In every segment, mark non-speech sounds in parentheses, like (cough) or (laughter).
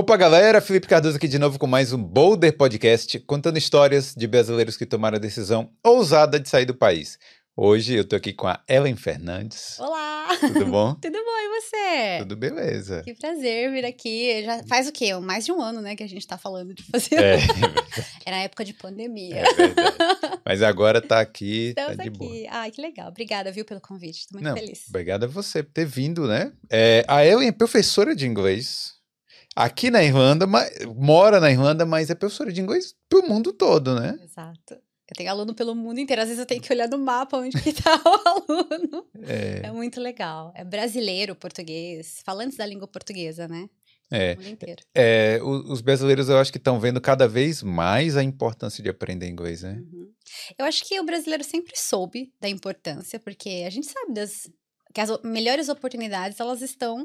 Opa, galera! Felipe Cardoso aqui de novo com mais um Boulder Podcast, contando histórias de brasileiros que tomaram a decisão ousada de sair do país. Hoje eu tô aqui com a Ellen Fernandes. Olá! Tudo bom? (laughs) Tudo bom, e você? Tudo beleza. Que prazer vir aqui. Já faz o quê? Mais de um ano, né, que a gente tá falando de fazer. É, (laughs) Era época de pandemia. é verdade. Mas agora tá aqui, Estamos tá de boa. aqui. Ai, que legal. Obrigada, viu, pelo convite. Tô muito Não, feliz. obrigado a você por ter vindo, né? É, a Ellen é professora de inglês aqui na Irlanda, mas, mora na Irlanda, mas é professora de inglês pro mundo todo, né? Exato. Eu tenho aluno pelo mundo inteiro. Às vezes eu tenho que olhar no mapa onde que tá o (laughs) aluno. É, É muito legal. É brasileiro, português, falantes da língua portuguesa, né? é. É, os brasileiros eu acho que estão vendo cada vez mais a importância de aprender inglês, né? Uhum. Eu acho que o brasileiro sempre soube da importância, porque a gente sabe das que as melhores oportunidades elas estão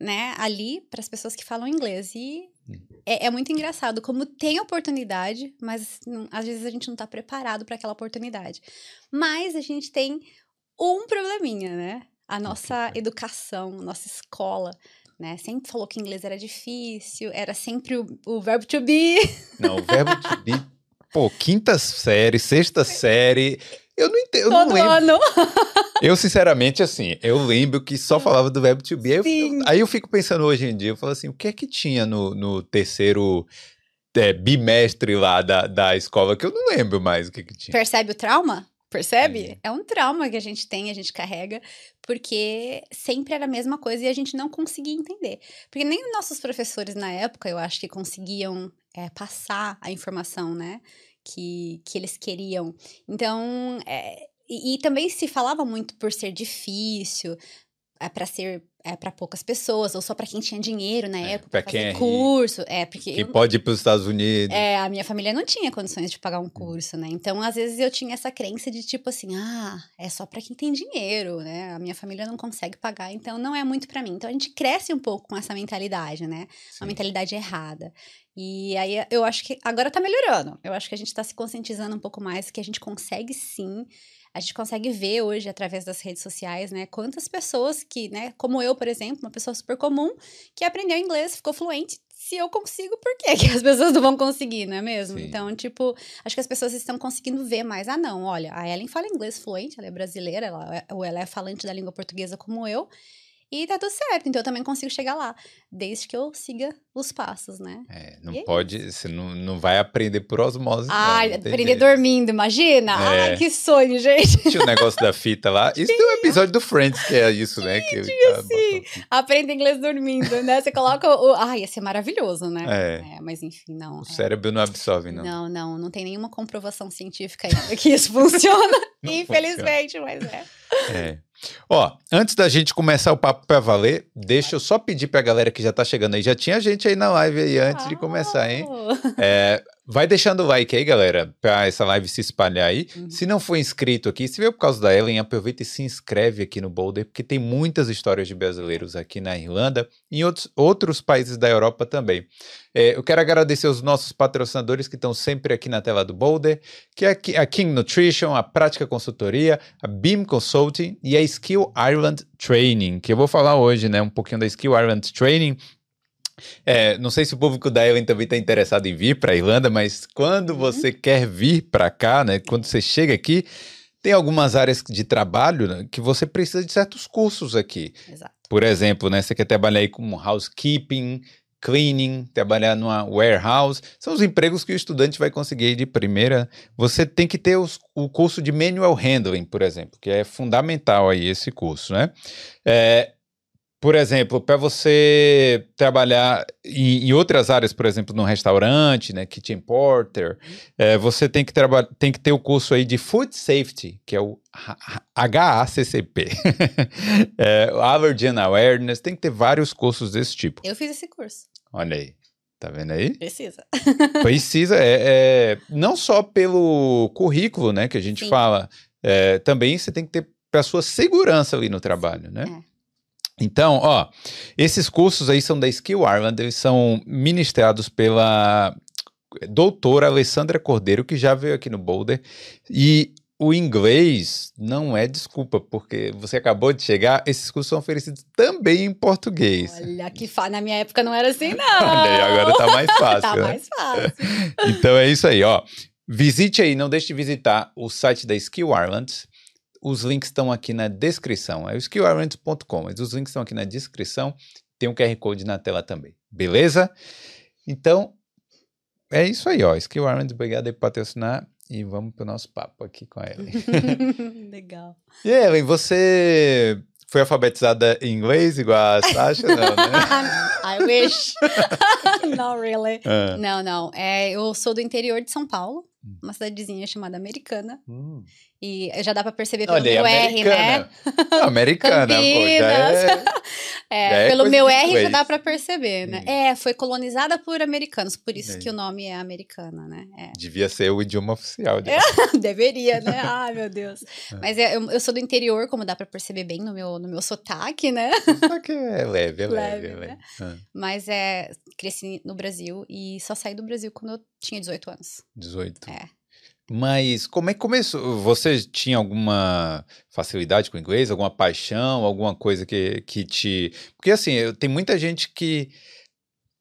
né, ali para as pessoas que falam inglês. E Hum. é, é muito engraçado como tem oportunidade, mas não- às vezes a gente não está preparado para aquela oportunidade. Mas a gente tem um probleminha, né? A nossa educação, a nossa escola. Né? Sempre falou que inglês era difícil, era sempre o, o verbo to be. Não, o verbo to be, pô, quinta série, sexta série, eu não entendo, eu não Todo lembro. ano. (laughs) Eu, sinceramente, assim, eu lembro que só falava do verbo to be. Aí eu, aí eu fico pensando hoje em dia, eu falo assim, o que é que tinha no, no terceiro é, bimestre lá da, da escola, que eu não lembro mais o que que tinha. Percebe o trauma? Percebe? É. É um trauma que a gente tem, a gente carrega, porque sempre era a mesma coisa e a gente não conseguia entender. Porque nem os nossos professores na época, eu acho que conseguiam é, passar a informação, né? Que, que eles queriam. Então, é, e, e também se falava muito por ser difícil, é para ser é para poucas pessoas ou só para quem tinha dinheiro na É, época quem fazer é rico, curso, é porque Que eu- pode ir para os Estados Unidos. é, a minha família não tinha condições de pagar um Hum. curso, né? Então, às vezes eu tinha essa crença de tipo assim, ah, é só pra quem tem dinheiro, né? A minha família não consegue pagar, então não é muito pra mim. Então a gente cresce um pouco com essa mentalidade, né? Sim. Uma mentalidade errada. E aí eu acho que agora tá melhorando. Eu acho que a gente tá se conscientizando um pouco mais que a gente consegue sim a gente consegue ver hoje através das redes sociais, né, quantas pessoas que, né, como eu, por exemplo, uma pessoa super comum que aprendeu inglês, ficou fluente. Se eu consigo, por que (laughs) que as pessoas não vão conseguir, não é mesmo? Sim. Então, tipo, acho que as pessoas estão conseguindo ver mais. Ah, não, olha, a Ellen fala inglês fluente, ela é brasileira, ela é, ou ela é falante da língua portuguesa como eu. E tá tudo certo, então eu também consigo chegar lá, desde que eu siga os passos, né? É, não E é pode, você não, não vai aprender por osmose. não, Ai, não tem aprender jeito. dormindo, imagina? É. Ai, que sonho, gente. Tinha o negócio da fita lá. (laughs) Isso tem um episódio do Friends que é isso, né? Que tinha ah, sim. Aprenda inglês dormindo, né? Você coloca o. Ai, ia ser maravilhoso, né? É. mas enfim, não. O é. cérebro não absorve, não. Não, não, não tem nenhuma comprovação científica ainda que isso (laughs) funciona. Não infelizmente, mas é. É. Ó, antes da gente começar o papo pra valer, deixa eu só pedir pra galera que já tá chegando aí. Já tinha gente aí na live aí antes de começar, hein? É, vai deixando o like aí, galera, pra essa live se espalhar aí. Uhum. Se não for inscrito aqui, se veio por causa da Ellen, aproveita e se inscreve aqui no Boulder, porque tem muitas histórias de brasileiros aqui na Irlanda e em outros, outros países da Europa também. É, eu quero agradecer os nossos patrocinadores que estão sempre aqui na tela do Boulder, que é a King Nutrition, a Prática Consultoria, a Beam Consulting e a Skill Ireland Training, que eu vou falar hoje, né, um pouquinho da Skill Ireland Training. É, não sei se o público da Ellen também está interessado em vir para a Irlanda, mas quando Uhum. você quer vir para cá, né, quando você chega aqui, tem algumas áreas de trabalho né, que você precisa de certos cursos aqui. Exato. Por exemplo, né, você quer trabalhar aí como housekeeping, cleaning, trabalhar numa warehouse, são os empregos que o estudante vai conseguir de primeira. Você tem que ter os- o curso de manual handling, por exemplo, que é fundamental aí esse curso, né? É, por exemplo, para você trabalhar em, em outras áreas, por exemplo, no restaurante, né, kitchen porter, é, você tem que, tem que ter o curso aí de food safety, que é o HACCP, (laughs) é, Allergen Awareness, tem que ter vários cursos desse tipo. Eu fiz esse curso. Olha aí, tá vendo aí? Precisa. (laughs) Precisa, é, é, não só pelo currículo, né, que a gente Sim. fala, é, também você tem que ter para sua segurança ali no trabalho, né? É. Então, ó, esses cursos aí são da Skill Ireland, eles são ministrados pela doutora Alessandra Cordeiro, que já veio aqui no Boulder, e o inglês não é desculpa, porque você acabou de chegar, esses cursos são oferecidos também em português. Olha que fa... na minha época não era assim, não. (laughs) Olha agora tá mais (laughs) fácil. tá né? mais fácil. (laughs) Então é isso aí, ó. Visite aí, não deixe de visitar o site da Skill Ireland. Os links estão aqui na descrição. É o mas Os links estão aqui na descrição. Tem um QR Code na tela também. Beleza? Então, é isso aí, ó. Skill Ireland, obrigado aí por patrocinar. E vamos pro nosso papo aqui com a Ellen. (laughs) Legal. E Ellen, você foi alfabetizada em inglês igual a Sasha? Não, né? (laughs) I wish. (laughs) Not really. Ah. Não, não. É, eu sou do interior de São Paulo, Hum. uma cidadezinha chamada Americana. Hum. E já dá pra perceber pelo Olha meu R, né? americana. (laughs) Não, americana, pô, é... (laughs) É, é pelo meu R já dá pra perceber, né? Hum. É, foi colonizada por americanos, por isso que o nome é americana, né? É. Devia ser o idioma oficial. De... (laughs) Deveria, né? Ai, meu Deus. É. Mas é, eu, eu sou do interior, como dá pra perceber bem no meu, no meu sotaque, né? Só que é leve, é leve. Leve, é leve. né? Ah, Mas é, cresci no Brasil e só saí do Brasil quando eu tinha 18 anos. 18. É. Mas como é que começou? Você tinha alguma facilidade com o inglês, alguma paixão, alguma coisa que, que te. Porque assim, tem muita gente que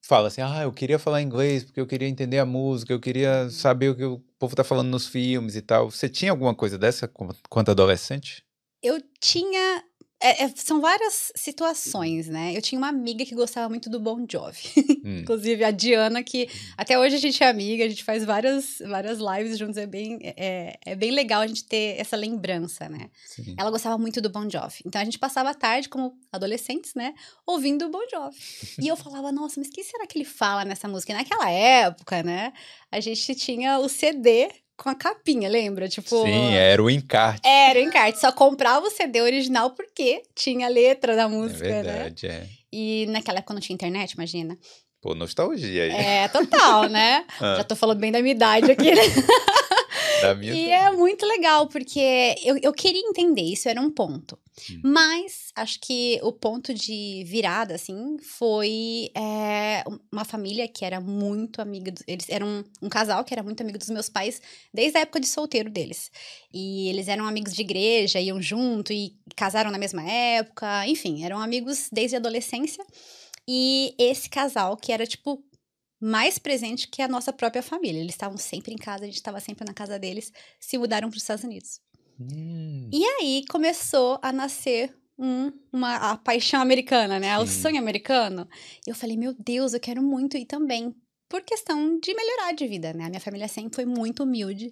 fala assim: ah, eu queria falar inglês porque eu queria entender a música, eu queria saber o que o povo tá falando nos filmes e tal. Você tinha alguma coisa dessa quando adolescente? Eu tinha. É, é, são várias situações, né? Eu tinha uma amiga que gostava muito do Bon Jovi. (laughs) Hum, Inclusive a Diana, que até hoje a gente é amiga, a gente faz várias, várias lives juntos. É bem, é, é bem legal a gente ter essa lembrança, né? sim. Ela gostava muito do Bon Jovi. Então a gente passava a tarde, como adolescentes, né? Ouvindo o Bon Jovi. E eu (laughs) falava, nossa, mas o que será que ele fala nessa música? E naquela época, né? A gente tinha o CD com a capinha, lembra? Tipo. Sim, era o encarte. Era o encarte, só comprava o CD original porque tinha a letra da É música, né? verdade, é. E naquela época não tinha internet, imagina. Pô, nostalgia aí. É, total, né? (laughs) Ah, Já tô falando bem da minha idade aqui, né? (laughs) da minha E é muito legal, porque eu, eu queria entender, isso era um ponto. Hum. Mas acho que o ponto de virada, assim, foi é, uma família que era muito amiga. do- eles eram um, um casal que era muito amigo dos meus pais desde a época de solteiro deles. E eles eram amigos de igreja, iam junto e casaram na mesma época. Enfim, eram amigos desde a adolescência. E esse casal, que era, tipo, mais presente que a nossa própria família. Eles estavam sempre em casa, a gente estava sempre na casa deles, se mudaram para os Estados Unidos. Hum, E aí começou a nascer um- uma, a paixão americana, né? O Sim. sonho americano. E eu falei, meu Deus, eu quero muito ir também. Por questão de melhorar de vida, né? A minha família sempre foi muito humilde.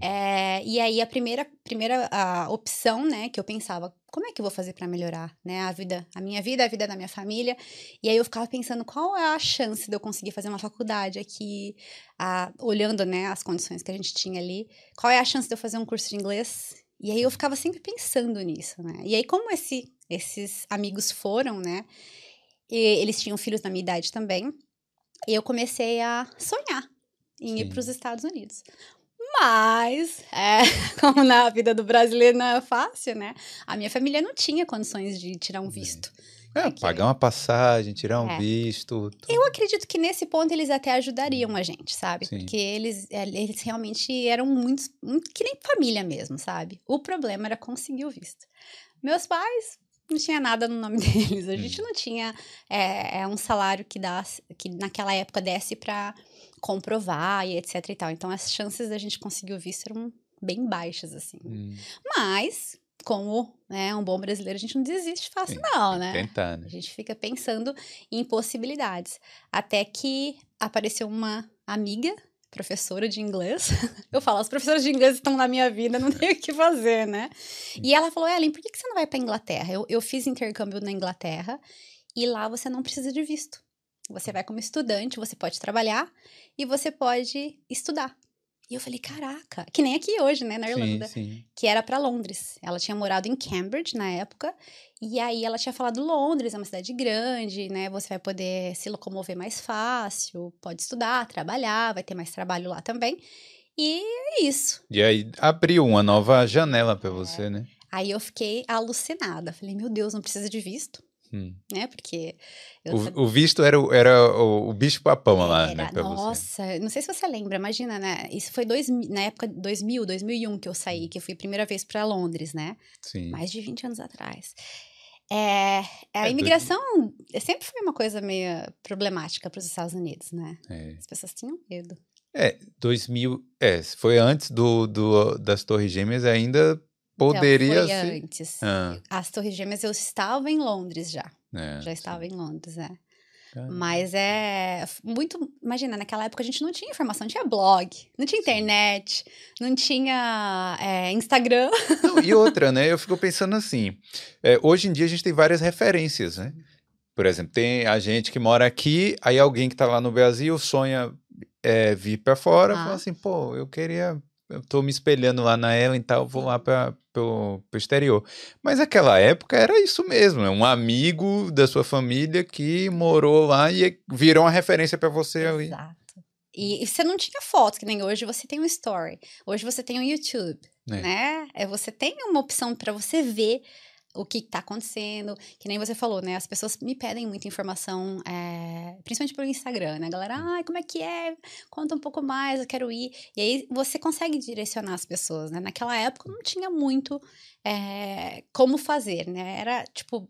É, e aí, a primeira, primeira a opção, né, que eu pensava, como é que eu vou fazer para melhorar, né? A vida, a minha vida, a vida da minha família. E aí eu ficava pensando, qual é a chance de eu conseguir fazer uma faculdade aqui, a- olhando, né, as condições que a gente tinha ali. Qual é a chance de eu fazer um curso de inglês? E aí eu ficava sempre pensando nisso, né? E aí, como esse, esses amigos foram, né? E eles tinham filhos da minha idade também. E eu comecei a sonhar em ir Sim. para os Estados Unidos. Mas, é, (laughs) como na vida do brasileiro não é fácil, né? A minha família não tinha condições de tirar um visto. é, aqui. pagar uma passagem, tirar um É. visto. tudo. Eu acredito que nesse ponto eles até ajudariam a gente, sabe? Sim. Porque eles, é, eles realmente eram muito, muito que nem família mesmo, sabe? O problema era conseguir o visto. Meus pais não tinha nada no nome (laughs) deles. A gente não tinha é, é um salário que dá, que naquela época desse pra comprovar e etc e tal. Então as chances da gente conseguir o visto eram bem baixas, assim. Hum, Mas, como né, um bom brasileiro, a gente não desiste fácil, não, né? tentar, A né? gente fica pensando em possibilidades. Até que apareceu uma amiga, professora de inglês. (laughs) Eu falo, as professoras de inglês estão na minha vida, não tenho o que fazer, né? E ela falou, Ellen, por que que você não vai para Inglaterra? Eu, eu fiz intercâmbio na Inglaterra e lá você não precisa de visto. Você vai como estudante, você pode trabalhar e você pode estudar. E eu falei, caraca, que nem aqui hoje, né, na Irlanda Sim, sim. que era para Londres. Ela tinha morado em Cambridge na época, e aí ela tinha falado Londres, é uma cidade grande, né? Você vai poder se locomover mais fácil, pode estudar, trabalhar, vai ter mais trabalho lá também. E é isso. E aí abriu uma nova janela pra É. você, né? Aí eu fiquei alucinada. Falei, meu Deus, não precisa de visto. Hum. né? Porque o, o, visto era, o, era o, o bicho papão lá, né? nossa, você. não sei se você lembra, imagina, né? Isso foi dois, na época 2000, 2001 que eu saí, que eu fui a primeira vez para Londres, né? Sim. Mais de 20 anos atrás. É, a é, imigração dois... sempre foi uma coisa meio problemática para os Estados Unidos, né? É. As pessoas tinham medo. É, 2000, é, foi antes do, do das Torres Gêmeas ainda poderia Não, foi ser. antes. Ah. As Torres Gêmeas eu estava em Londres já. É, já estava sim. em Londres, é. Mas é muito. Imagina, naquela época a gente não tinha informação, não tinha blog, não tinha internet, não tinha é, Instagram. Não, e outra, né? Eu fico pensando assim: é, hoje em dia a gente tem várias referências, né? Por exemplo, tem a gente que mora aqui, aí alguém que está lá no Brasil sonha é, vir para fora, ah. fala assim: pô, eu queria eu tô me espelhando lá na ela e tal, vou lá para o exterior. Mas naquela época era isso mesmo, é um amigo da sua família que morou lá e virou uma referência para você Exato. ali. Exato. E, você não tinha foto, que nem hoje você tem um story. Hoje você tem um YouTube, é. né? É, você tem uma opção para você ver o que está acontecendo, que nem você falou, né? As pessoas me pedem muita informação, é, principalmente pelo Instagram, né? A galera, ai, como é que é? Conta um pouco mais, eu quero ir. E aí você consegue direcionar as pessoas, né? Naquela época não tinha muito é, como fazer, né? Era tipo,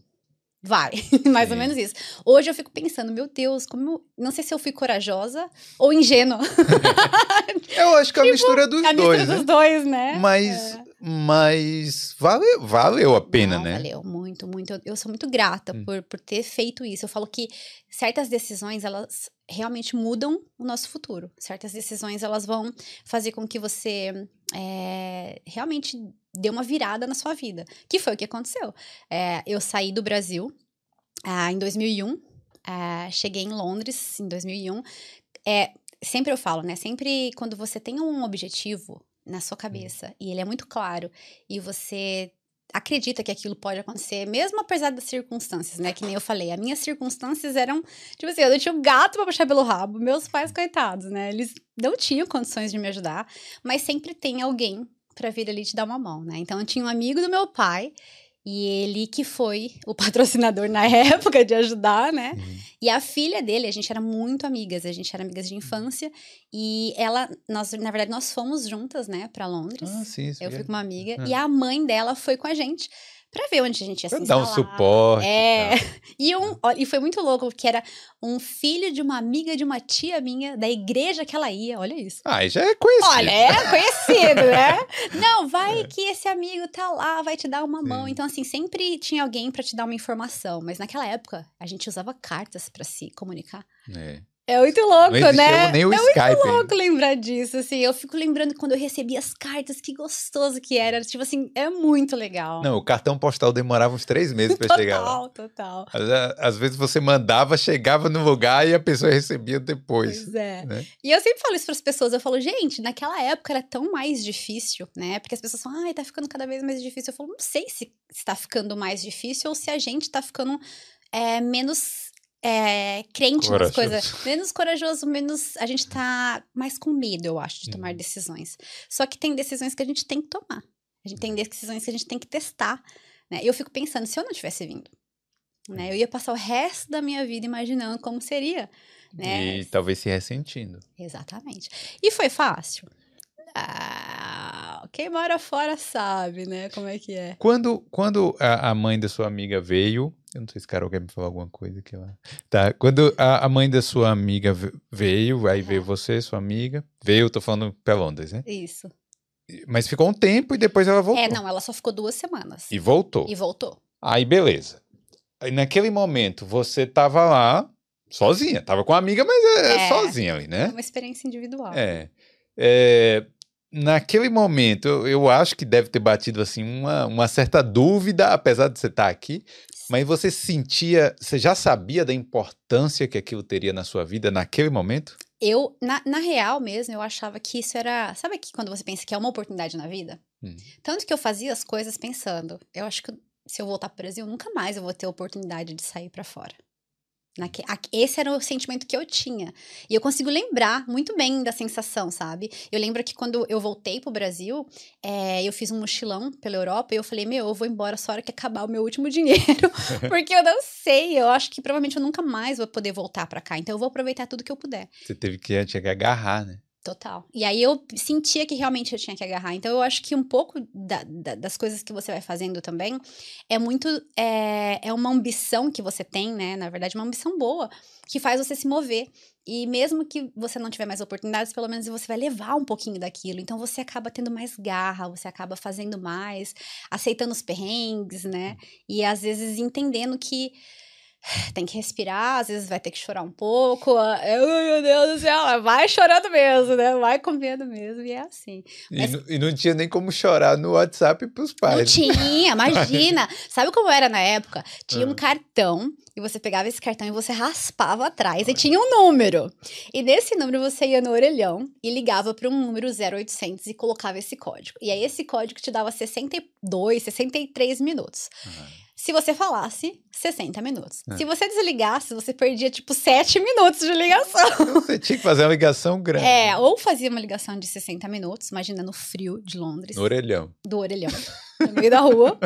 vai, (laughs) mais Sim. ou menos isso. Hoje eu fico pensando, meu Deus, como eu, não sei se eu fui corajosa ou ingênua. (laughs) eu acho que é a tipo, mistura dos a dois. mistura né? dos dois, né? Mas é. Mas valeu, valeu a pena, Não, né? Valeu, muito, muito. Eu, eu sou muito grata hum. por, por ter feito isso. Eu falo que certas decisões, elas realmente mudam o nosso futuro. Certas decisões, elas vão fazer com que você é, realmente dê uma virada na sua vida. Que foi o que aconteceu. É, eu saí do Brasil ah, em 2001, ah, cheguei em Londres em 2001. É, sempre eu falo, né? Sempre quando você tem um objetivo na sua cabeça e ele é muito claro e você acredita que aquilo pode acontecer, mesmo apesar das circunstâncias, né? Que nem eu falei, as minhas circunstâncias eram, tipo assim, eu não tinha um gato para puxar pelo rabo, meus pais, coitados, né? Eles não tinham condições de me ajudar, mas sempre tem alguém para vir ali te dar uma mão, né? Então eu tinha um amigo do meu pai e ele que foi o patrocinador na (laughs) época de ajudar, né? Uhum. E a filha dele, a gente era muito amigas, a gente era amigas de uhum. infância. E ela, nós, na verdade, nós fomos juntas, né, para Londres. Ah, sim, sim. Eu fui com uma amiga. Ah. E a mãe dela foi com a gente para ver onde a gente ia pra se dar um suporte. É. (laughs) E, um, e foi muito louco, porque era um filho de uma amiga de uma tia minha, da igreja que ela ia. Olha isso. Ah, já é conhecido. Olha, é conhecido, (laughs) né? Não, vai é. que esse amigo tá lá, vai te dar uma Sim. mão. Então, assim, sempre tinha alguém para te dar uma informação. Mas naquela época, a gente usava cartas para se comunicar. É. É muito louco, não né? Nem o é Skype, muito louco hein? lembrar disso, assim. Eu fico lembrando quando eu recebia as cartas, que gostoso que era. Tipo assim, é muito legal. Não, o cartão postal demorava uns três meses para chegar. Total, total. Às, às, vezes você mandava, chegava no lugar e a pessoa recebia depois. Pois é. Né? E eu sempre falo isso para as pessoas. Eu falo, gente, naquela época era tão mais difícil, né? Porque as pessoas falam, ai, tá ficando cada vez mais difícil. Eu falo, não sei se está ficando mais difícil ou se a gente tá ficando é, menos é, crente corajoso. nas coisas. Menos corajoso, menos. A gente tá mais com medo, eu acho, de tomar uhum. decisões. Só que tem decisões que a gente tem que tomar. A gente tem decisões que a gente tem que testar. Né? Eu fico pensando, se eu não tivesse vindo, né? Eu ia passar o resto da minha vida imaginando como seria. Né? E talvez se ressentindo. Exatamente. E foi fácil? Ah, quem mora fora sabe, né? Como é que é. Quando, quando a, a mãe da sua amiga veio, eu não sei se Carol quer me falar alguma coisa aqui lá. Tá, quando a, a mãe da sua amiga veio, aí veio você, sua amiga, veio, tô falando pra Londres, né? Isso. Mas ficou um tempo e depois ela voltou. É, não, ela só ficou duas semanas. E voltou. E voltou. Aí, beleza. Aí, naquele momento, você tava lá, sozinha. Tava com a amiga, mas é, é sozinha ali, né? É uma experiência individual. É. é naquele momento, eu, eu, acho que deve ter batido assim uma, uma certa dúvida, apesar de você estar aqui, mas você sentia, você já sabia da importância que aquilo teria na sua vida naquele momento? Eu, na, na real mesmo, eu achava que isso era. Sabe que quando você pensa que é uma oportunidade na vida? Hum. Tanto que eu fazia as coisas pensando, eu acho que se eu voltar para o Brasil, nunca mais eu vou ter a oportunidade de sair para fora. Naque, esse era o sentimento que eu tinha. E eu consigo lembrar muito bem da sensação, sabe? Eu lembro que quando eu voltei pro Brasil, é, eu fiz um mochilão pela Europa e eu falei, meu, eu vou embora só hora que acabar o meu último (laughs) dinheiro. (laughs) porque eu não sei, eu acho que provavelmente eu nunca mais vou poder voltar para cá. Então eu vou aproveitar tudo que eu puder. Você teve que agarrar, né? Total. E aí eu sentia que realmente eu tinha que agarrar. Então eu acho que um pouco da, da, das coisas que você vai fazendo também é muito. É, é uma ambição que você tem, né? Na verdade, uma ambição boa, que faz você se mover. E mesmo que você não tiver mais oportunidades, pelo menos você vai levar um pouquinho daquilo. Então você acaba tendo mais garra, você acaba fazendo mais, aceitando os perrengues, né? E às vezes entendendo que tem que respirar, às vezes vai ter que chorar um pouco. Ah, eu, meu Deus do céu, vai chorando mesmo, né? Vai comendo mesmo, e é assim. Mas... E, e, não tinha nem como chorar no WhatsApp pros pais. Não tinha, (laughs) imagina. Sabe como era na época? Tinha um ah. cartão e você pegava esse cartão e você raspava atrás e tinha um número. E nesse número você ia no orelhão e ligava para um número 0800 e colocava esse código. E aí esse código te dava 62, 63 minutos. Uhum. Se você falasse, 60 minutos. É. Se você desligasse, você perdia tipo 7 minutos de ligação. (laughs) Você tinha que fazer uma ligação grande. É, ou fazia uma ligação de 60 minutos, imagina no frio de Londres. No orelhão. Do orelhão. No meio da rua.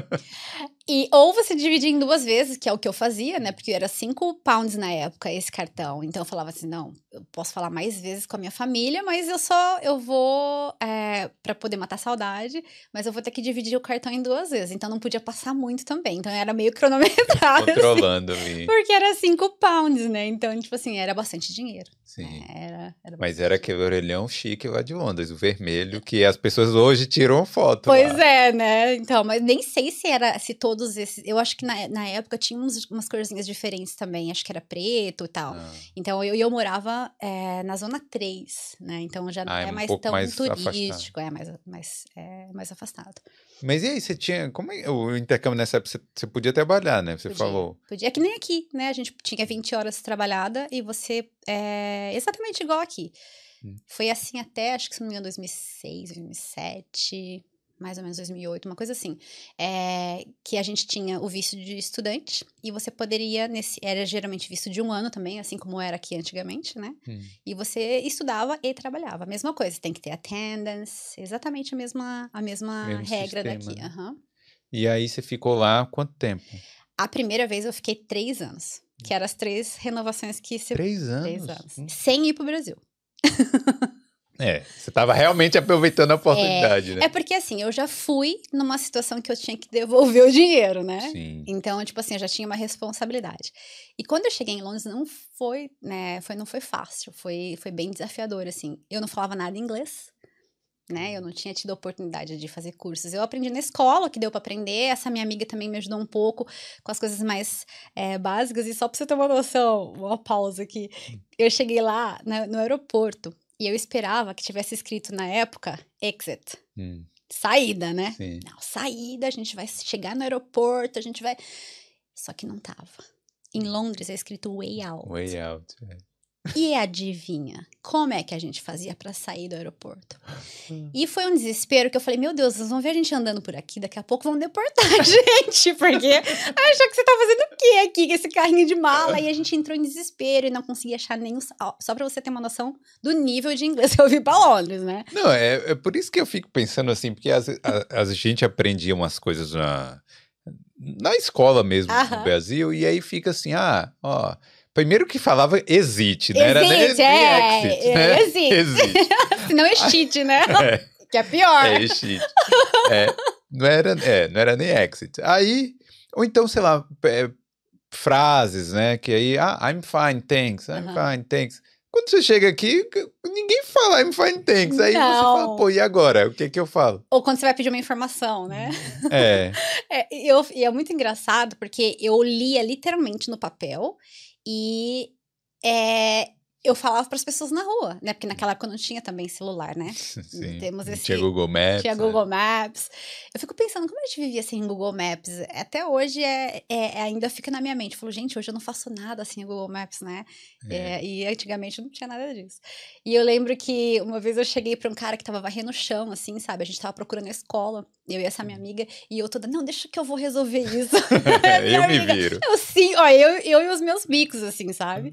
E ou você dividia em duas vezes, que é o que eu fazia, né? Porque era 5 pounds na época esse cartão. Então eu falava assim: não, eu posso falar mais vezes com a minha família, mas eu só eu vou é, para poder matar saudade, mas eu vou ter que dividir o cartão em duas vezes. Então não podia passar muito também. Então era meio cronometrado. Controlando, assim, Porque era 5 pounds, né? Então, tipo assim, era bastante dinheiro. Sim. Né? Era, era mas era aquele orelhão chique lá de Londres, o vermelho, que as pessoas hoje tiram foto. Pois lá. é, né? Então, mas nem sei se era se todos esses. Eu acho que na, na época tinha uns, umas corzinhas diferentes também. Acho que era preto e tal. Ah. Então eu, eu morava é, na zona 3, né? Então já não ah, é, é um mais tão mais turístico, afastado. é mais, mais, é mais afastado. Mas e aí, você tinha. Como é o intercâmbio nessa época? Você, você podia trabalhar, né? Você podia, falou. Podia. É que nem aqui, né? A gente tinha 20 horas trabalhada e você. É exatamente igual aqui. Hum. Foi assim até, acho que se não me engano, 2006, 2007 mais ou menos 2008, uma coisa assim, é, que a gente tinha o visto de estudante e você poderia, nesse, era geralmente visto de um ano também, assim como era aqui antigamente, né? Hum. E você estudava e trabalhava. A mesma coisa, tem que ter attendance, exatamente a mesma, a mesma regra sistema, daqui. Né? Uhum. E aí você ficou lá quanto tempo? A primeira vez eu fiquei três anos, que eram as três renovações que... Se... Três anos? Três anos. Hum. Sem ir pro Brasil. (laughs) É, você estava realmente aproveitando a oportunidade, é, né? É porque assim, eu já fui numa situação que eu tinha que devolver (laughs) o dinheiro, né? Sim. Então, tipo assim, eu já tinha uma responsabilidade. E quando eu cheguei em Londres, não foi, né? Foi, não foi fácil, foi, foi bem desafiador, assim. Eu não falava nada inglês, né? Eu não tinha tido a oportunidade de fazer cursos. Eu aprendi na escola, que deu para aprender. Essa minha amiga também me ajudou um pouco com as coisas mais é, básicas. E só pra você ter uma noção, uma pausa aqui. Hum. Eu cheguei lá na, no aeroporto. E eu esperava que tivesse escrito na época exit. Hum. Saída, né? Sim. Não, saída, a gente vai chegar no aeroporto, a gente vai. Só que não tava. Em Londres é escrito way out. Way out. É. E adivinha, como é que a gente fazia para sair do aeroporto? Hum. E foi um desespero que eu falei: Meu Deus, vocês vão ver a gente andando por aqui, daqui a pouco vão deportar a (laughs) gente, porque acham que você tá fazendo o quê aqui com esse carrinho de mala? E a gente entrou em desespero e não conseguia achar nenhum. Só para você ter uma noção do nível de inglês (laughs) que eu vi pra Londres, né? Não, é, é por isso que eu fico pensando assim, porque a, a, a gente aprendia umas coisas na, na escola mesmo no Brasil, e aí fica assim: ah, ó Primeiro que falava exit, né? Exit, Era nem, é, exit, é, né? exit. exit. (laughs) Se não cheat, né? É. Que é pior. É, cheat. É, não, era, é, não era nem exit. Aí, ou então, sei lá, é, frases, né? Que aí, ah, I'm fine, thanks, I'm uh -huh. fine, thanks. Quando você chega aqui, ninguém fala I'm fine, thanks. Aí não. você fala, pô, e agora? O que que eu falo? Ou quando você vai pedir uma informação, né? É. (laughs) é eu, e é muito engraçado, porque eu lia literalmente no papel e é, eu falava para as pessoas na rua, né? Porque naquela época não tinha também celular, né? (laughs) Sim. Temos esse- Tinha Google Maps. Tinha né? Google Maps. Eu fico pensando como a gente vivia sem Google Maps. Até hoje é, é- ainda fica na minha mente. Eu falo, gente, hoje eu não faço nada sem Google Maps, né? É. É, e antigamente não tinha nada disso. E eu lembro que uma vez eu cheguei pra um cara que tava varrendo o chão, assim, sabe? A gente tava procurando a escola, eu e essa minha amiga, e eu toda, não, deixa que eu vou resolver isso. (laughs) (laughs) Eu me amiga, viro. Eu sim, ó, eu, eu e os meus bicos, assim, sabe?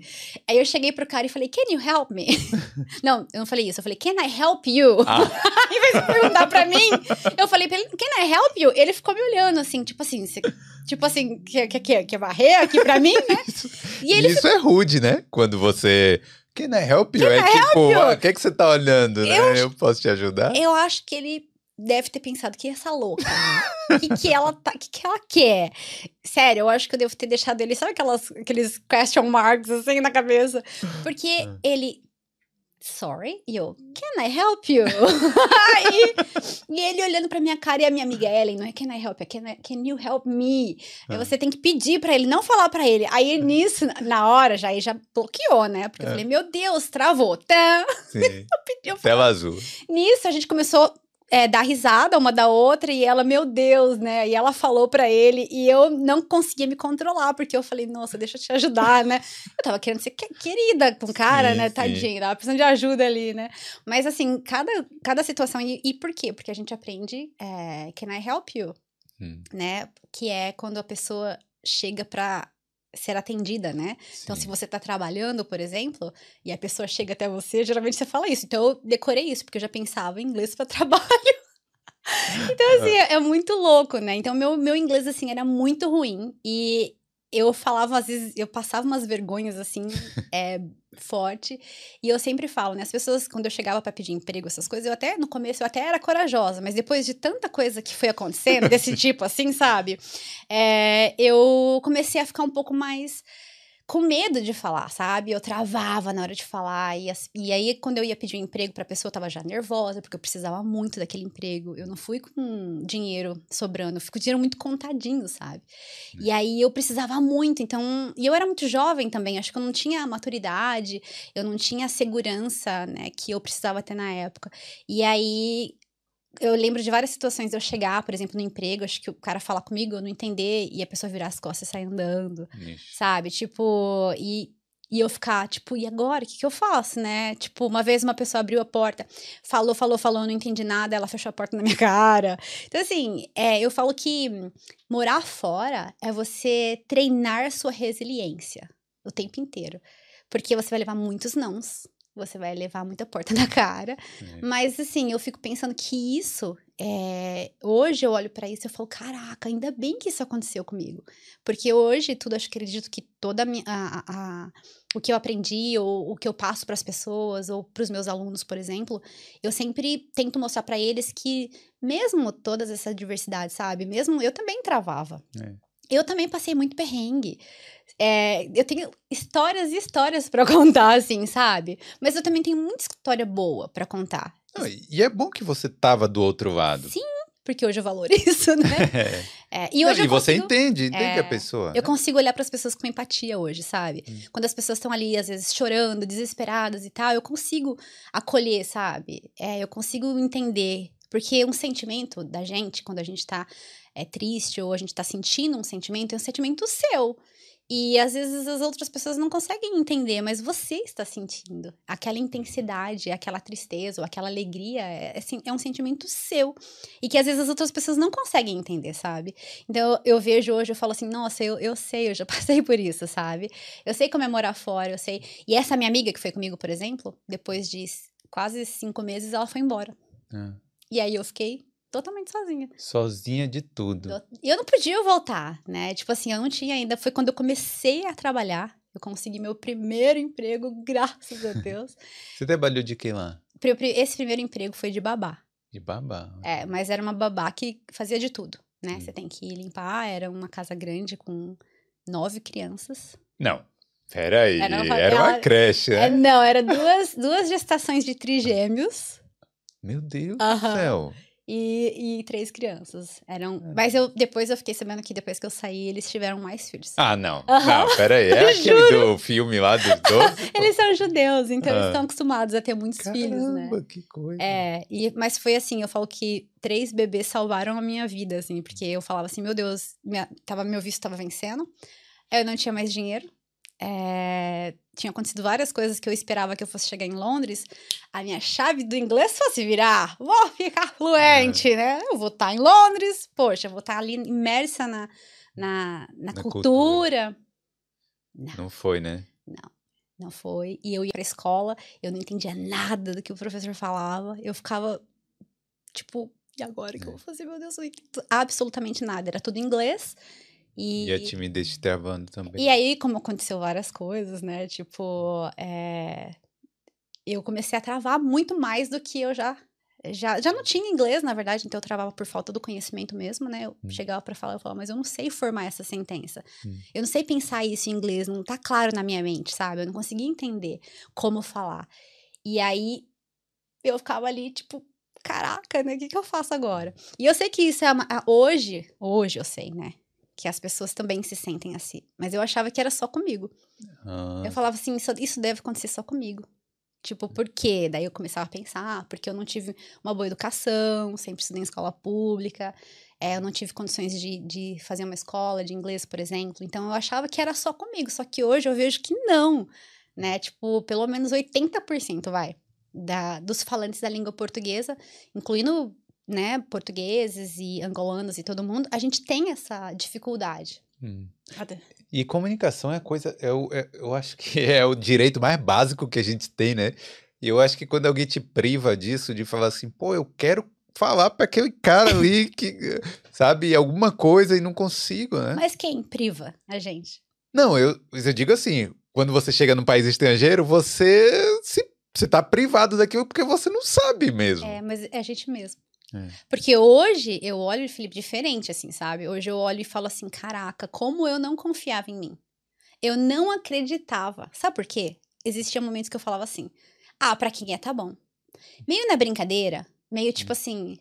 Aí eu cheguei pro cara e falei, can you help me? (laughs) não, eu não falei isso, eu falei, can I help you? Ah, (laughs) Em vez de perguntar pra mim, eu falei pra ele, can I help you? Ele ficou me olhando, assim, tipo assim, você- tipo assim, quer, quer, quer, quer varrer aqui pra mim, né? (laughs) Ele Isso é rude, né? Quando você. Can I help you? é tipo, you? ah, o que, que você tá olhando, né? Eu posso te ajudar? Eu acho que ele deve ter pensado que essa louca. O que, que ela tá, que, que ela quer? Sério, eu acho que eu devo ter deixado ele, sabe aquelas, aqueles question marks assim na cabeça? Porque Ah. ele. Sorry? E eu, can I help you? Aí, (laughs) e ele olhando pra minha cara e a minha amiga Ellen, não é can I help you, é can, I- can you help me? Aí Ah. você tem que pedir pra ele, não falar pra ele. Aí nisso, na hora, já, aí já bloqueou, né? Porque eu É. falei, meu Deus, travou. Tá. Sim. (laughs) Eu Tela azul. Nisso, a gente começou a dar risada uma da outra e ela, meu Deus, né? E ela falou pra ele e eu não conseguia me controlar, porque eu falei, nossa, deixa eu te ajudar, né? Eu tava querendo ser que- querida com o cara, Sim, né? Tadinho, tava precisando de ajuda ali, né? Mas assim, cada, cada situação. E, e por quê? Porque a gente aprende, é, can I help you? Hum, Né? Que é quando a pessoa chega pra ser atendida, né? Então, sim. se você tá trabalhando, por exemplo, e a pessoa chega até você, geralmente você fala isso. Então, eu decorei isso, porque eu já pensava em inglês para (laughs) trabalho. então, assim, é, é muito louco, né? Então, meu, meu inglês, assim, era muito ruim. E eu falava, às vezes, eu passava umas vergonhas, assim, é, (laughs) forte. E eu sempre falo, né? As pessoas, quando eu chegava para pedir emprego, essas coisas, eu até, no começo, eu até era corajosa. Mas depois de tanta coisa que foi acontecendo, desse (laughs) tipo, assim, sabe? É, eu comecei a ficar um pouco mais com medo de falar, sabe? Eu travava na hora de falar. E, e aí, quando eu ia pedir um emprego pra pessoa, eu tava já nervosa, porque eu precisava muito daquele emprego. Eu não fui com dinheiro sobrando, eu fui com dinheiro muito contadinho, sabe? E aí eu precisava muito, então. E eu era muito jovem também, acho que eu não tinha a maturidade, eu não tinha a segurança, né, que eu precisava ter na época. E aí. Eu lembro de várias situações de eu chegar, por exemplo, no emprego, acho que o cara falar comigo, eu não entender, e a pessoa virar as costas e sair andando Ixi. sabe? Tipo, e, e eu ficar, tipo, e agora? O que, que eu faço, né? Tipo, uma vez uma pessoa abriu a porta, falou, falou, falou, eu não entendi nada, ela fechou a porta na minha (laughs) cara. Então, assim, é, eu falo que morar fora é você treinar sua resiliência o tempo inteiro. Porque você vai levar muitos nãos. Você vai levar muita porta (laughs) na cara. É. Mas, assim, eu fico pensando que isso. é, Hoje eu olho pra isso e falo: caraca, ainda bem que isso aconteceu comigo. Porque hoje, tudo, acho que acredito que toda a minha. a- a- o que eu aprendi, ou o que eu passo pras pessoas, ou pros meus alunos, por exemplo, eu sempre tento mostrar pra eles que, mesmo todas essas diversidades, sabe? Mesmo eu também travava. É. Eu também passei muito perrengue. É, eu tenho histórias e histórias pra (laughs) contar, assim, sabe? Mas eu também tenho muita história boa pra contar. Não, e é bom que você tava do outro lado. Sim, porque hoje eu valorizo, (laughs) né? (laughs) É, e Não, hoje e eu você entende, entende é, a pessoa. eu consigo olhar para as pessoas com empatia hoje, sabe? Hum. Quando as pessoas estão ali, às vezes, chorando, desesperadas e tal, eu consigo acolher, sabe? É, eu consigo entender. Porque um sentimento da gente, quando a gente tá é, triste ou a gente tá sentindo um sentimento, é um sentimento seu. E às vezes as outras pessoas não conseguem entender, mas você está sentindo. Aquela intensidade, aquela tristeza ou aquela alegria é, assim, é um sentimento seu. E que às vezes as outras pessoas não conseguem entender, sabe? Então eu, vejo hoje, eu falo assim, nossa, eu, eu sei, eu já (laughs) passei por isso, sabe? Eu sei como é morar fora, eu sei. E essa minha amiga que foi comigo, por exemplo, depois de quase cinco meses, ela foi embora. Ah, E aí eu fiquei totalmente sozinha. sozinha de tudo. E eu não podia voltar, né? Tipo assim, eu não tinha ainda. Foi quando eu comecei a trabalhar. Eu consegui meu primeiro emprego, (laughs) graças a Deus. (laughs) Você trabalhou de que lá? Esse primeiro emprego foi de babá. De babá. É, mas era uma babá que fazia de tudo, né? Hum. Você tem que limpar, era uma casa grande com nove crianças. Não, peraí. Era Era uma- uma, ela- creche, né? É, não, era duas, duas gestações de trigêmeos. Meu Deus do céu. E, e três crianças. Eram. É. Mas eu depois eu fiquei sabendo que depois que eu saí, eles tiveram mais filhos. Ah, não. Uhum. Não, peraí. É (laughs) aquele do filme lá dos dois? (laughs) eles são judeus, então ah. eles estão acostumados a ter muitos Caramba, filhos, né? que coisa. É, e, mas foi assim, eu falo que três bebês salvaram a minha vida, assim, porque eu falava assim, meu Deus, minha, tava, meu visto estava vencendo, eu não tinha mais dinheiro, é, tinha acontecido várias coisas que eu esperava que eu fosse chegar em Londres, a minha chave do inglês fosse virar, vou ficar fluente, é. né? Eu vou estar tá em Londres, poxa, vou estar tá ali imersa na, na, na, na cultura. cultura. Não, não foi, né? Não, não foi. E eu ia pra escola, eu não entendia nada do que o professor falava, eu ficava, tipo, e agora o que eu vou fazer, meu Deus? Absolutamente nada, era tudo em inglês. E, e a timidez te travando também. E aí, como aconteceu várias coisas, né? Tipo, é... eu comecei a travar muito mais do que eu já. Já, já não tinha inglês, na verdade, então eu travava por falta do conhecimento mesmo, né? Eu hum. chegava para falar, eu falava, mas eu não sei formar essa sentença. Hum. Eu não sei pensar isso em inglês, não tá claro na minha mente, sabe? Eu não conseguia entender como falar. E aí eu ficava ali, tipo, caraca, né? O que, que eu faço agora? E eu sei que isso é uma, hoje, hoje eu sei, né? Que as pessoas também se sentem assim. Mas eu achava que era só comigo. Ah. Eu falava assim, isso, isso deve acontecer só comigo. Tipo, por quê? Daí eu começava a pensar, ah, porque eu não tive uma boa educação, sempre estudei em escola pública, é, eu não tive condições de, de fazer uma escola de inglês, por exemplo. Então eu achava que era só comigo, só que hoje eu vejo que não, né? Tipo, pelo menos 80% vai, da, dos falantes da língua portuguesa, incluindo né, portugueses e angolanos e todo mundo, a gente tem essa dificuldade. Hum. E comunicação é coisa, eu, é, eu acho que (laughs) é o direito mais básico que a gente tem, né? E eu acho que quando alguém te priva disso, de falar assim, pô, eu quero falar para aquele cara ali que, (laughs) sabe, alguma coisa e não consigo, né? Mas quem priva a gente? Não, eu, eu digo assim, quando você chega num país estrangeiro, você se você tá privado daquilo porque você não sabe mesmo. É, mas é a gente mesmo. É. Porque hoje eu olho, Felipe, diferente, assim, sabe? Hoje eu olho e falo assim: caraca, como eu não confiava em mim. Eu não acreditava. Sabe por quê? Existiam momentos que eu falava assim: ah, pra quem é, tá bom. Meio na brincadeira, meio tipo assim: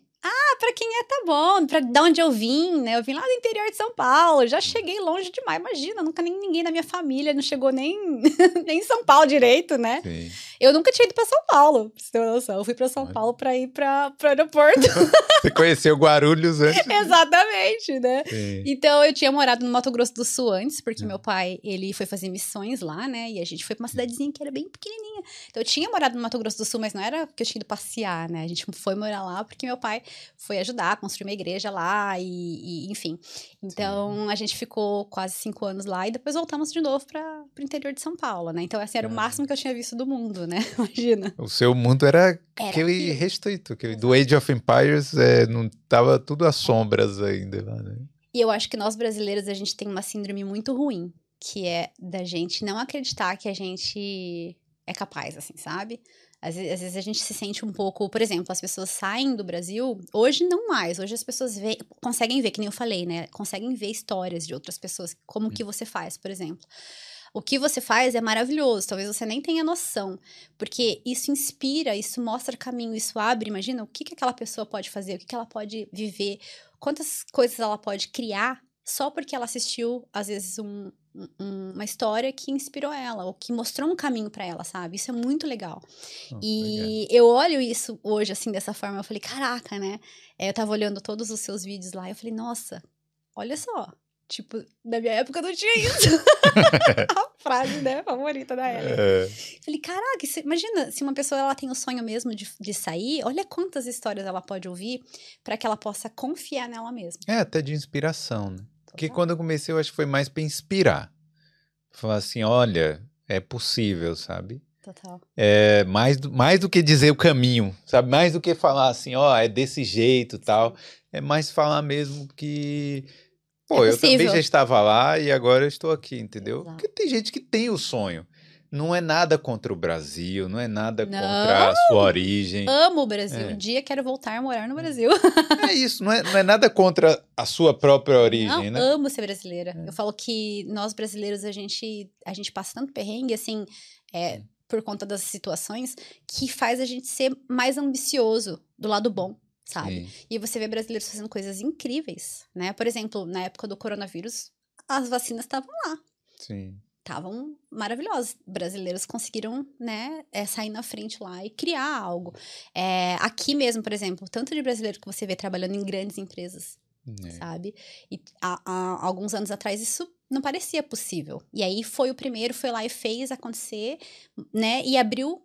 ah, pra quem é, tá bom. Pra de onde eu vim, né? Eu vim lá do interior de São Paulo. Já cheguei longe demais. Imagina, nunca nem ninguém da minha família não chegou nem, (laughs) nem em São Paulo direito, né? Sim. Eu nunca tinha ido pra São Paulo, pra você ter uma noção. Eu fui pra São Paulo pra ir pra, pro aeroporto. (laughs) você conheceu Guarulhos antes? (laughs) Exatamente, né? Sim. Então, eu tinha morado no Mato Grosso do Sul antes, porque hum. meu pai, ele foi fazer missões lá, né? E a gente foi pra uma cidadezinha que era bem pequenininha. Então, eu tinha morado no Mato Grosso do Sul, mas não era que eu tinha ido passear, né? A gente foi morar lá porque meu pai foi ajudar a construir uma igreja lá e, e enfim. Então, Sim. a gente ficou quase cinco anos lá e depois voltamos de novo para o interior de São Paulo, né? Então, assim, era é. o máximo que eu tinha visto do mundo, né? (laughs) Imagina. O seu mundo era, era aquele restrito, aquele do Age of Empires, é, não tava tudo às sombras ainda lá, né? E eu acho que nós brasileiros, a gente tem uma síndrome muito ruim, que é da gente não acreditar que a gente é capaz, assim, sabe? Às vezes, às vezes, a gente se sente um pouco, por exemplo, as pessoas saem do Brasil, hoje não mais, hoje as pessoas vê, conseguem ver, que nem eu falei, né? Conseguem ver histórias de outras pessoas, como que você faz, por exemplo. O que você faz é maravilhoso, talvez você nem tenha noção, porque isso inspira, isso mostra caminho, isso abre, imagina o que, que aquela pessoa pode fazer, o que, que ela pode viver, quantas coisas ela pode criar só porque ela assistiu, às vezes, um, um, uma história que inspirou ela, ou que mostrou um caminho para ela, sabe? Isso é muito legal. Oh, e legal. eu olho isso hoje, assim, dessa forma, eu falei, caraca, né? É, eu tava olhando todos os seus vídeos lá, eu falei, nossa, olha só. Tipo, na minha época não tinha isso. (laughs) a frase, né, favorita da Ellen. É. Falei, caraca, imagina, se uma pessoa ela tem o sonho mesmo de, de sair, olha quantas histórias ela pode ouvir para que ela possa confiar nela mesma. É, até de inspiração, né? Porque quando eu comecei, eu acho que foi mais para inspirar. Falar assim, olha, é possível, sabe? Total. É, mais, do, mais do que dizer o caminho, sabe? Mais do que falar assim, ó, oh, é desse jeito tal. É mais falar mesmo que. Pô, é eu também já estava lá e agora eu estou aqui, entendeu? Exato. Porque tem gente que tem o sonho não é nada contra o Brasil, não é nada não. contra a sua origem. Amo o Brasil. É. Um dia quero voltar a morar no Brasil. É isso, não é, não é nada contra a sua própria origem, não, né? amo ser brasileira. É. Eu falo que nós brasileiros, a gente, a gente passa tanto perrengue, assim, é, por conta das situações, que faz a gente ser mais ambicioso do lado bom. sabe? Sim. E você vê brasileiros fazendo coisas incríveis, né? Por exemplo, na época do coronavírus, as vacinas estavam lá. Sim. Estavam maravilhosas. Brasileiros conseguiram, né, é, sair na frente lá e criar algo. É, aqui mesmo, por exemplo, tanto de brasileiro que você vê trabalhando em grandes empresas, é. sabe? E há, há, alguns anos atrás isso não parecia possível. E aí foi o primeiro, foi lá e fez acontecer, né? E abriu,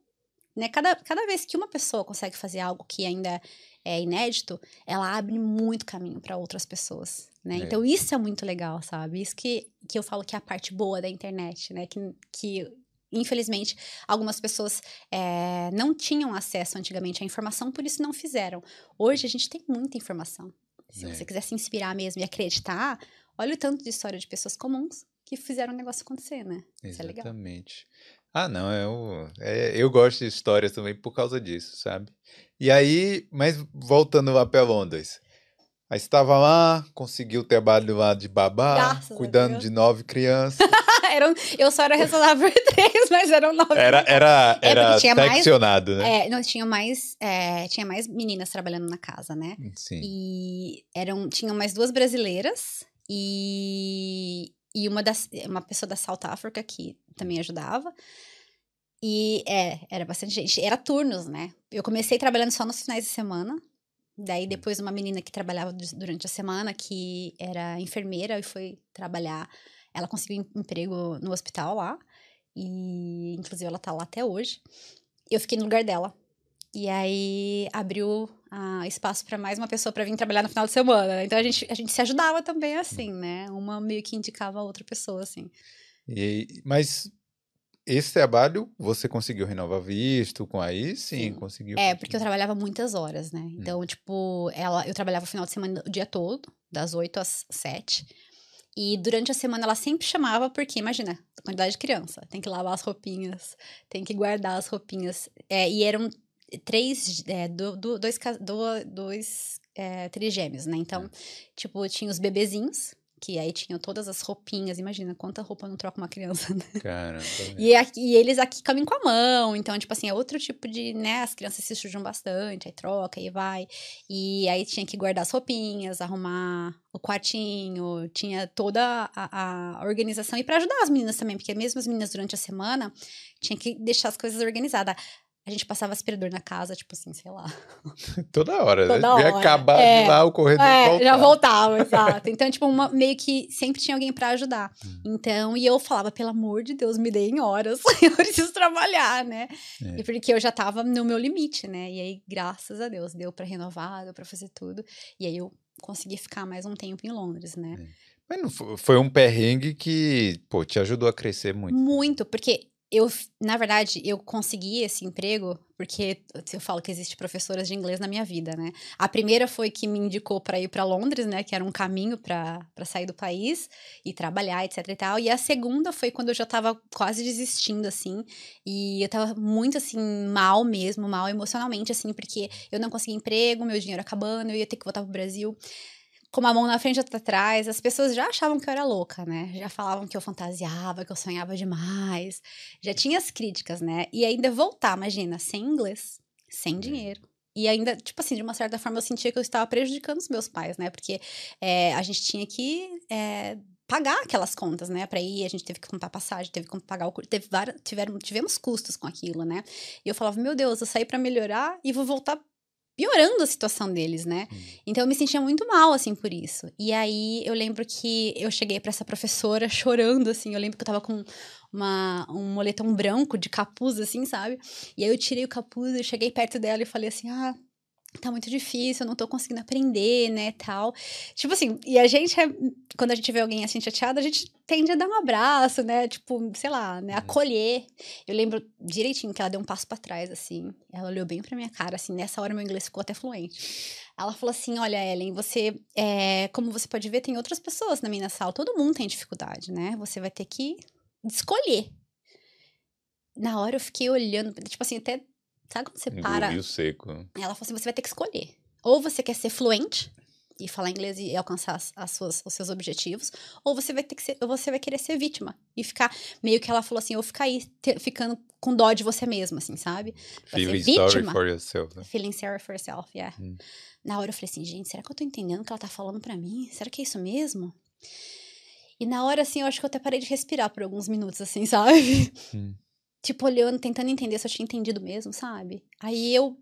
né? Cada, cada vez que uma pessoa consegue fazer algo que ainda é inédito, ela abre muito caminho para outras pessoas, né? É. Então isso é muito legal, sabe? Isso que, que eu falo que é a parte boa da internet, né? Que, que infelizmente, algumas pessoas é, não tinham acesso antigamente à informação, por isso não fizeram. Hoje a gente tem muita informação. Se é. você quiser se inspirar mesmo e acreditar, olha o tanto de história de pessoas comuns que fizeram o negócio acontecer, né? Isso Exatamente. É ah, não, eu, é, eu gosto de histórias também por causa disso, sabe? E aí, mas voltando lá para Londres. Aí estava lá, conseguiu o trabalho lá de babá, Graças cuidando de nove crianças. (laughs) eram, eu só era responsável por (laughs) três, mas eram nove. Era, era, é, era tinha mais, né? É, não, tinha mais, é, tinha mais meninas trabalhando na casa, né? Sim. E eram, tinham mais duas brasileiras e, e uma, das, uma pessoa da South Africa que também ajudava. E é, era bastante gente. Era turnos, né? Eu comecei trabalhando só nos finais de semana. Daí depois uma menina que trabalhava durante a semana, que era enfermeira e foi trabalhar, ela conseguiu um emprego no hospital lá. E inclusive ela tá lá até hoje. Eu fiquei no lugar dela. E aí abriu uh, espaço para mais uma pessoa para vir trabalhar no final de semana. Então a gente, a gente se ajudava também assim, né? Uma meio que indicava a outra pessoa, assim. E, mas esse trabalho você conseguiu renovar visto com aí? Sim, Sim. conseguiu. É, porque eu trabalhava muitas horas, né? Hum. Então, hum. tipo, ela, eu trabalhava o final de semana o dia todo, das 8 às 7. E durante a semana ela sempre chamava, porque, imagina, a quantidade de criança. Tem que lavar as roupinhas, tem que guardar as roupinhas. É, e eram três, é, do, do, dois, do, dois é, trigêmeos, né? Então, é. tipo, tinha os bebezinhos, que aí tinham todas as roupinhas. Imagina quanta roupa não troca uma criança, (laughs) né? Caramba. E, aqui, e eles aqui comem com a mão. Então, tipo assim, é outro tipo de, né? As crianças se sujam bastante, aí troca, aí vai. E aí tinha que guardar as roupinhas, arrumar o quartinho, tinha toda a, a organização. E para ajudar as meninas também, porque mesmo as meninas durante a semana tinha que deixar as coisas organizadas. A gente passava aspirador na casa, tipo assim, sei lá. (laughs) Toda hora, né? Toda né? Hora. Ia acabar é, lá o corredor é, voltava. Já voltava, exato. Então, tipo, uma, meio que sempre tinha alguém para ajudar. Hum. Então, e eu falava, pelo amor de Deus, me deem horas. (laughs) eu preciso trabalhar, né? É. E porque eu já tava no meu limite, né? E aí, graças a Deus, deu para renovar, deu pra fazer tudo. E aí eu consegui ficar mais um tempo em Londres, né? É. Mas não foi um perrengue que, pô, te ajudou a crescer muito. Muito, porque eu, na verdade, eu consegui esse emprego porque eu falo que existe professoras de inglês na minha vida, né? A primeira foi que me indicou para ir para Londres, né? Que era um caminho para sair do país e trabalhar, etc e tal. E a segunda foi quando eu já estava quase desistindo, assim. E eu estava muito, assim, mal mesmo, mal emocionalmente, assim, porque eu não conseguia emprego, meu dinheiro acabando, eu ia ter que voltar pro Brasil com uma mão na frente e outra atrás. As pessoas já achavam que eu era louca, né? Já falavam que eu fantasiava, que eu sonhava demais. Já tinha as críticas, né? E ainda voltar, imagina, sem inglês, sem dinheiro. E ainda, tipo assim, de uma certa forma eu sentia que eu estava prejudicando os meus pais, né? Porque é, a gente tinha que é, pagar aquelas contas, né? Para ir, a gente teve que comprar passagem, teve que pagar o teve várias, tiveram, tivemos custos com aquilo, né? E eu falava, meu Deus, eu saí para melhorar e vou voltar piorando a situação deles, né? Hum. Então eu me sentia muito mal, assim, por isso. E aí eu lembro que eu cheguei para essa professora (laughs) chorando, assim. Eu lembro que eu tava com uma, um moletom branco de capuz, assim, sabe? E aí eu tirei o capuz, eu cheguei perto dela e falei assim: ah tá muito difícil, eu não tô conseguindo aprender, né, tal. Tipo assim, e a gente, é, quando a gente vê alguém assim chateado, a gente tende a dar um abraço, né, tipo, sei lá, né, uhum. acolher. Eu lembro direitinho que ela deu um passo para trás, assim, ela olhou bem pra minha cara, assim, nessa hora meu inglês ficou até fluente. Ela falou assim, olha, Ellen, você, é, como você pode ver, tem outras pessoas na minha sala, todo mundo tem dificuldade, né, você vai ter que escolher. Na hora eu fiquei olhando, tipo assim, até Sabe quando você para? seco. Ela falou assim: você vai ter que escolher. Ou você quer ser fluente, e falar inglês e alcançar as, as suas, os seus objetivos, ou você vai ter que ser, ou você vai querer ser vítima e ficar meio que ela falou assim, ou ficar aí te, ficando com dó de você mesma, assim, sabe? Vai Feeling sorry for yourself. Né? Feeling sorry for yourself, yeah. Hum. Na hora eu falei assim, gente, será que eu tô entendendo o que ela tá falando para mim? Será que é isso mesmo? E na hora, assim, eu acho que eu até parei de respirar por alguns minutos, assim, (laughs) sabe? Hum. Tipo, olhando, tentando entender se eu tinha entendido mesmo, sabe? Aí eu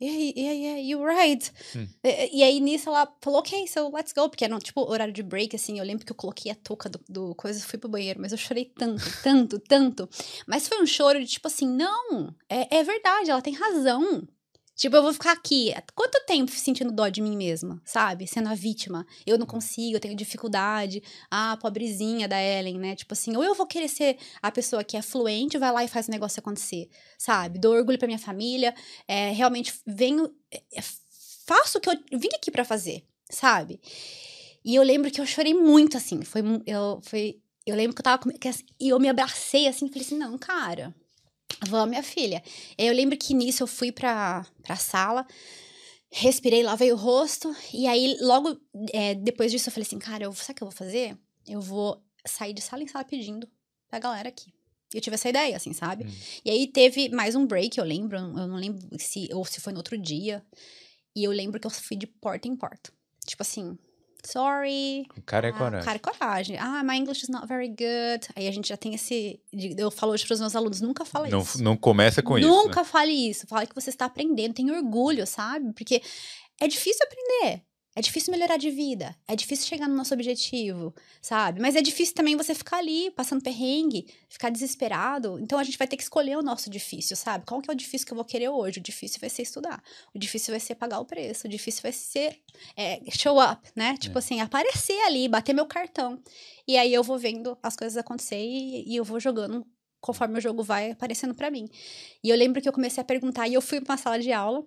yeah, yeah, yeah, you're right. Hum. E, e, aí nisso ela falou, ok, so let's go. Porque era, tipo, horário de break, assim. Eu lembro que eu coloquei a touca do, do coisa e fui pro banheiro. Mas eu chorei tanto, tanto, tanto. Mas foi um choro de tipo assim, não, é, é verdade, ela tem razão. Tipo, eu vou ficar aqui. Quanto tempo sentindo dó de mim mesma, sabe? Sendo a vítima. Eu não consigo, eu tenho dificuldade. Ah, pobrezinha da Ellen, né? Tipo assim, ou eu vou querer ser a pessoa que é fluente, vai lá e faz o negócio acontecer, sabe? Dou orgulho pra minha família. É, realmente venho. É, faço o que eu vim aqui para fazer, sabe? E eu lembro que eu chorei muito, assim. Foi. Eu, foi, eu lembro que eu tava. E eu me abracei assim e falei assim: não, cara Vou, minha filha. Eu lembro que nisso eu fui pra, pra sala, respirei, lavei o rosto, e aí logo é, depois disso eu falei assim, cara, eu, sabe o que eu vou fazer? Eu vou sair de sala em sala pedindo pra galera aqui. Eu tive essa ideia, assim, sabe? Hum. E aí teve mais um break, eu lembro, eu não lembro se, ou se foi no outro dia. E eu lembro que eu fui de porta em porta. Tipo assim, sorry. Cara é ah, coragem. Cara é coragem. Ah, my English is not very good. Aí a gente já tem esse. Eu falo hoje para os meus alunos: nunca fala não, isso. Não começa com nunca isso. Nunca né? fale isso. Fale que você está aprendendo, tem orgulho, sabe? Porque é difícil aprender. É difícil melhorar de vida, é difícil chegar no nosso objetivo, sabe? Mas é difícil também você ficar ali, passando perrengue, ficar desesperado. Então a gente vai ter que escolher o nosso difícil, sabe? Qual que é o difícil que eu vou querer hoje? O difícil vai ser estudar, o difícil vai ser pagar o preço, o difícil vai ser é, show up, né? Tipo é. assim, aparecer ali, bater meu cartão. E aí eu vou vendo as coisas acontecer e, e eu vou jogando conforme o jogo vai aparecendo para mim. E eu lembro que eu comecei a perguntar, e eu fui pra uma sala de aula,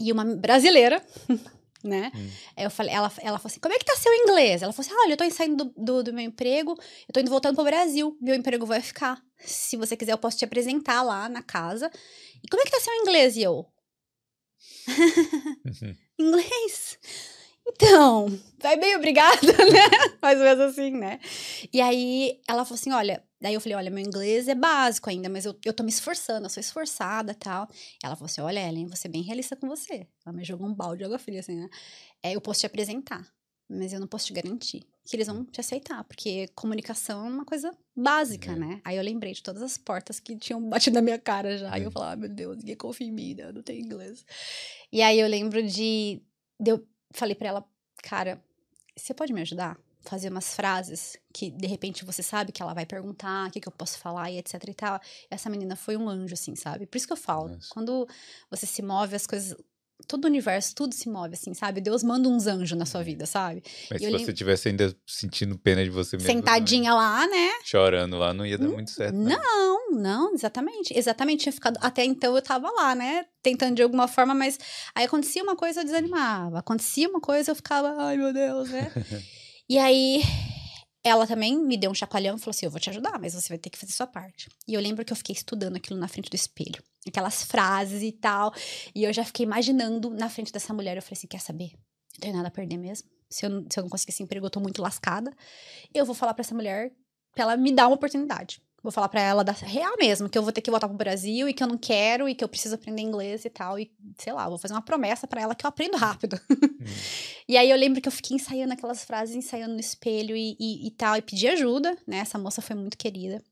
e uma brasileira (laughs) né? Hum. Eu falei, ela, ela falou assim: como é que tá seu inglês? Ela falou assim: olha, eu tô saindo do, do, do, meu emprego, eu tô indo voltando pro Brasil, meu emprego vai ficar. Se você quiser, eu posso te apresentar lá na casa. E como é que tá seu inglês? E eu. Uhum. (laughs) inglês? Então, vai bem, obrigada, (laughs) né? Mais ou menos assim, né? E aí ela falou assim: olha, Daí eu falei, olha, meu inglês é básico ainda, mas eu, eu tô me esforçando, eu sou esforçada e tal. Ela falou assim, olha, Ellen, vou ser bem realista com você. Ela me jogou um balde de água fria, assim, né? É, eu posso te apresentar, mas eu não posso te garantir que eles vão te aceitar, porque comunicação é uma coisa básica, é. né? Aí eu lembrei de todas as portas que tinham batido na minha cara já. É. E eu falava, ah, meu Deus, ninguém confia em mim, né? Eu não tenho inglês. E aí eu lembro de, de eu falei para ela, cara, você pode me ajudar? Fazer umas frases que de repente você sabe que ela vai perguntar, o que, que eu posso falar e etc e tal. Essa menina foi um anjo, assim, sabe? Por isso que eu falo, Nossa. quando você se move, as coisas. Todo o universo, tudo se move, assim, sabe? Deus manda uns anjos na sua uhum. vida, sabe? Mas e se você tivesse ainda sentindo pena de você mesmo. Sentadinha né? lá, né? Chorando lá, não ia dar muito certo. Né? Não, não, exatamente. Exatamente, tinha ficado. Até então eu tava lá, né? Tentando de alguma forma, mas aí acontecia uma coisa, eu desanimava. Acontecia uma coisa, eu ficava, ai meu Deus, né? (laughs) E aí, ela também me deu um chacoalhão e falou assim: Eu vou te ajudar, mas você vai ter que fazer sua parte. E eu lembro que eu fiquei estudando aquilo na frente do espelho, aquelas frases e tal. E eu já fiquei imaginando na frente dessa mulher. Eu falei assim: Quer saber? Não tenho nada a perder mesmo. Se eu, se eu não conseguir esse emprego, eu tô muito lascada. Eu vou falar para essa mulher pra ela me dar uma oportunidade. Vou falar para ela da real mesmo, que eu vou ter que voltar pro Brasil e que eu não quero e que eu preciso aprender inglês e tal. E sei lá, vou fazer uma promessa para ela que eu aprendo rápido. Hum. (laughs) e aí eu lembro que eu fiquei ensaiando aquelas frases, ensaiando no espelho e, e, e tal, e pedi ajuda, né? Essa moça foi muito querida.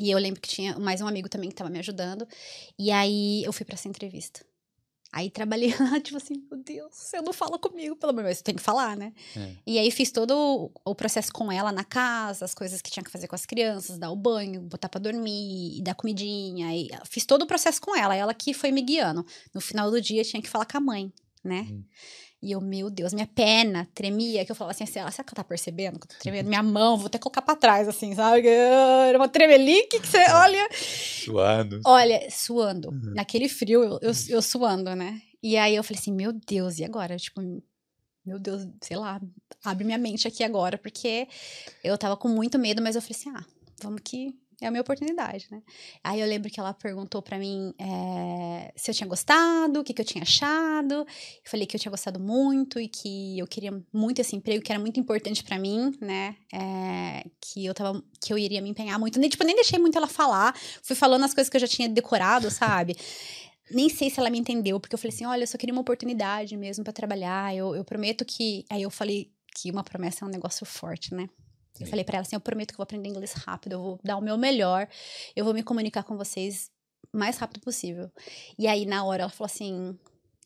E eu lembro que tinha mais um amigo também que tava me ajudando. E aí eu fui para essa entrevista. Aí trabalhei lá, (laughs) tipo assim, meu Deus, você não fala comigo, pelo menos, você tem que falar, né? É. E aí fiz todo o, processo com ela na casa, as coisas que tinha que fazer com as crianças, dar o banho, botar pra dormir, dar comidinha. E fiz todo o processo com ela, ela que foi me guiando. No final do dia tinha que falar com a mãe, né? Hum. E eu, meu Deus, minha perna tremia, que eu falava assim, assim será que ela tá percebendo que eu tô tremendo? Minha mão, vou até colocar pra trás, assim, sabe? Era uma tremelique que você olha... Suando. Olha, suando. Uhum. Naquele frio, eu, eu, eu suando, né? E aí eu falei assim, meu Deus, e agora? Tipo, meu Deus, sei lá, abre minha mente aqui agora, porque eu tava com muito medo, mas eu falei assim, ah, vamos que é a minha oportunidade, né? Aí eu lembro que ela perguntou para mim é, se eu tinha gostado, o que, que eu tinha achado. Eu falei que eu tinha gostado muito e que eu queria muito esse emprego, que era muito importante para mim, né? É, que eu tava, que eu iria me empenhar muito. Nem, tipo, nem deixei muito ela falar. Fui falando as coisas que eu já tinha decorado, sabe? nem sei se ela me entendeu, porque eu falei assim: olha, eu só queria uma oportunidade mesmo para trabalhar. Eu, eu prometo que. Aí eu falei que uma promessa é um negócio forte, né? Sim. Eu falei para ela assim: eu prometo que eu vou aprender inglês rápido, eu vou dar o meu melhor, eu vou me comunicar com vocês o mais rápido possível. E aí, na hora, ela falou assim.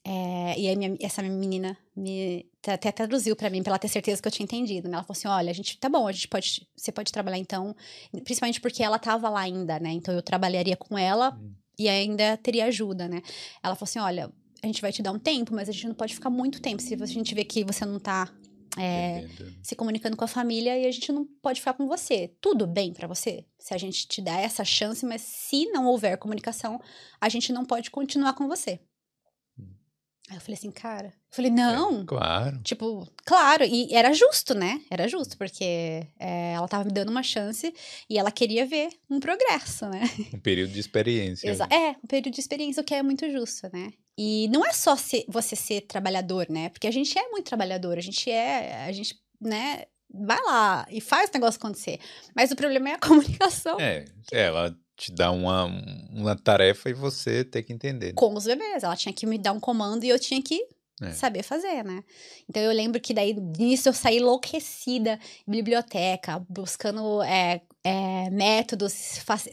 É, e aí, minha, essa menina me até traduziu para mim, pra ela ter certeza que eu tinha entendido. Né? Ela falou assim: olha, a gente, tá bom, a gente pode, você pode trabalhar então, principalmente porque ela tava lá ainda, né? Então eu trabalharia com ela. Hum e ainda teria ajuda, né? Ela falou assim: olha, a gente vai te dar um tempo, mas a gente não pode ficar muito tempo. Se a gente vê que você não tá é, se comunicando com a família e a gente não pode ficar com você. Tudo bem para você? Se a gente te dá essa chance, mas se não houver comunicação, a gente não pode continuar com você. Aí eu falei assim, cara. Eu falei, não. É, claro. Tipo, claro. E era justo, né? Era justo, porque é, ela tava me dando uma chance e ela queria ver um progresso, né? Um período de experiência. Exa é, um período de experiência, o que é muito justo, né? E não é só ser, você ser trabalhador, né? Porque a gente é muito trabalhador, a gente é. A gente, né? Vai lá e faz o negócio acontecer. Mas o problema é a (laughs) comunicação. É, ela te dá uma, uma tarefa e você tem que entender. Né? Com os bebês. Ela tinha que me dar um comando e eu tinha que é. saber fazer, né? Então eu lembro que daí nisso eu saí enlouquecida biblioteca, buscando é, é, métodos,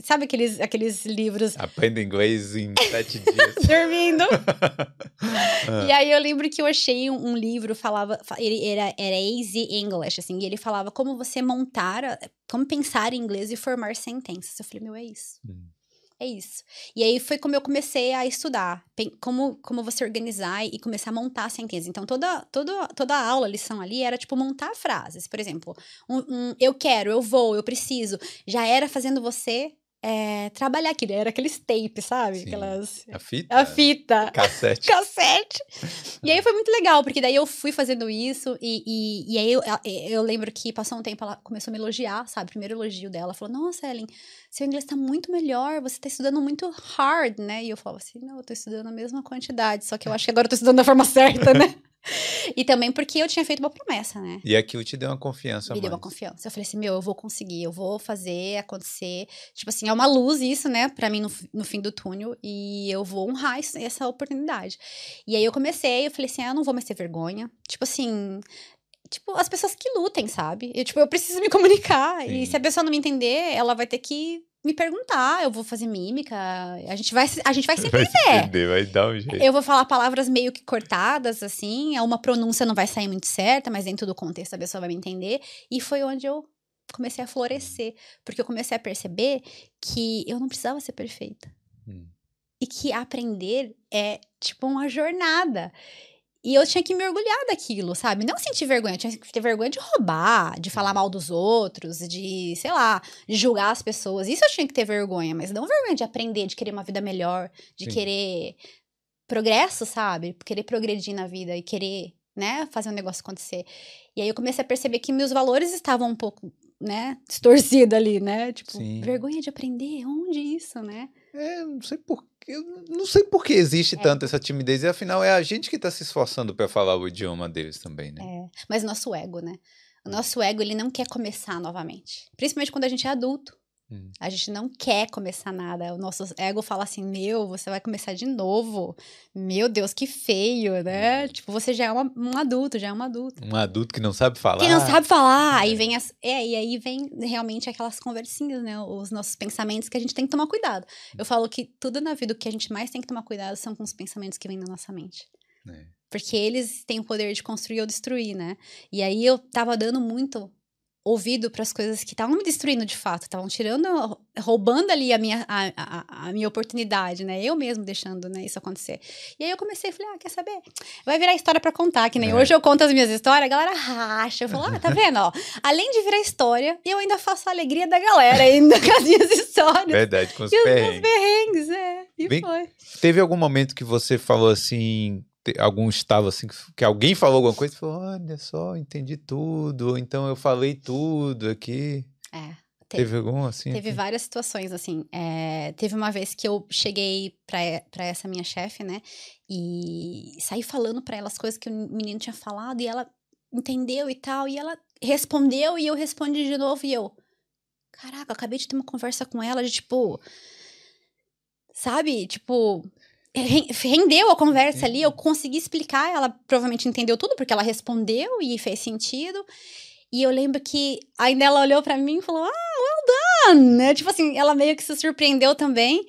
sabe aqueles, aqueles livros. Aprenda inglês em (laughs) sete dias. Dormindo. (laughs) e aí eu lembro que eu achei um, um, livro, falava, ele era, era Easy English, assim, e ele falava como você montar, como pensar em inglês e formar sentenças. Eu falei, meu, é isso. Hum. É isso. E aí foi como eu comecei a estudar, como, como você organizar e começar a montar sentenças. Então, toda, toda, toda a aula, a lição ali, era tipo montar frases. Por exemplo, um, um, eu quero, eu vou, eu preciso. Já era fazendo você é, trabalhar aquilo. Era aqueles tapes, sabe? Sim. Aquelas. A fita. A fita. Cassete. (laughs) Cassete. E aí foi muito legal, porque daí eu fui fazendo isso, e, e, e aí eu, eu lembro que passou um tempo, ela começou a me elogiar, sabe? Primeiro elogio dela. Falou: Nossa, Ellen, seu inglês tá muito melhor, você tá estudando muito hard, né? E eu falava assim: Não, eu tô estudando a mesma quantidade, só que eu acho que agora eu tô estudando da forma certa, né? (laughs) e também porque eu tinha feito uma promessa, né? E aquilo te deu uma confiança. Me deu uma confiança. Eu falei assim, meu, eu vou conseguir, eu vou fazer acontecer. Tipo assim, é uma luz isso, né, para mim no, no fim do túnel. E eu vou honrar essa oportunidade. E aí eu comecei, eu falei assim, ah, eu não vou mais ter vergonha. Tipo assim, tipo, as pessoas que lutem, sabe? Eu, tipo, eu preciso me (laughs) comunicar. Sim. E se a pessoa não me entender, ela vai ter que me perguntar, eu vou fazer mímica, a gente vai, a gente vai se entender. Vai, se entender, vai dar um jeito. Eu vou falar palavras meio que cortadas, assim, uma pronúncia não vai sair muito certa, mas dentro do contexto a pessoa vai me entender. E foi onde eu comecei a florescer, porque eu comecei a perceber que eu não precisava ser perfeita. Hum. E que aprender é, tipo, uma jornada. E eu tinha que me orgulhar daquilo, sabe? Não sentir vergonha, eu tinha que ter vergonha de roubar, de falar mal dos outros, de, sei lá, de julgar as pessoas. Isso eu tinha que ter vergonha, mas não vergonha de aprender, de querer uma vida melhor, de Sim. querer progresso, sabe? Querer progredir na vida e querer, né, fazer um negócio acontecer. E aí eu comecei a perceber que meus valores estavam um pouco, né, distorcidos ali, né? Tipo, Sim. vergonha de aprender, onde isso, né? É, não sei por eu não sei por que existe é. tanto essa timidez, e afinal é a gente que está se esforçando para falar o idioma deles também, né? É, mas nosso ego, né? O nosso ego, ele não quer começar novamente. Principalmente quando a gente é adulto. Hum. A gente não quer começar nada. O nosso ego fala assim: Meu, você vai começar de novo. Meu Deus, que feio, né? É. Tipo, você já é uma, um adulto, já é um adulto. Um adulto que não sabe falar. Que não sabe falar. É. Aí vem as, é, e aí vem realmente aquelas conversinhas, né? Os nossos pensamentos que a gente tem que tomar cuidado. Eu falo que tudo na vida o que a gente mais tem que tomar cuidado são com os pensamentos que vêm na nossa mente. É. Porque eles têm o poder de construir ou destruir, né? E aí eu tava dando muito ouvido para as coisas que estavam me destruindo de fato, estavam tirando, roubando ali a minha, a, a, a, minha oportunidade, né? Eu mesmo deixando né, isso acontecer. E aí eu comecei a falar, ah, quer saber? Vai virar história para contar, que nem é. hoje eu conto as minhas histórias, a galera racha. Eu falo, ah, tá (laughs) vendo? Ó, além de virar história, eu ainda faço a alegria da galera ainda (laughs) com as minhas histórias. Verdade, com os e perrengues. os perrengues, é. E Bem, foi. Teve algum momento que você falou assim, algum estava assim, que alguém falou alguma coisa e falou: olha só, entendi tudo, ou então eu falei tudo aqui. É. Teve, teve algum assim? Teve várias situações, assim. É, teve uma vez que eu cheguei pra essa minha chefe, né? E saí falando pra ela as coisas que o menino tinha falado e ela entendeu e tal. E ela respondeu e eu respondi de novo e eu. Caraca, acabei de ter uma conversa com ela de tipo. Sabe? Tipo. Rendeu a conversa ali, eu consegui explicar, ela provavelmente entendeu tudo, porque ela respondeu e fez sentido. E eu lembro que ainda ela olhou para mim e falou: Ah, well done! Né? Tipo assim, ela meio que se surpreendeu também.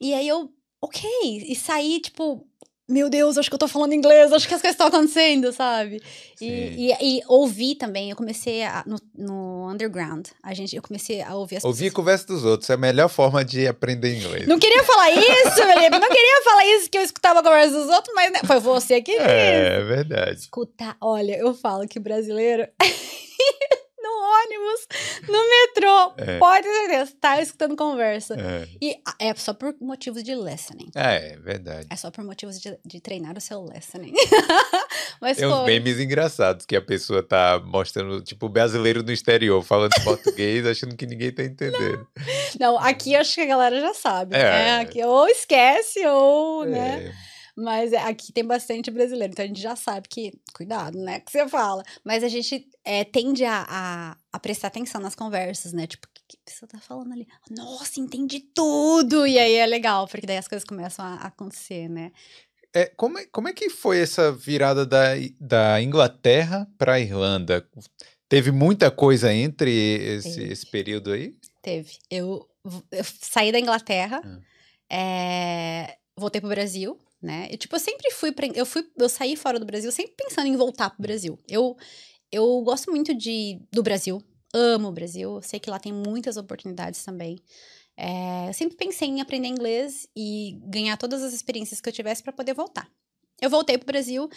E aí eu, ok. E saí, tipo, meu Deus, acho que eu tô falando inglês, acho que as coisas estão acontecendo, sabe? E, e, e, ouvir também, eu comecei a, no, no, underground, a gente, eu comecei a ouvir as Ouvir pessoas. conversa dos outros é a melhor forma de aprender inglês. Não queria falar isso, Felipe, não queria falar isso que eu escutava a conversa dos outros, mas né, foi você que disse. É, é verdade. Escutar, olha, eu falo que brasileiro... (laughs) ônibus, no metrô. É. Pode ter tá escutando conversa. É. E é só por motivos de listening. É, é verdade. É só por motivos de, de treinar o seu listening. (laughs) Mas Tem uns memes engraçados que a pessoa tá mostrando, tipo, brasileiro no exterior, falando (laughs) português, achando que ninguém tá entendendo. Não, Não, aqui acho que a galera já sabe. É. Né? Aqui, ou esquece, ou, né? É. Mas aqui tem bastante brasileiro, então a gente já sabe que, cuidado, né, que você fala. Mas a gente é, tende a, a, a, prestar atenção nas conversas, né? Tipo, o que, que a pessoa tá falando ali? Nossa, entendi tudo! E aí é legal, porque daí as coisas começam a, a acontecer, né? É, como, é, como é que foi essa virada da, da Inglaterra para Irlanda? Teve muita coisa entre esse, esse período aí? Teve. Eu, eu saí da Inglaterra, ah. é, voltei pro Brasil, né? Tipo, eu sempre fui pra, eu fui eu saí fora do Brasil sempre pensando em voltar pro Brasil. Eu eu gosto muito de do Brasil, amo o Brasil, sei que lá tem muitas oportunidades também. É, eu sempre pensei em aprender inglês e ganhar todas as experiências que eu tivesse para poder voltar. Eu voltei pro Brasil,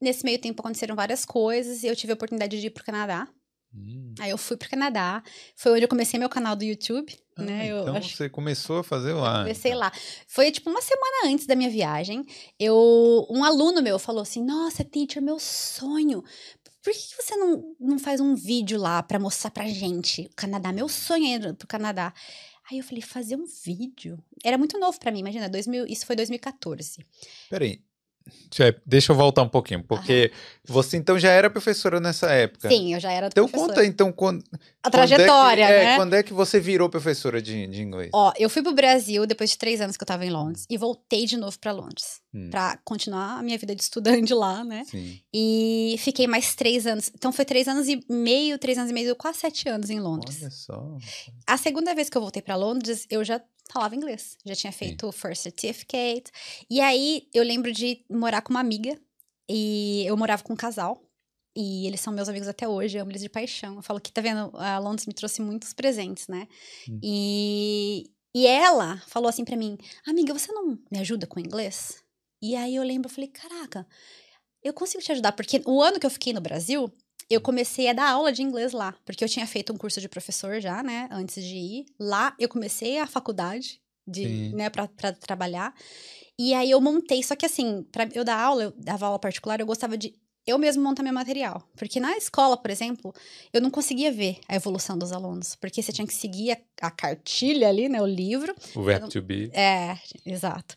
nesse meio tempo aconteceram várias coisas eu tive a oportunidade de ir pro Canadá. Hum. Aí eu fui pro Canadá, foi onde eu comecei meu canal do YouTube. Ah, né? Eu então acho... você começou a fazer lá. Eu comecei então. lá. Foi tipo uma semana antes da minha viagem. Eu, um aluno meu falou assim: Nossa, teacher, meu sonho. Por que você não, não faz um vídeo lá para mostrar pra gente o Canadá? Meu sonho é ir pro Canadá. Aí eu falei, fazer um vídeo? Era muito novo para mim, imagina, 2000, isso foi 2014. Peraí, Deixa eu voltar um pouquinho, porque Aham. você então já era professora nessa época. Sim, eu já era então, professora. Então conta então quando, a trajetória, quando é que, né? É, quando é que você virou professora de, de inglês? Ó, eu fui pro Brasil depois de três anos que eu tava em Londres e voltei de novo para Londres hum. para continuar a minha vida de estudante lá, né? Sim. E fiquei mais três anos. Então foi três anos e meio, três anos e meio, quase sete anos em Londres. Olha só. A segunda vez que eu voltei para Londres, eu já falava inglês. Já tinha feito o First Certificate. E aí eu lembro de morar com uma amiga. E eu morava com um casal. E eles são meus amigos até hoje, eu amo eles de paixão. Eu falo que, tá vendo, a Londres me trouxe muitos presentes, né? Hum. E, e ela falou assim para mim: Amiga, você não me ajuda com inglês? E aí eu lembro, eu falei: Caraca, eu consigo te ajudar. Porque o ano que eu fiquei no Brasil, eu comecei a dar aula de inglês lá, porque eu tinha feito um curso de professor já, né, antes de ir. Lá eu comecei a faculdade de, né, para trabalhar. E aí eu montei, só que assim, para eu dar aula, eu dava aula particular, eu gostava de eu mesmo montar meu material. Porque na escola, por exemplo, eu não conseguia ver a evolução dos alunos. Porque você tinha que seguir a, a cartilha ali, né? O livro. O verbo to be. É, exato.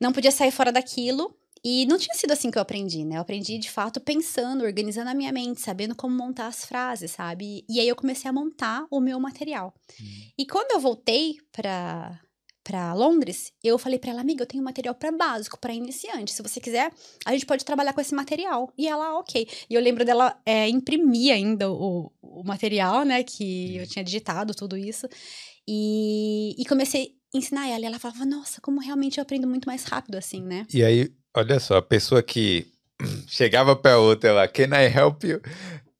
Não podia sair fora daquilo. E não tinha sido assim que eu aprendi, né? Eu aprendi de fato pensando, organizando a minha mente, sabendo como montar as frases, sabe? E aí eu comecei a montar o meu material. Hum. E quando eu voltei para para Londres, eu falei para ela, amiga, eu tenho material para básico, para iniciante. Se você quiser, a gente pode trabalhar com esse material. E ela, ok. E eu lembro dela é, imprimir ainda o, o material, né, que eu tinha digitado, tudo isso. E, e comecei a ensinar ela. E ela falava, nossa, como realmente eu aprendo muito mais rápido assim, né? E aí, olha só, a pessoa que (clears throat) chegava para outra lá, can I help you?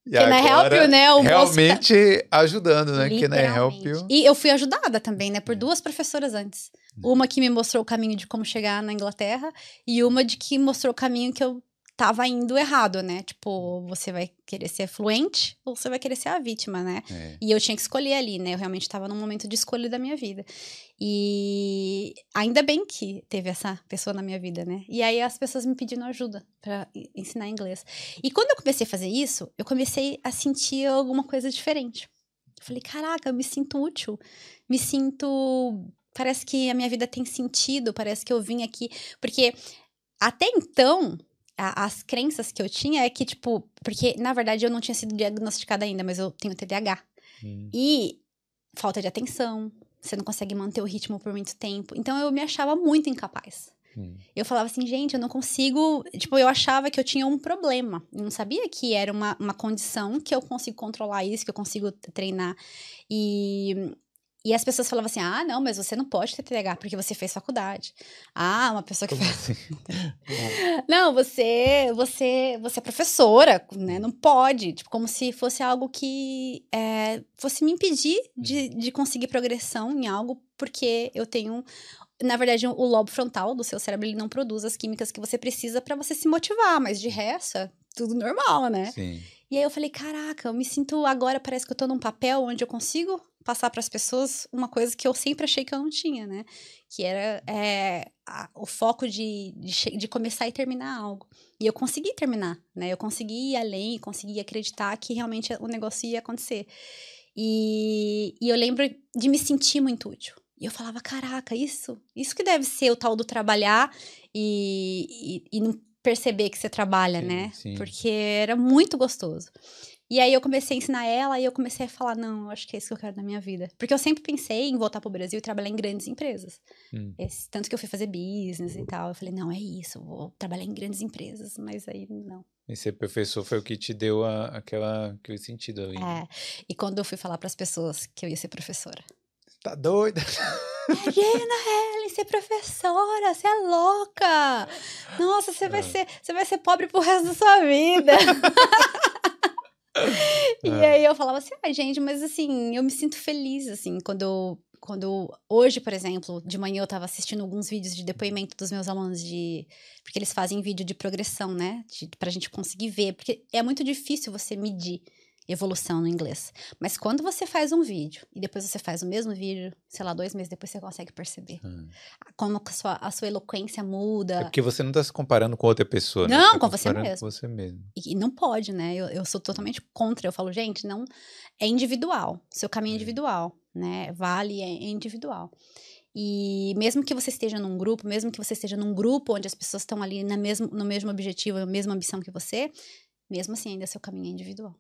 E Can I help you, né? O realmente tá... ajudando, né? Can I help you? E eu fui ajudada também, né? Por duas professoras antes. Hum. Uma que me mostrou o caminho de como chegar na Inglaterra e uma de que mostrou o caminho que eu tava indo errado, né? Tipo, você vai querer ser fluente ou você vai querer ser a vítima, né? É. E eu tinha que escolher ali, né? Eu realmente tava num momento de escolha da minha vida. E ainda bem que teve essa pessoa na minha vida, né? E aí as pessoas me pedindo ajuda para ensinar inglês. E quando eu comecei a fazer isso, eu comecei a sentir alguma coisa diferente. Eu falei, caraca, eu me sinto útil, me sinto. Parece que a minha vida tem sentido, parece que eu vim aqui. Porque até então, a, as crenças que eu tinha é que, tipo, porque na verdade eu não tinha sido diagnosticada ainda, mas eu tenho TDAH. Hum. E falta de atenção, você não consegue manter o ritmo por muito tempo. Então eu me achava muito incapaz. Hum. Eu falava assim, gente, eu não consigo. Tipo, eu achava que eu tinha um problema. Eu não sabia que era uma, uma condição que eu consigo controlar isso, que eu consigo treinar. E e as pessoas falavam assim: ah, não, mas você não pode ter TDAH porque você fez faculdade. Ah, uma pessoa que fez. Assim? (laughs) não, você, você, você é professora, né? Não pode. Tipo, como se fosse algo que é, fosse me impedir de, uhum. de conseguir progressão em algo, porque eu tenho. Na verdade, o lobo frontal do seu cérebro ele não produz as químicas que você precisa para você se motivar, mas de resto, é tudo normal, né? Sim. E aí eu falei, caraca, eu me sinto agora, parece que eu tô num papel onde eu consigo passar para as pessoas uma coisa que eu sempre achei que eu não tinha, né? Que era é, a, o foco de, de, de, começar e terminar algo. E eu consegui terminar, né? Eu consegui ir além, consegui acreditar que realmente o negócio ia acontecer. E, e eu lembro de me sentir muito útil. E eu falava, caraca, isso, isso que deve ser o tal do trabalhar e, e, e não perceber que você trabalha, sim, né? Sim. Porque era muito gostoso. E aí eu comecei a ensinar ela e eu comecei a falar, não, eu acho que é isso que eu quero na minha vida. Porque eu sempre pensei em voltar pro Brasil e trabalhar em grandes empresas. Hum. Esse, tanto que eu fui fazer business e tal. Eu falei, não, é isso, vou trabalhar em grandes empresas. Mas aí, não. E ser professor foi o que te deu a, aquela, aquele sentido ali. É, e quando eu fui falar para as pessoas que eu ia ser professora. Tá doida? Imagina, Helen, ser professora, você é louca. Nossa, você vai, é. ser, você vai ser pobre pro resto da sua vida. (laughs) (laughs) e é. aí eu falava assim, ai, ah, gente, mas assim, eu me sinto feliz, assim, quando eu, quando hoje, por exemplo, de manhã eu tava assistindo alguns vídeos de depoimento dos meus alunos de. Porque eles fazem vídeo de progressão, né? De, pra gente conseguir ver. Porque é muito difícil você medir evolução no inglês. Mas quando você faz um vídeo e depois você faz o mesmo vídeo, sei lá, dois meses depois você consegue perceber hum. como a sua, a sua eloquência muda. É porque você não está se comparando com outra pessoa, né? Não, tá com você mesmo. Com você mesmo. E, e, não pode, né? Eu, eu sou totalmente contra. Eu falo, gente, não é individual. Seu caminho é individual, né? Vale é individual. E mesmo que você esteja num grupo, mesmo que você esteja num grupo onde as pessoas estão ali na mesmo, no mesmo objetivo, na mesma ambição que você, mesmo assim ainda seu caminho é individual.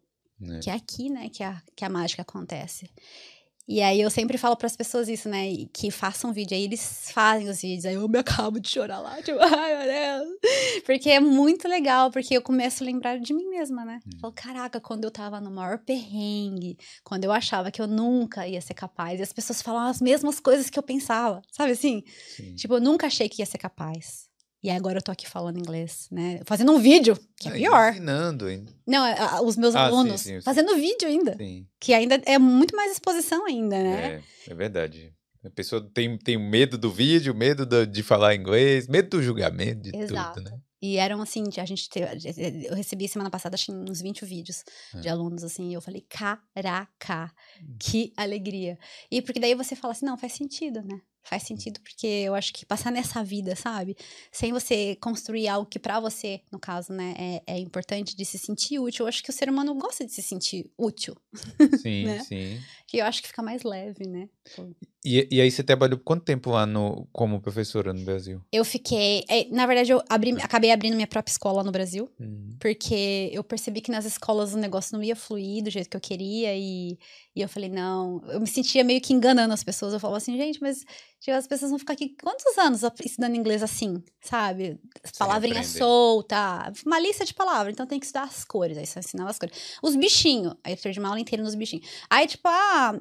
É. Que é aqui, né, que a, que a mágica acontece. E aí eu sempre falo para as pessoas isso, né? Que façam vídeo. Aí eles fazem os vídeos. Aí eu me acabo de chorar lá, tipo, (laughs) ai meu Deus. Porque é muito legal, porque eu começo a lembrar de mim mesma, né? Hum. Falo, caraca, quando eu tava no maior perrengue, quando eu achava que eu nunca ia ser capaz, e as pessoas falam as mesmas coisas que eu pensava, sabe assim? Sim. Tipo, eu nunca achei que ia ser capaz. E agora eu tô aqui falando inglês, né? Fazendo um vídeo, que é pior. Ensinando ainda. Não, é, os meus ah, alunos sim, sim, fazendo vídeo ainda. Sim. Que ainda é muito mais exposição ainda, né? É, é verdade. A pessoa tem, tem medo do vídeo, medo do, de falar inglês, medo do julgamento, de Exato. tudo, né? E eram assim, a gente teve, eu recebi semana passada acho uns 20 vídeos é. de alunos assim, e eu falei, caraca, hum. que alegria. E porque daí você fala assim, não, faz sentido, né? Faz sentido porque eu acho que passar nessa vida, sabe? Sem você construir algo que para você, no caso, né, é, é, importante de se sentir útil. Eu acho que o ser humano gosta de se sentir útil. (laughs) Sim, né? sim. Que eu acho que fica mais leve, né? E, e aí você trabalhou quanto tempo lá no, como professora no Brasil? Eu fiquei, é, na verdade eu abri, acabei abrindo minha própria escola no Brasil, uhum. porque eu percebi que nas escolas o negócio não ia fluir do jeito que eu queria e, e eu falei, não, eu me sentia meio que enganando as pessoas. Eu falava assim, gente, mas tipo, as pessoas vão ficar aqui quantos anos estudando inglês assim, sabe? Palavrinha solta, uma lista de palavras, então tem que estudar as cores, aí só ensinava as cores. Os bichinhos, aí eu perdi uma aula inteira nos bichinhos. Aí, tipo, ah,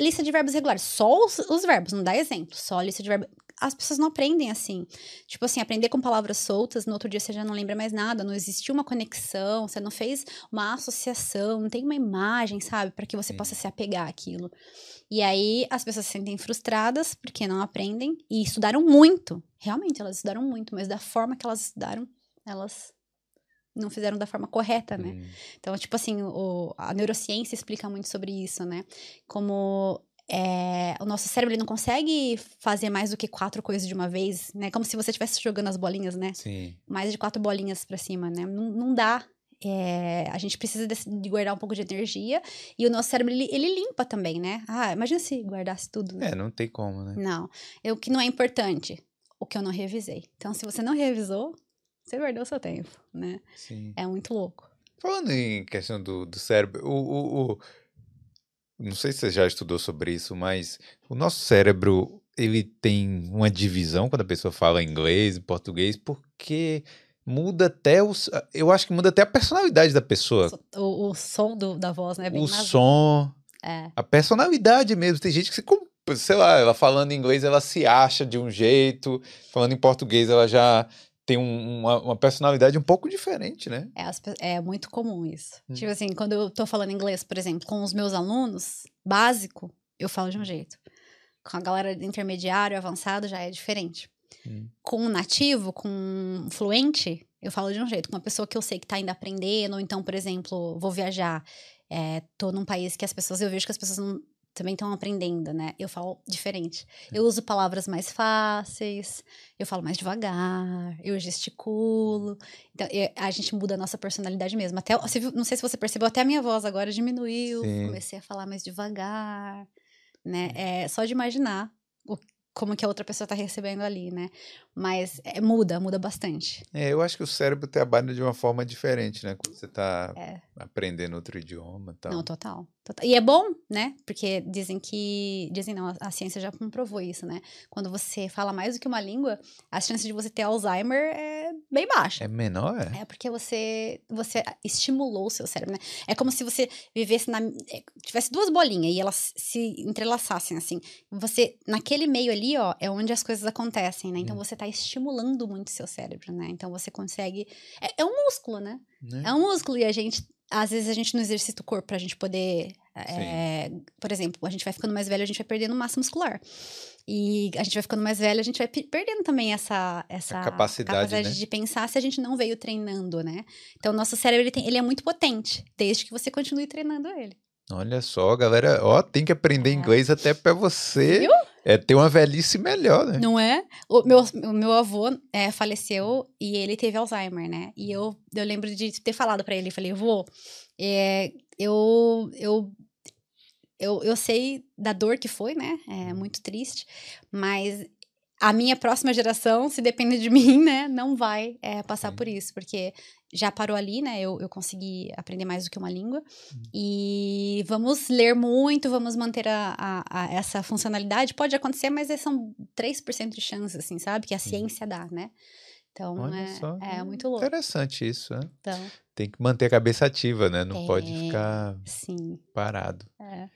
lista de verbos regulares, só os, os verbos, não dá exemplo, só lista de verbos as pessoas não aprendem assim. Tipo assim, aprender com palavras soltas, no outro dia você já não lembra mais nada, não existiu uma conexão, você não fez uma associação, não tem uma imagem, sabe, para que você Sim. possa se apegar àquilo. E aí as pessoas se sentem frustradas porque não aprendem e estudaram muito. Realmente, elas estudaram muito, mas da forma que elas estudaram, elas não fizeram da forma correta, né? Hum. Então, tipo assim, o, a neurociência explica muito sobre isso, né? Como é, o nosso cérebro ele não consegue fazer mais do que quatro coisas de uma vez, né? Como se você estivesse jogando as bolinhas, né? Sim. Mais de quatro bolinhas para cima, né? Não, não dá. é, a gente precisa de, de, guardar um pouco de energia e o nosso cérebro, ele, ele, limpa também, né? Ah, imagina se guardasse tudo. Né? É, não tem como, né? Não. É o que não é importante, o que eu não revisei. Então, se você não revisou, você guardou o seu tempo, né? Sim. É muito louco. Falando em questão do, do cérebro, o, o, o, não sei se você já estudou sobre isso, mas o nosso cérebro ele tem uma divisão quando a pessoa fala inglês e português, porque muda até os. Eu acho que muda até a personalidade da pessoa. O, o som do, da voz, né? Bem o som. É. A personalidade mesmo. Tem gente que se. Sei lá, ela falando inglês, ela se acha de um jeito, falando em português, ela já tem um, uma, uma, personalidade um pouco diferente, né? É, é muito comum isso. Hum. Tipo assim, quando eu tô falando inglês, por exemplo, com os meus alunos, básico, eu falo de um jeito. Com a galera intermediário, avançado, já é diferente. Hum. Com um nativo, com um fluente, eu falo de um jeito. Com uma pessoa que eu sei que tá ainda aprendendo, ou então, por exemplo, vou viajar, é, tô num país que as pessoas, eu vejo que as pessoas não, também estão aprendendo, né? Eu falo diferente. Eu uso palavras mais fáceis, eu falo mais devagar, eu gesticulo. Então, eu, a gente muda a nossa personalidade mesmo. Até, não sei se você percebeu, até a minha voz agora diminuiu. Sim. Comecei a falar mais devagar, né? É só de imaginar o como que a outra pessoa está recebendo ali, né? Mas é, muda, muda bastante. É, eu acho que o cérebro trabalha de uma forma diferente, né? Quando você está é. aprendendo outro idioma tal. Não, total, total. E é bom, né? Porque dizem que... Dizem não, a ciência já comprovou isso, né? Quando você fala mais do que uma língua, a chance de você ter Alzheimer é bem baixa. É menor, é? É porque você, você estimulou o seu cérebro, né? É como se você vivesse na... É, tivesse duas bolinhas e elas se entrelaçassem, assim. Você, naquele meio ali, ó, é onde as coisas acontecem, né? Então hum. você está estimulando muito seu cérebro, né? Então você consegue. É, é um músculo, né? né? É um músculo e a gente. Às vezes a gente não exercita o corpo pra gente poder. É, por exemplo, a gente vai ficando mais velho, a gente vai perdendo massa muscular. E a gente vai ficando mais velho, a gente vai perdendo também essa, essa capacidade, capacidade né? de pensar se a gente não veio treinando, né? Então, o nosso cérebro ele, tem, ele é muito potente, desde que você continue treinando ele. Olha só, galera, ó, tem que aprender é. inglês até para você Viu? É ter uma velhice melhor, né? Não é? O meu, o meu avô é, faleceu e ele teve Alzheimer, né? E eu, eu lembro de ter falado para ele, falei, vô, é, eu, eu, eu, eu sei da dor que foi, né? É muito triste, mas a minha próxima geração, se depender de (laughs) mim, né, não vai é, passar por isso, porque já parou ali, né? Eu, eu consegui aprender mais do que uma língua. Uhum. E vamos ler muito, vamos manter a, a, a, essa funcionalidade. Pode acontecer, mas são 3% de chance, assim, sabe? Que a ciência dá, né? Então, é, é, muito louco. Interessante isso, né? Então, Tem que manter a cabeça ativa, né? Não é, pode ficar sim. parado. É.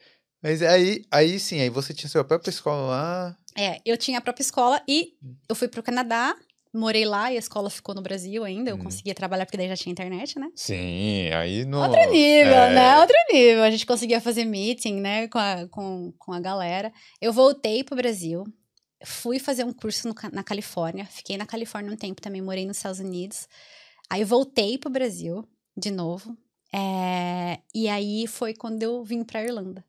Mas aí, aí sim, aí você tinha sua própria escola lá. É, eu tinha a própria escola e hum. eu fui pro Canadá morei lá e a escola ficou no Brasil ainda. Eu hum. conseguia trabalhar porque daí já tinha internet, né? Sim, aí no. Outro nível, é... né? Outro nível. A gente conseguia fazer meeting, né, com a, com, com a galera. Eu voltei pro Brasil. Fui fazer um curso no, na Califórnia. Fiquei na Califórnia um tempo também, morei nos Estados Unidos. Aí voltei pro Brasil de novo. É, e aí foi quando eu vim pra Irlanda.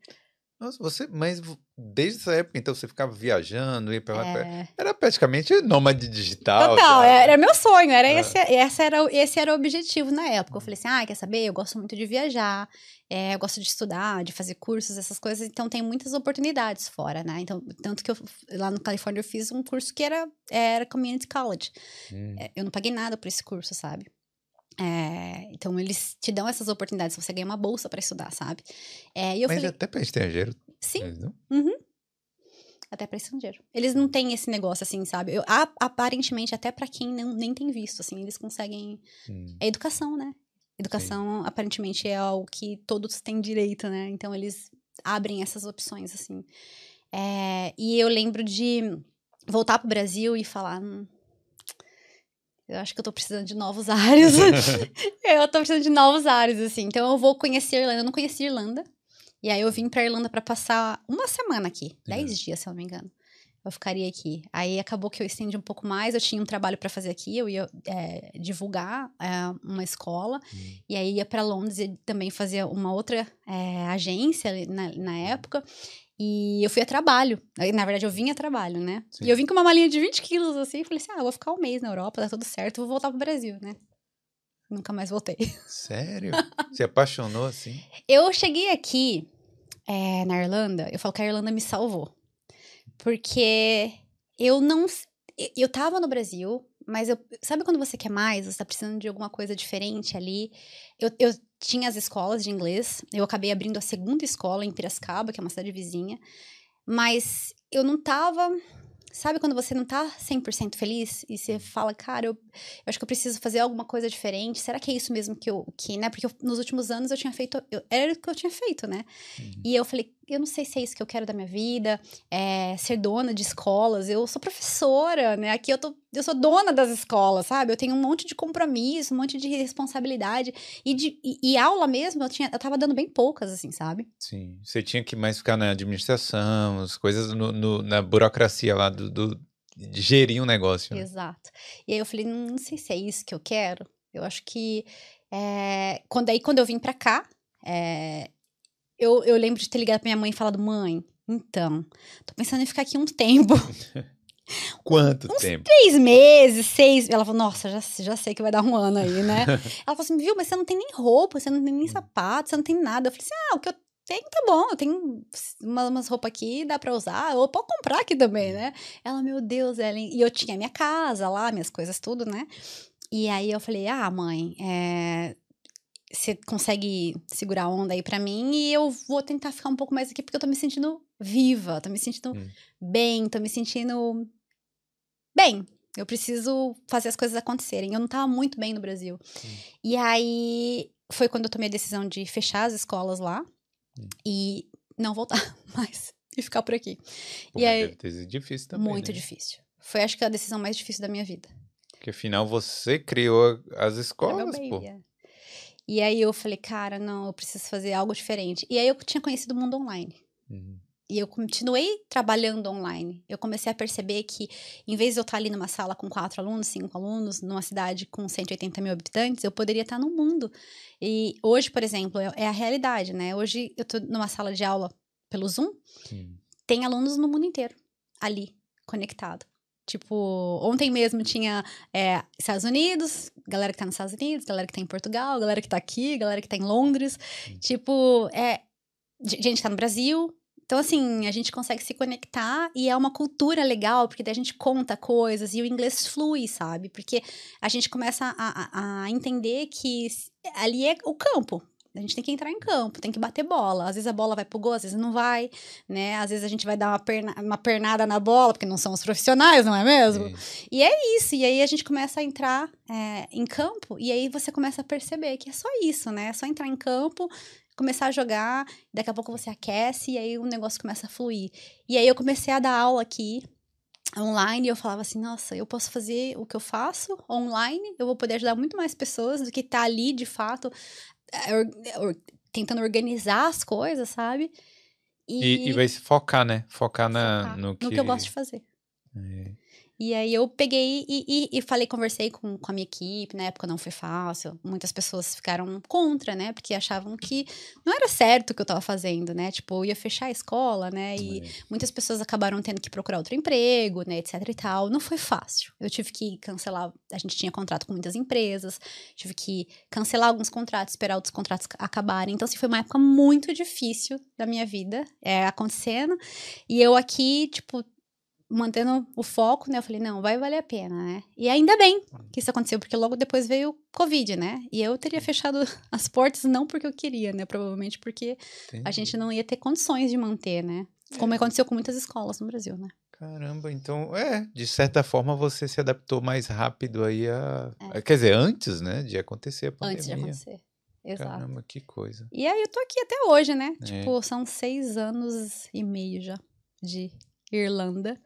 Nossa, você, mas desde essa época, então, você ficava viajando, ia pra é. era praticamente nômade digital. Total, já. era meu sonho, era é. esse, esse, era, esse era o objetivo na época. Eu falei assim, ah, quer saber, eu gosto muito de viajar, é, eu gosto de estudar, de fazer cursos, essas coisas, então tem muitas oportunidades fora, né? Então, tanto que eu, lá no Califórnia eu fiz um curso que era, era Community College. Hum. É, eu não paguei nada por esse curso, sabe? É, então eles te dão essas oportunidades, você ganha uma bolsa para estudar, sabe? É, Mas falei, até para estrangeiro. Sim. Uhum. Até para estrangeiro. Eles não têm esse negócio assim, sabe? Eu, aparentemente, até para quem não, nem tem visto, assim, eles conseguem. Hum. É educação, né? Educação, Sim. aparentemente, é algo que todos têm direito, né? Então eles abrem essas opções, assim. É, e eu lembro de voltar pro Brasil e falar. Hum, eu acho que eu tô precisando de novos (laughs) ares. eu tô precisando de novos ares, assim. Então eu vou conhecer a Irlanda. Eu não conheci a Irlanda. E aí eu vim pra Irlanda para passar uma semana aqui. Dez uhum. dias, se eu não me engano. Eu ficaria aqui. Aí acabou que eu estendi um pouco mais. Eu tinha um trabalho para fazer aqui. Eu ia é, divulgar é, uma escola. Uhum. E aí ia para Londres e também fazia uma outra é, agência na, na época. E eu fui a trabalho. Na verdade, eu vim a trabalho, né? Sim. E eu vim com uma malinha de 20 quilos, assim, e falei assim: ah, vou ficar um mês na Europa, tá tudo certo, vou voltar pro Brasil, né? nunca mais voltei. (laughs) Sério? Se apaixonou assim? Eu cheguei aqui é, na Irlanda, eu falo que a Irlanda me salvou. Porque eu não. Eu tava no Brasil, mas eu. Sabe quando você quer mais? Você tá precisando de alguma coisa diferente ali? Eu, eu tinha as escolas de inglês, eu acabei abrindo a segunda escola em Piracicaba, que é uma cidade vizinha, mas eu não tava Sabe quando você não tá 100% feliz e você fala, cara, eu, eu, acho que eu preciso fazer alguma coisa diferente? Será que é isso mesmo que eu, que, né? Porque eu, nos últimos anos eu tinha feito, eu, era o que eu tinha feito, né? Uhum. E eu falei, eu não sei se é isso que eu quero da minha vida, é, ser dona de escolas. Eu sou professora, né? Aqui eu, tô, eu sou dona das escolas, sabe? Eu tenho um monte de compromisso, um monte de responsabilidade. E, de, e, e, aula mesmo, eu, tinha, eu tava dando bem poucas, assim, sabe? Sim. Você tinha que mais ficar na administração, as coisas no, no, na burocracia lá do, do, de gerir um negócio. Né? Exato. E aí eu falei, não, não sei se é isso que eu quero. Eu acho que. É, quando, aí, quando eu vim pra cá, é, eu, eu lembro de ter ligado pra minha mãe e falado, mãe, então, tô pensando em ficar aqui um tempo. (laughs) Quanto Uns tempo? Três meses, seis. Ela falou, nossa, já, já sei que vai dar um ano aí, né? (laughs) Ela falou assim, viu, mas você não tem nem roupa, você não tem nem sapato, você não tem nada. Eu falei assim, ah, o que eu tenho tá bom, eu tenho umas, umas roupas aqui, dá pra usar, ou pode comprar aqui também, né? Ela, meu Deus, Ellen. E eu tinha minha casa lá, minhas coisas, tudo, né? E aí eu falei, ah, mãe, é, você consegue segurar a onda aí para mim e eu vou tentar ficar um pouco mais aqui porque eu tô me sentindo viva, tô me sentindo hum. bem, tô me sentindo bem. Eu preciso fazer as coisas acontecerem. Eu não tava muito bem no Brasil. Hum. E aí foi quando eu tomei a decisão de fechar as escolas lá hum. e não voltar (laughs) mais e ficar por aqui. Pô, e aí, deve ter sido difícil também. Muito né? difícil. Foi acho que a decisão mais difícil da minha vida. Porque afinal você criou as escolas, pô. É. E aí eu falei, cara, não, eu preciso fazer algo diferente. E aí eu tinha conhecido o mundo online. Uhum. E eu continuei trabalhando online. Eu comecei a perceber que, em vez de eu estar ali numa sala com quatro alunos, cinco alunos, numa cidade com 180 mil habitantes, eu poderia estar no mundo. E hoje, por exemplo, é, é a realidade, né? Hoje eu estou numa sala de aula pelo Zoom, Sim. tem alunos no mundo inteiro ali, conectado. Tipo, ontem mesmo tinha é, Estados Unidos, galera que tá nos Estados Unidos, galera que tá em Portugal, galera que tá aqui, galera que tá em Londres. Sim. Tipo, é, gente que tá no Brasil. Então, assim, a gente consegue se conectar e é uma cultura legal, porque daí a gente conta coisas e o inglês flui, sabe? Porque a gente começa a, a, a entender que ali é o campo, a gente tem que entrar em campo, tem que bater bola. Às vezes a bola vai pro gol, às vezes não vai, né? Às vezes a gente vai dar uma, perna, uma pernada na bola, porque não somos profissionais, não é mesmo? E é isso. E aí a gente começa a entrar é, em campo, e aí você começa a perceber que é só isso, né? É só entrar em campo, começar a jogar, daqui a pouco você aquece, e aí o negócio começa a fluir. E aí eu comecei a dar aula aqui, online e eu falava assim, nossa, eu posso fazer o que eu faço online, eu vou poder ajudar muito mais pessoas do que tá ali de fato tentando organizar as coisas, sabe? E, e, e vai se focar, né? Focar, na, focar no, que... no que eu gosto de fazer. É. E aí eu peguei e, e, e, falei, conversei com, com a minha equipe, na época não foi fácil. Muitas pessoas ficaram contra, né? Porque achavam que não era certo o que eu tava fazendo, né? Tipo, eu ia fechar a escola, né? E é. muitas pessoas acabaram tendo que procurar outro emprego, né? Etc e tal. Não foi fácil. Eu tive que cancelar, a gente tinha contrato com muitas empresas, tive que cancelar alguns contratos, esperar outros contratos acabarem. Então, assim, foi uma época muito difícil da minha vida é, acontecendo. E eu aqui, tipo, mantendo o foco, né? Eu falei, não, vai valer a pena, né? E ainda bem que isso aconteceu, porque logo depois veio o Covid, né? E eu teria fechado (laughs) as portas não porque eu queria, né? Provavelmente porque Entendi. a gente não ia ter condições de manter, né? Como é. aconteceu com muitas escolas no Brasil, né? Caramba, então, é, de certa forma você se adaptou mais rápido aí a... É. Quer dizer, antes, né, de acontecer a pandemia. Antes de acontecer. Exato. Caramba, que coisa. E aí eu tô aqui até hoje, né? É. Tipo, são seis anos e meio já de Irlanda.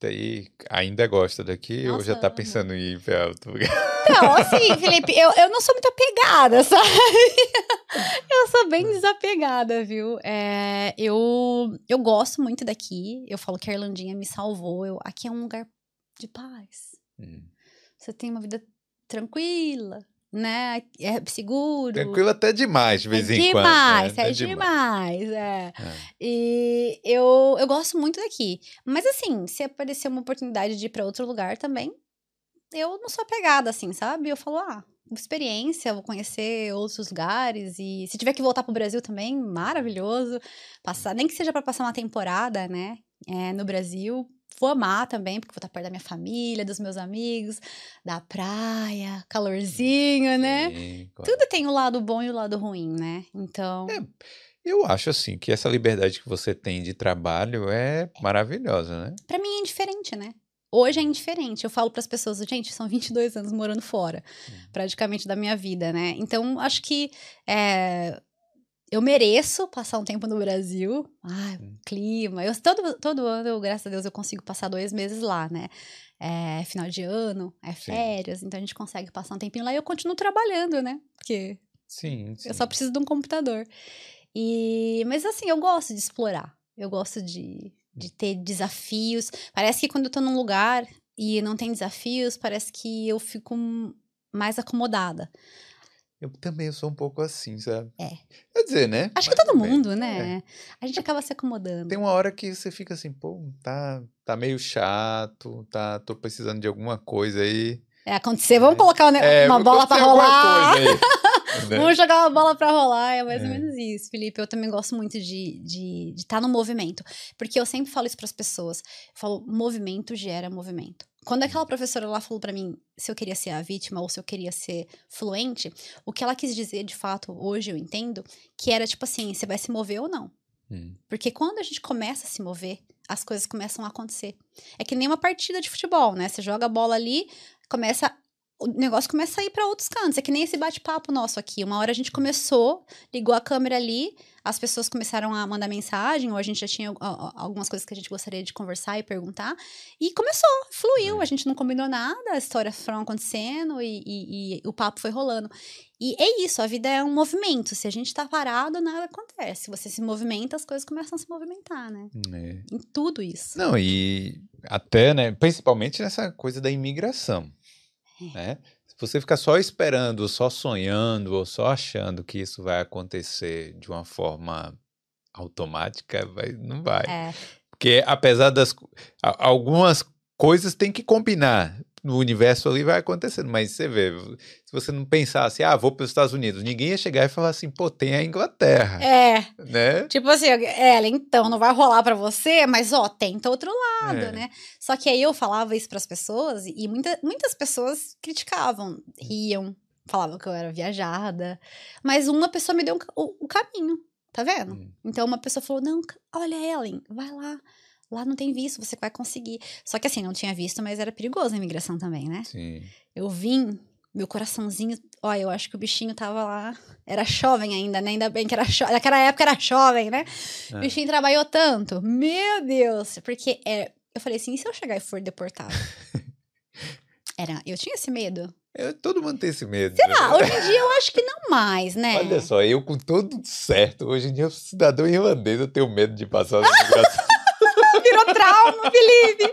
Daí ainda gosta daqui Nossa, ou já tá pensando em ir pra outro lugar? (laughs) Não, assim, Felipe, eu, eu não sou muito apegada, (laughs) sabe? Eu sou bem desapegada, viu? É, eu, eu gosto muito daqui. Eu falo que a Irlandinha me salvou. Eu, aqui é um lugar de paz. Hum. Você tem uma vida tranquila, né? É seguro. Tranquilo até demais, de vez é em quando. Né? É, é demais, demais, é. é. E eu, eu gosto muito daqui. Mas assim, se aparecer uma oportunidade de ir para outro lugar também, eu não sou apegada, assim, sabe? Eu falo, ah, experiência, vou conhecer outros lugares e se tiver que voltar pro Brasil também, maravilhoso. Passar, nem que seja para passar uma temporada, né, é, no Brasil, vou amar também, porque vou estar perto da minha família, dos meus amigos, da praia, calorzinho, né? Sim, claro. Tudo tem o lado bom e o lado ruim, né? Então, É, Eu acho assim que essa liberdade que você tem de trabalho é maravilhosa, né? Pra mim é indiferente, né? Hoje é indiferente. Eu falo pras pessoas, gente, são 22 anos morando fora, praticamente da minha vida, né? Então, acho que é, eu mereço passar um tempo no Brasil. Ai, Hum. clima. Eu, todo, todo ano, eu, graças a Deus, eu consigo passar dois meses lá, né? É final de ano, é Sim. férias, então a gente consegue passar um tempinho lá e eu continuo trabalhando, né? Porque Sim, sim. eu só preciso de um computador. E, mas assim, eu gosto de explorar. Eu gosto de, de ter desafios. Parece que quando eu tô num lugar e não tem desafios, parece que eu fico mais acomodada. Eu também sou um pouco assim, sabe? É. Quer dizer, né? Acho que Mas todo tudo bem. mundo, É. né? A gente acaba se acomodando. Tem uma hora que você fica assim, pô, tá, tá meio chato, tá, tô precisando de alguma coisa aí. É acontecer, vamos colocar um ne- É, uma bola pra rolar. coisa aí? (laughs) Vamos jogar uma bola pra rolar, é mais ou É. menos isso, Felipe. Eu também gosto muito de estar de, de tá no movimento. Porque eu sempre falo isso pras pessoas. Eu falo, movimento gera movimento. Quando aquela professora lá falou pra mim se eu queria ser a vítima ou se eu queria ser fluente, o que ela quis dizer, de fato, hoje eu entendo, que era tipo assim, você vai se mover ou não. Hum, Porque quando a gente começa a se mover, as coisas começam a acontecer. É que nem uma partida de futebol, né? Você joga a bola ali, começa. O negócio começa a ir para outros cantos. É que nem esse bate-papo nosso aqui. Uma hora a gente começou, ligou a câmera ali, as pessoas começaram a mandar mensagem, ou a gente já tinha algumas coisas que a gente gostaria de conversar e perguntar. E começou, fluiu. A gente não combinou nada, as histórias foram acontecendo e, e- e o papo foi rolando. E é isso, a vida é um movimento. Se a gente tá parado, nada acontece. Se você se movimenta, as coisas começam a se movimentar, né? é. Em tudo isso. Não, e até, né, principalmente nessa coisa da imigração, É. né? Se você ficar só esperando, ou só sonhando, ou só achando que isso vai acontecer de uma forma automática, vai, não vai. É, Porque apesar das algumas coisas tem que combinar no universo ali vai acontecendo, mas você vê, se você não pensasse, ah, vou para os Estados Unidos, ninguém ia chegar e falar assim, pô, tem a Inglaterra, é, né? tipo assim, ela, então, não vai rolar pra você, mas ó, tenta outro lado, É. né? Só que aí eu falava isso pras pessoas e muita, muitas pessoas criticavam, riam, falavam que eu era viajada, mas uma pessoa me deu um o, o caminho, tá vendo? Hum, Então uma pessoa falou: Não, olha, Ellen, vai lá. Lá não tem visto, você vai conseguir. Só que assim, não tinha visto, mas era perigoso a imigração também, né? Sim. Eu vim, meu coraçãozinho. Olha, eu acho que o bichinho tava lá. Era jovem ainda, né? Ainda bem que era jovem. Naquela época era jovem, né? O É. bichinho trabalhou tanto. Meu Deus! Porque é, eu falei assim: e se eu chegar e for deportado? (laughs) Era, eu tinha esse medo. Eu- todo mundo tem esse medo. Sei né? lá, hoje em dia eu acho que não mais, né? Olha só, eu com tudo certo, hoje em dia eu sou cidadão irlandês, eu tenho medo de passar na imigração. (laughs) Trauma, Felipe!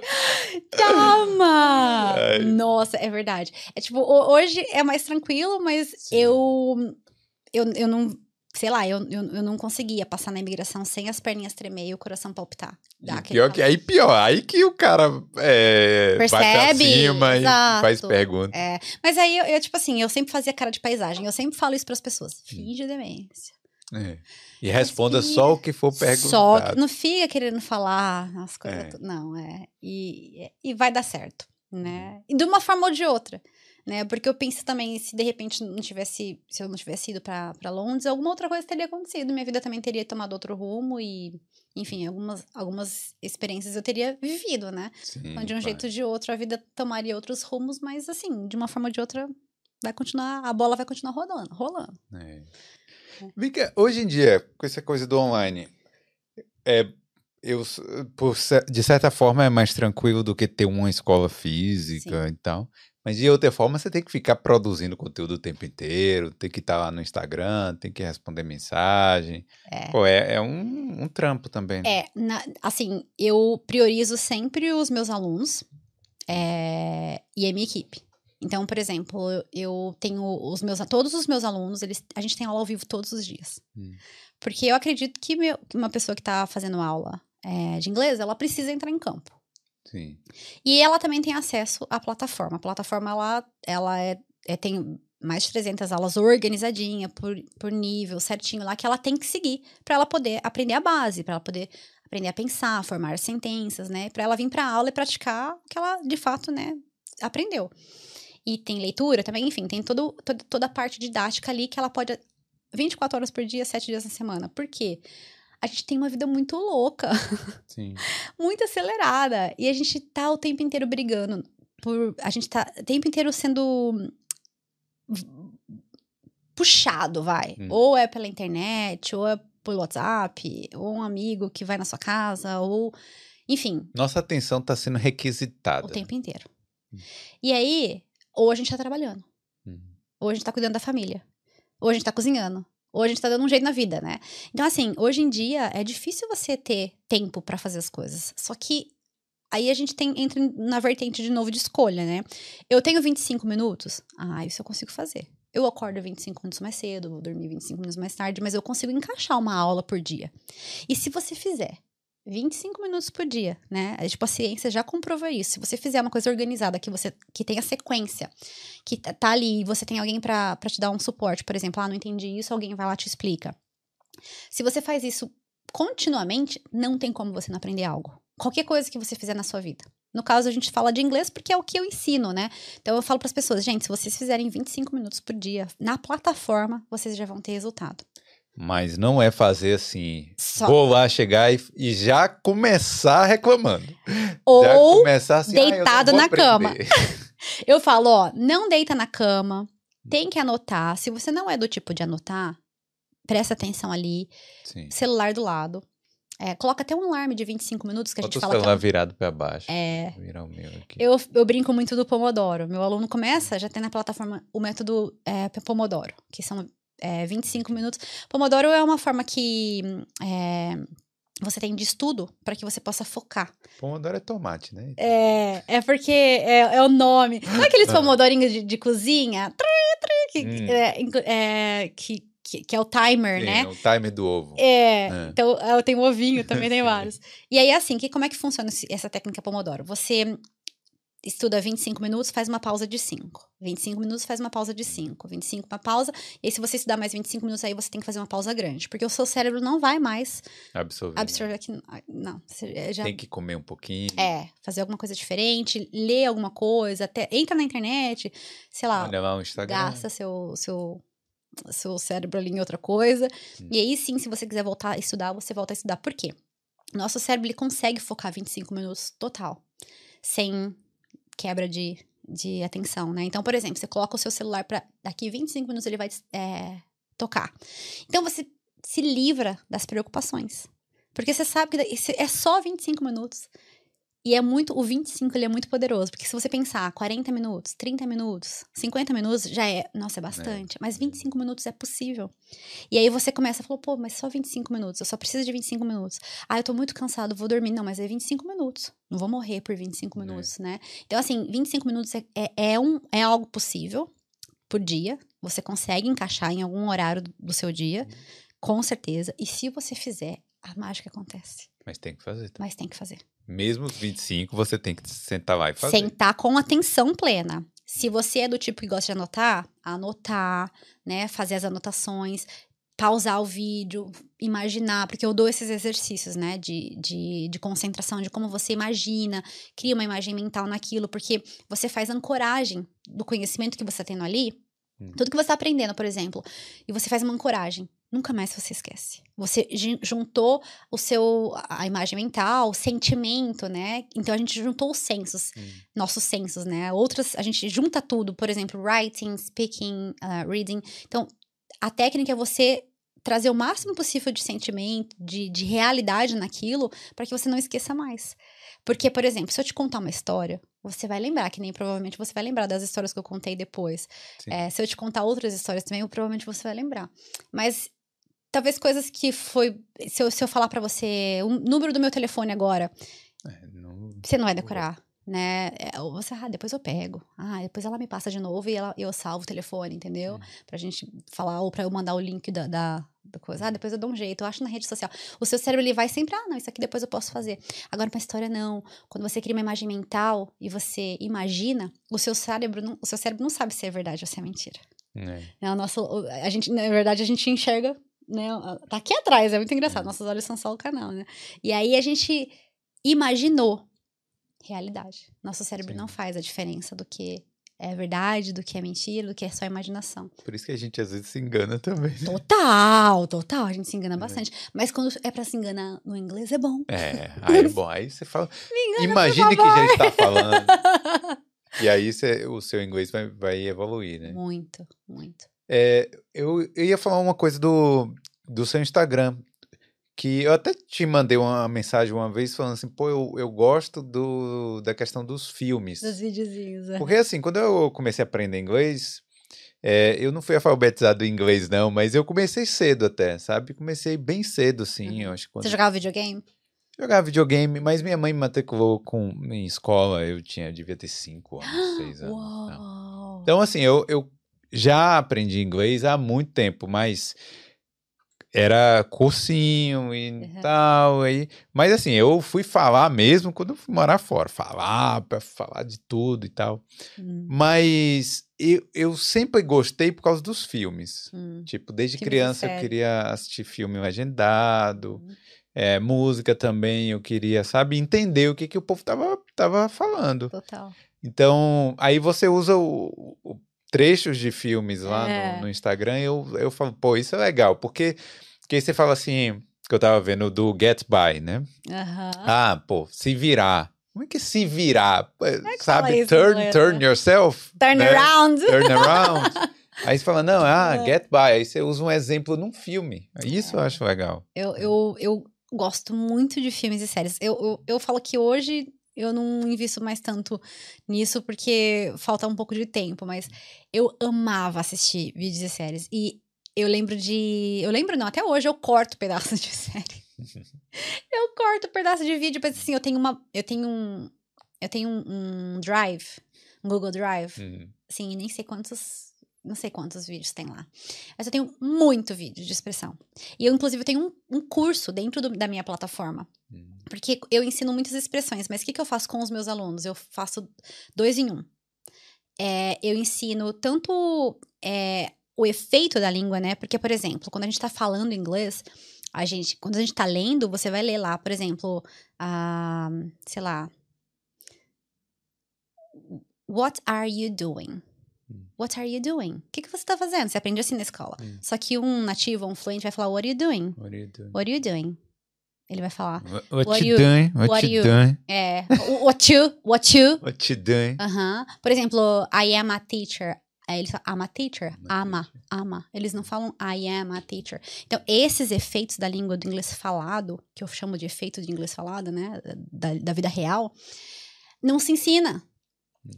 Calma! Ai. Nossa, é verdade. É tipo, ho- hoje é mais tranquilo, mas Sim. eu, eu. Eu não. Sei lá, eu, eu, eu não conseguia passar na imigração sem as perninhas tremer e o coração palpitar. E pior que, aí pior, aí que o cara é, Percebe? cima e Exato. faz pergunta. É, mas aí, eu, eu, tipo assim, eu sempre fazia cara de paisagem. Eu sempre falo isso pras pessoas. Finge demência. É. E responda só o que for perguntado. Só que não fica querendo falar as coisas. É. Não, é. E, e vai dar certo, né? E de uma forma ou de outra, né? Porque eu penso também, se de repente não tivesse, se eu não tivesse ido pra pra Londres, alguma outra coisa teria acontecido. Minha vida também teria tomado outro rumo e, enfim, algumas, algumas experiências eu teria vivido, né? Sim, Então, de um vai. jeito ou de outro, a vida tomaria outros rumos, mas assim, de uma forma ou de outra, vai continuar, a bola vai continuar rodando, rolando. É. Vika, hoje em dia, com essa coisa do online, é, eu, por, de certa forma é mais tranquilo do que ter uma escola física e tal. Mas de outra forma, você tem que ficar produzindo conteúdo o tempo inteiro, tem que estar lá no Instagram, tem que responder mensagem. É. Pô, é, é um, um trampo também. né? É, na- assim, eu priorizo sempre os meus alunos é, e a minha equipe. Então, por exemplo, eu- tenho os meus, todos os meus alunos, eles, a gente tem aula ao vivo todos os dias. Hum. Porque eu acredito que meu- uma pessoa que está fazendo aula é, de inglês, ela precisa entrar em campo. Sim. E ela também tem acesso à plataforma. A plataforma, ela, ela é, é- tem mais de 300 aulas organizadinha, por, por nível, certinho lá, que ela tem que seguir para ela poder aprender a base, para ela poder aprender a pensar, formar sentenças, né? Para ela vir para aula e praticar o que ela, de fato, né, aprendeu. E tem leitura também, enfim, tem todo, todo, toda a parte didática ali que ela pode 24 horas por dia, 7 dias na semana. Por quê? A gente tem uma vida muito louca, (laughs) Sim. muito acelerada, e a gente tá o tempo inteiro brigando por a gente tá o tempo inteiro sendo puxado, vai. Hum. Ou é pela internet, ou é pelo WhatsApp, ou um amigo que vai na sua casa, ou enfim, Nossa atenção está sendo requisitada. o tempo inteiro. Hum. E aí, ou a gente tá trabalhando, Uhum. ou a gente tá cuidando da família, ou a gente tá cozinhando, ou a gente tá dando um jeito na vida, né? Então, assim, hoje em dia é difícil você ter tempo pra fazer as coisas. Só que aí a gente tem, entra na vertente de novo de escolha, né? Eu tenho 25 minutos, ah, isso eu consigo fazer. Eu acordo 25 minutos mais cedo, vou dormir 25 minutos mais tarde, mas eu consigo encaixar uma aula por dia. E se você fizer 25 minutos por dia, né? É, Tipo, a ciência já comprovou isso. Se você fizer uma coisa organizada, que você que tenha sequência, que tá ali e você tem alguém pra te dar um suporte, por exemplo, ah, não entendi isso, alguém vai lá te explica. Se você faz isso continuamente, não tem como você não aprender algo. Qualquer coisa que você fizer na sua vida. No caso, a gente fala de inglês porque é o que eu ensino, né? Então eu falo para as pessoas, gente, se vocês fizerem 25 minutos por dia na plataforma, vocês já vão ter resultado. Mas não é fazer assim. Só- Vou lá chegar e, e já começar reclamando. Ou começar assim, "Ah, deitado vou na cama." aprender." (laughs) Eu falo, ó, não deita na cama, tem que anotar. Se você não é do tipo de anotar, presta atenção ali, Sim. celular do lado. É, coloca até um alarme de 25 minutos que a Bota gente o fala que celular é, virado para baixo. é eu, eu brinco muito do Pomodoro. Meu aluno começa, já tem na plataforma o método é, Pomodoro, que são é, 25 minutos. Pomodoro é uma forma que é, você tem de estudo para que você possa focar. Pomodoro é tomate, né? É, é porque é, é o nome. (laughs) Não é aqueles Ah. pomodorinhos de, de cozinha? Que, Hum. é, é, que, que, que é o timer, Sim, né? é o timer do ovo. É, É. então eu tenho um ovinho, também tem (laughs) vários. E aí, assim, que, como é que funciona essa técnica Pomodoro? Você estuda 25 minutos, faz uma pausa de 5. 25 minutos, faz uma pausa de 5. 25, uma pausa. E aí, se você estudar mais 25 minutos, aí você tem que fazer uma pausa grande. Porque o seu cérebro não vai mais Absorver. né? absorver aqui. Não, você já Tem que comer um pouquinho. é, fazer alguma coisa diferente, ler alguma coisa, até entra na internet, sei lá, Olha lá o Instagram. gasta seu, seu, seu cérebro ali em outra coisa. Hum. E aí sim, se você quiser voltar a estudar, você volta a estudar. Por quê? Nosso cérebro ele consegue focar 25 minutos total, sem quebra de, de atenção, né? Então, por exemplo, você coloca o seu celular para daqui 25 minutos ele vai é, tocar. Então você se livra das preocupações. Porque você sabe que é só 25 minutos. E é muito, o 25 ele é muito poderoso, porque se você pensar 40 minutos, 30 minutos, 50 minutos, já é, nossa, é bastante, mas 25 minutos é possível. E aí você começa a falar, pô, mas só 25 minutos, eu só preciso de 25 minutos. Ah, eu tô muito cansado, vou dormir. Não, mas é 25 minutos. Não vou morrer por 25 É. minutos, né? Então, assim, 25 minutos é, é, é um, é algo possível por dia. Você consegue encaixar em algum horário do, do seu dia, com certeza. E se você fizer, a mágica acontece. Mas tem que fazer. Mas tem que fazer. Mesmo os 25, você tem que sentar lá e fazer. Sentar com atenção plena. Se você é do tipo que gosta de anotar, anotar, né? Fazer as anotações, pausar o vídeo, imaginar, porque eu dou esses exercícios, né? De, de, de concentração, de como você imagina, cria uma imagem mental naquilo, porque você faz ancoragem do conhecimento que você está tendo ali. Hum. Tudo que você está aprendendo, por exemplo, e você faz uma ancoragem. Nunca mais você esquece. Você ju- juntou o seu a imagem mental, o sentimento, né? Então a gente juntou os sensos Hum. nossos sensos, né? Outras, a gente junta tudo, por exemplo, writing, speaking, uh, reading. Então, a técnica é você trazer o máximo possível de sentimento, de, de realidade naquilo, para que você não esqueça mais. Porque, por exemplo, se eu te contar uma história, você vai lembrar, que nem provavelmente você vai lembrar das histórias que eu contei depois. É, se eu te contar outras histórias também, provavelmente você vai lembrar. Mas talvez coisas que foi. Se eu, se eu falar para você o número do meu telefone agora, É, não- você não vai decorar, né? É, Ou você, ah, depois eu pego. Ah, depois ela me passa de novo e ela, eu salvo o telefone, entendeu? Hum. Pra gente falar, ou pra eu mandar o link da, da, da coisa. Ah, depois eu dou um jeito, eu acho na rede social. O seu cérebro, ele vai sempre, ah, não, isso aqui depois eu posso fazer. Agora, uma história, não. Quando você cria uma imagem mental e você imagina, o seu cérebro não, o seu cérebro não sabe se é verdade ou se é mentira. É. Né, o nosso, o- a gente, na verdade, a gente enxerga, né? Tá aqui atrás, é muito engraçado. Uhum. Nossos olhos são só o canal, né? E aí a gente imaginou realidade. Nosso cérebro Sim. não faz a diferença do que é verdade, do que é mentira, do que é só imaginação. Por isso que a gente às vezes se engana também. né? Total, total. A gente se engana É. bastante. Mas quando é pra se enganar no inglês, é bom. É, (laughs) aí é bom. Aí você fala. Imagine que já favor. está falando. (laughs) E aí você- o seu inglês vai, vai evoluir, né? Muito, muito. É, eu, eu ia falar uma coisa do, do seu Instagram. Que eu até te mandei uma mensagem uma vez falando assim, pô, eu, eu gosto do, da questão dos filmes. Dos videozinhos. é. Porque assim, quando eu comecei a aprender inglês, é, eu não fui alfabetizado em inglês, não, mas eu comecei cedo até, sabe? Comecei bem cedo, assim, eu acho quando Você jogava videogame? jogava videogame, mas minha mãe me matriculou com, em escola, eu tinha, devia ter 5 anos, (gasps) 6 anos. Uau! Então, assim, eu, eu já aprendi inglês há muito tempo, mas era cursinho e Uhum. tal. Aí, mas assim, eu fui falar mesmo quando eu fui morar fora. Falar, pra falar de tudo e tal. Hum, Mas eu, eu sempre gostei por causa dos filmes. hum, Tipo, desde Filmes e criança eu queria assistir filme legendado, hum. é, música também, eu queria, sabe, entender o que, que o povo tava, tava falando. Total. Então, aí você usa o, o- trechos de filmes lá É. no, no Instagram eu, eu falo, pô, isso é legal, porque, porque aí você fala assim, que eu tava vendo do Get By, né? Ah, pô, se virar. Como é que se virar? É, que Sabe, isso turn, inglês, turn né? yourself. Turn né? around! Turn around. (laughs) Aí você fala, não, ah, É. get by. Aí você usa um exemplo num filme. Isso eu acho legal. Eu, eu, eu gosto muito de filmes e séries. Eu, eu, eu falo que hoje eu não invisto mais tanto nisso porque falta um pouco de tempo, mas eu amava assistir vídeos e séries. E eu lembro de. Eu lembro, não, até hoje eu corto pedaços de (laughs) série. eu corto pedaço de vídeo, mas assim, eu tenho uma. Eu tenho um. Eu tenho um, um drive, um Google Drive. Uhum. Assim, nem sei quantos. Não sei quantos vídeos tem lá. Mas eu tenho muito vídeo de expressão. E eu, inclusive, tenho um, um curso dentro do- da minha plataforma. Uhum. Porque eu ensino muitas expressões, mas o que, que eu faço com os meus alunos? Eu faço dois em um. É, eu ensino tanto é, o efeito da língua, né? Porque, por exemplo, quando a gente tá falando inglês, a gente, quando a gente tá lendo, você vai ler lá, por exemplo, a, sei lá. What are you doing? What are you doing? O que, que você tá fazendo? Você aprende assim na escola. Hum. Só que um nativo, um fluente, vai falar, What are you doing? What are you doing? What are you doing? Ele vai falar, What, What you you- doing? What, what you doing? é, what you, what you. What you doing? Aham. Por exemplo, I am a teacher. Aí eles falam, I'm a teacher. I'm Ama, teacher. ama. Eles não falam I am a teacher. Então, esses efeitos da língua do inglês falado, que eu chamo de efeito de inglês falado, né? Da, da vida real, não se ensina.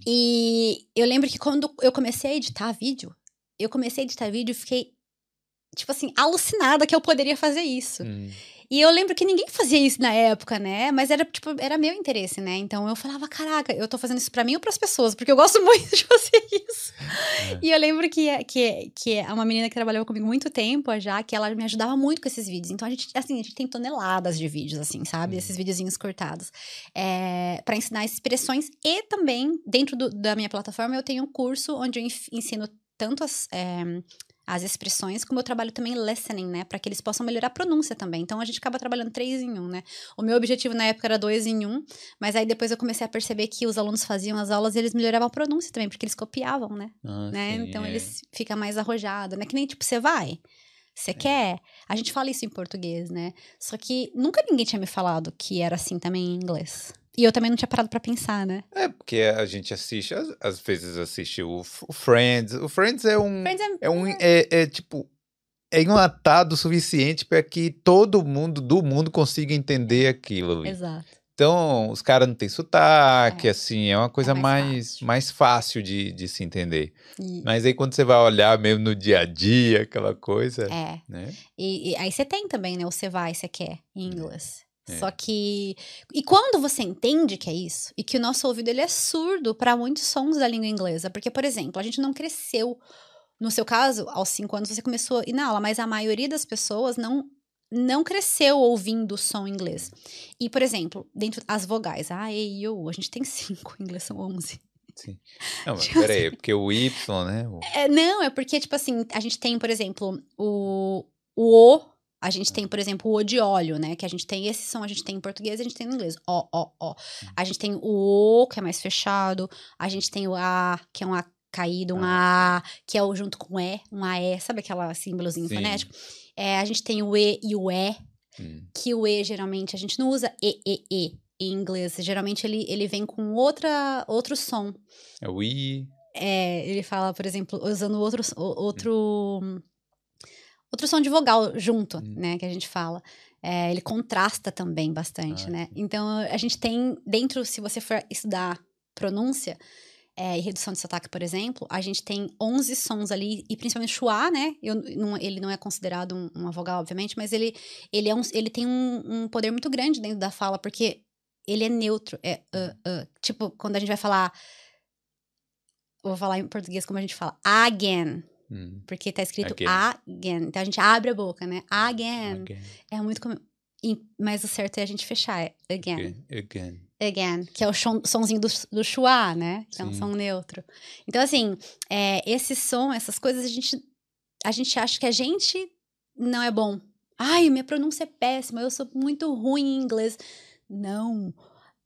E eu lembro que quando eu comecei a editar vídeo, eu comecei a editar vídeo e fiquei, tipo assim, alucinada que eu poderia fazer isso. Hum. E eu lembro que ninguém fazia isso na época, né? Mas era, tipo, era meu interesse, né? Então eu falava, caraca, eu tô fazendo isso pra mim ou pras pessoas? Porque eu gosto (laughs) muito de fazer isso. É. E eu lembro que, que, que é uma menina que trabalhou comigo muito tempo já, que ela me ajudava muito com esses vídeos. Então a gente, assim, a gente tem toneladas de vídeos, assim, sabe? Uhum. Esses videozinhos cortados. É, para ensinar expressões e também, dentro do- da minha plataforma, eu tenho um curso onde eu ensino tanto as. é, as expressões, como eu trabalho também listening, né? Para que eles possam melhorar a pronúncia também. Então a gente acaba trabalhando três em um, né? O meu objetivo na época era dois em um, mas aí depois eu comecei a perceber que os alunos faziam as aulas e eles melhoravam a pronúncia também, porque eles copiavam, né? Ah, né? sim, então é. eles ficam mais arrojados, né? Que nem tipo, você vai, você quer. A gente fala isso em português, né? Só que nunca ninguém tinha me falado que era assim também em inglês. E eu também não tinha parado pra pensar, né? É, porque a gente assiste, às, às vezes assiste o, Friends. O Friends é um. Friends é- É um. É, é tipo. É enlatado o suficiente para que todo mundo do mundo consiga entender aquilo. ali. Exato. Então, os caras não têm sotaque, É. assim, é uma coisa mais mais, fácil. mais fácil de, de se entender. E- Mas aí quando você vai olhar mesmo no dia a dia, aquela coisa, é. né? E, e aí você tem também, né? O você vai, você quer, em inglês. É. Só que. E quando você entende que é isso, e que o nosso ouvido ele é surdo para muitos sons da língua inglesa. Porque, por exemplo, a gente não cresceu. No seu caso, aos cinco anos você começou a ir na aula, mas a maioria das pessoas não. Não cresceu ouvindo o som inglês. E, por exemplo, dentro as vogais, A, E, O, a gente tem cinco, em inglês são onze. Sim. Não, mas (laughs) peraí, porque o Y, né? O... É, não, é porque, tipo assim, a gente tem, por exemplo, o, o O, a gente tem, por exemplo, o O de óleo, né? Que a gente tem esse som, a gente tem em português, a gente tem no inglês. O, O, O. A gente tem o O, que é mais fechado. A gente tem o A, que é um A caído, um Ah, A, que é o junto com E, um AE, sabe aquela símbolozinho Sim. fonético? É, a gente tem o E e o E, Hum, que o E geralmente a gente não usa E, E, E em inglês. Geralmente ele, ele vem com outra, outro som. É o I. É, ele fala, por exemplo, usando outro, outro, outro som de vogal junto, Hum. né, que a gente fala. É, ele contrasta também bastante, Ah, né? Então, a gente tem, dentro, se você for estudar pronúncia é, e redução de sotaque, por exemplo, a gente tem 11 sons ali, e principalmente o schwa, né? Eu, não- ele não é considerado um- uma vogal, obviamente, mas ele, ele, é um, ele tem um, um poder muito grande dentro da fala, porque ele é neutro. É, uh, uh. Tipo, quando a gente vai falar vou falar em português como a gente fala, again, Hum, porque tá escrito Again. again. Então a gente abre a boca, né? Again. again, É muito comum. Mas o certo é a gente fechar, é again. again, again. Que é o som, sonzinho do, do schwa, né? Que é um Sim. som neutro. Então, assim, é, esse som, essas coisas, a gente, a gente acha que a gente não é bom. Ai, minha pronúncia é péssima, eu sou muito ruim em inglês. Não.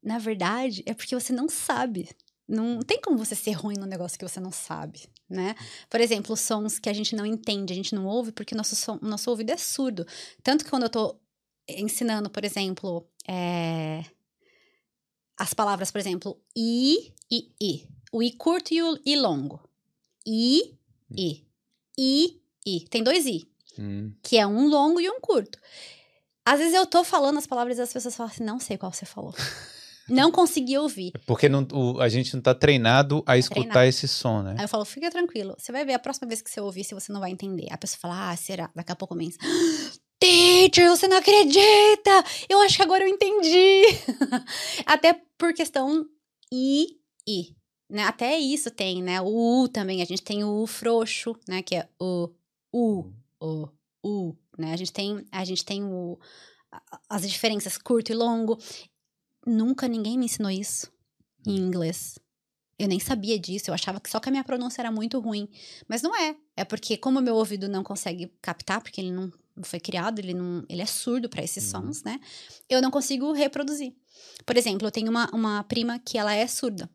Na verdade, é porque você não sabe. Não tem como você ser ruim num negócio que você não sabe, né? Por exemplo, sons que a gente não entende, a gente não ouve, porque nosso, som, nosso ouvido é surdo. Tanto que quando eu tô ensinando, por exemplo, é, as palavras, por exemplo, i e i. O i curto e o i longo. I, i. I, i. Tem dois i, Hum, que é um longo e um curto. Às vezes eu tô falando as palavras e as pessoas falam assim, não sei qual você falou. (laughs) não consegui ouvir. porque não, o- a gente não tá treinado a escutar treinado. esse som, né? Aí eu falo, fica tranquilo. Você vai ver a próxima vez que você ouvir, se você não vai entender. A pessoa fala, ah, será? Daqui a pouco começa. Teacher, você não acredita! Eu acho que agora eu entendi. (laughs) Até por questão I, I. Né? Até isso tem, né? O U também. A gente tem o U frouxo, né? Que é o U, o U, né? A gente tem, a gente tem o, as diferenças curto e longo. Nunca ninguém me ensinou isso em inglês. Eu nem sabia disso, eu achava que só que a minha pronúncia era muito ruim. Mas não é. É porque, como o meu ouvido não consegue captar, porque ele não foi criado, ele, não, ele é surdo para esses Uhum. sons, né? Eu não consigo reproduzir. Por exemplo, eu tenho uma, uma prima que ela é surda.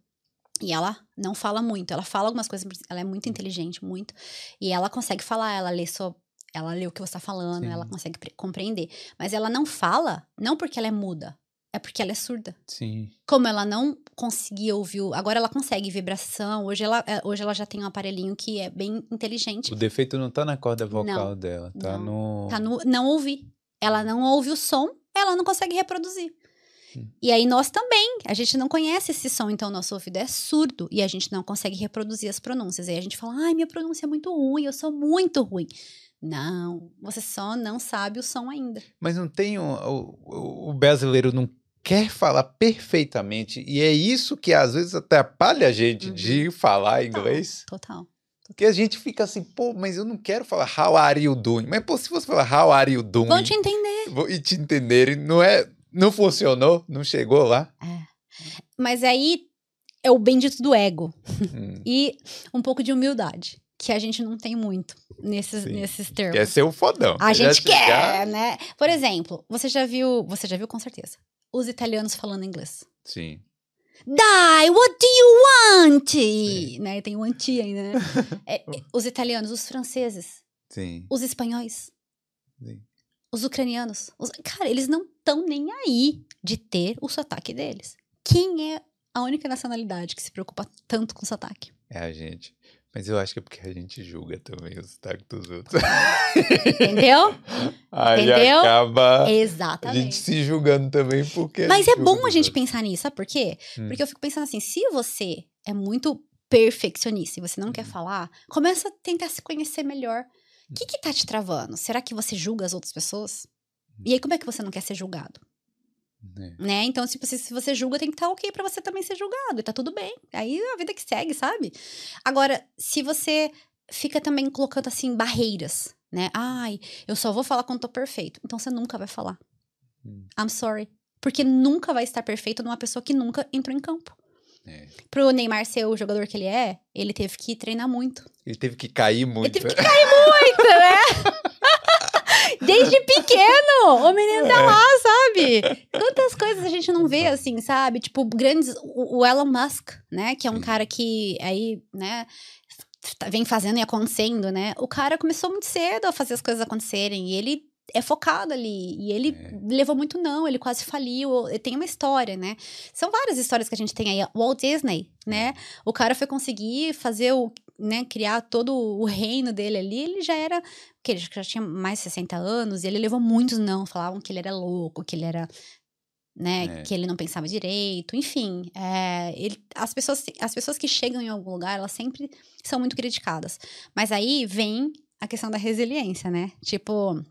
E ela não fala muito. Ela fala algumas coisas, ela é muito inteligente, muito. E ela consegue falar, ela lê só. Ela lê o que você está falando, Sim. ela consegue pre- compreender. Mas ela não fala, não porque ela é muda, é porque ela é surda Sim. como ela não conseguia ouvir, agora ela consegue vibração. Hoje ela, é, hoje ela já tem um aparelhinho que é bem inteligente. O defeito não tá na corda vocal dela, tá não. no. Tá no não ouvir. Ela não ouve o som, ela não consegue reproduzir. Hum. E aí nós também, a gente não conhece esse som, então nosso ouvido é surdo e a gente não consegue reproduzir as pronúncias. Aí a gente fala: "Ai, minha pronúncia é muito ruim, eu sou muito ruim". Não, você só não sabe o som ainda. Mas não tem o, o brasileiro não quer falar perfeitamente e é isso que às vezes atrapalha a gente Uhum. de falar inglês. Total. Porque a gente fica assim, pô, mas eu não quero falar how are you doing. Mas pô, se você falar how are you doing Vão te entender. e te entenderem, não é, não funcionou, não chegou lá. Mas aí é o bendito do ego. Hum, e um pouco de humildade, que a gente não tem muito nesses, Sim. nesses termos. quer ser o fodão. A gente quer, chegar- né? Por exemplo, você já viu, você já viu com certeza, os italianos falando inglês. Sim. Die, what do you want? Né? Tem o anti ainda, né? (laughs) É, é, os italianos, os franceses, Sim. os espanhóis, sim. os ucranianos. os- Cara, eles não estão nem aí de ter o sotaque deles. Quem é a única nacionalidade que se preocupa tanto com o sotaque? É a gente. Mas eu acho que é porque a gente julga também o sotaque dos outros. Entendeu? (laughs) Aí Entendeu? acaba a gente Exatamente. se julgando também porque. Mas é bom a os gente pensar nisso, sabe por quê? Hum. Porque eu fico pensando assim, se você é muito perfeccionista e você não quer Uhum. falar, começa a tentar se conhecer melhor. O que que tá te travando? Será que você julga as outras pessoas? E aí, como é que você não quer ser julgado? É. Né? Então, tipo, se, se você julga, tem que estar ok pra você também ser julgado. E tá tudo bem. Aí a vida que segue, sabe? Agora, se você fica também colocando assim barreiras, né? Ai, eu só vou falar quando tô perfeito. Então você nunca vai falar. Hum. I'm sorry. Porque nunca vai estar perfeito numa pessoa que nunca entrou em campo. É. Pro Neymar ser o jogador que ele é, ele teve que treinar muito. Ele teve que cair muito. Ele teve que cair muito, né? (laughs) Desde pequeno, o menino tá lá, sabe? Quantas coisas a gente não vê assim, sabe? Tipo, grandes. O, o Elon Musk, né? Que é um cara que aí, né? tá- Vem fazendo e acontecendo, né? O cara começou muito cedo a fazer as coisas acontecerem. E ele é focado ali. E ele É. levou muito não, ele quase faliu. Tem uma história, né? São várias histórias que a gente tem aí. Walt Disney, né? O cara foi conseguir fazer o. Né, criar todo o reino dele ali, ele já era. Que ele já tinha mais de 60 anos, e ele levou muitos não, falavam que ele era louco, que ele era. Né, É. que ele não pensava direito, enfim. é, ele, as, pessoas, as pessoas que chegam em algum lugar, elas sempre são muito criticadas. Mas aí vem a questão da resiliência, né? Tipo,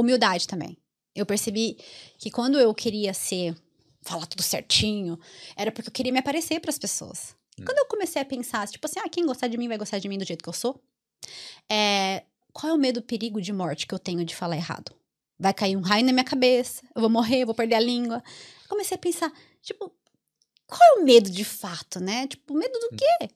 humildade também. Eu percebi que quando eu queria ser, falar tudo certinho, era porque eu queria me aparecer para as pessoas. Hum. Quando eu comecei a pensar, tipo assim, ah, quem gostar de mim vai gostar de mim do jeito que eu sou. É, qual é o medo, perigo de morte que eu tenho de falar errado? Vai cair um raio na minha cabeça, eu vou morrer, eu vou perder a língua. Comecei a pensar, tipo, qual é o medo de fato, né? Tipo, medo do quê?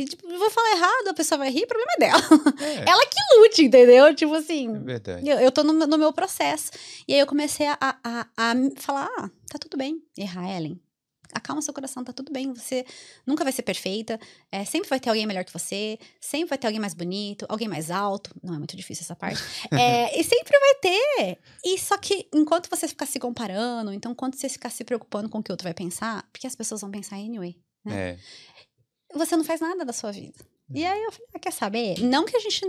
E, tipo, eu vou falar errado, a pessoa vai rir, o problema é dela. É, Ela que lute, entendeu? Tipo assim, é verdade. eu, eu tô no, meu- no meu processo. E aí eu comecei a, a, a, a falar: ah, tá tudo bem errar, Ellen. Acalma seu coração, tá tudo bem. Você nunca vai ser perfeita. é, sempre vai ter alguém melhor que você. Sempre vai ter alguém mais bonito, alguém mais alto. Não é muito difícil essa parte. (laughs) É, e sempre vai ter. E só que enquanto você ficar se comparando, então enquanto você ficar se preocupando com o que o outro vai pensar, porque as pessoas vão pensar anyway, É. você não faz nada da sua vida. E aí eu falei, ah, quer saber? Não que a gente.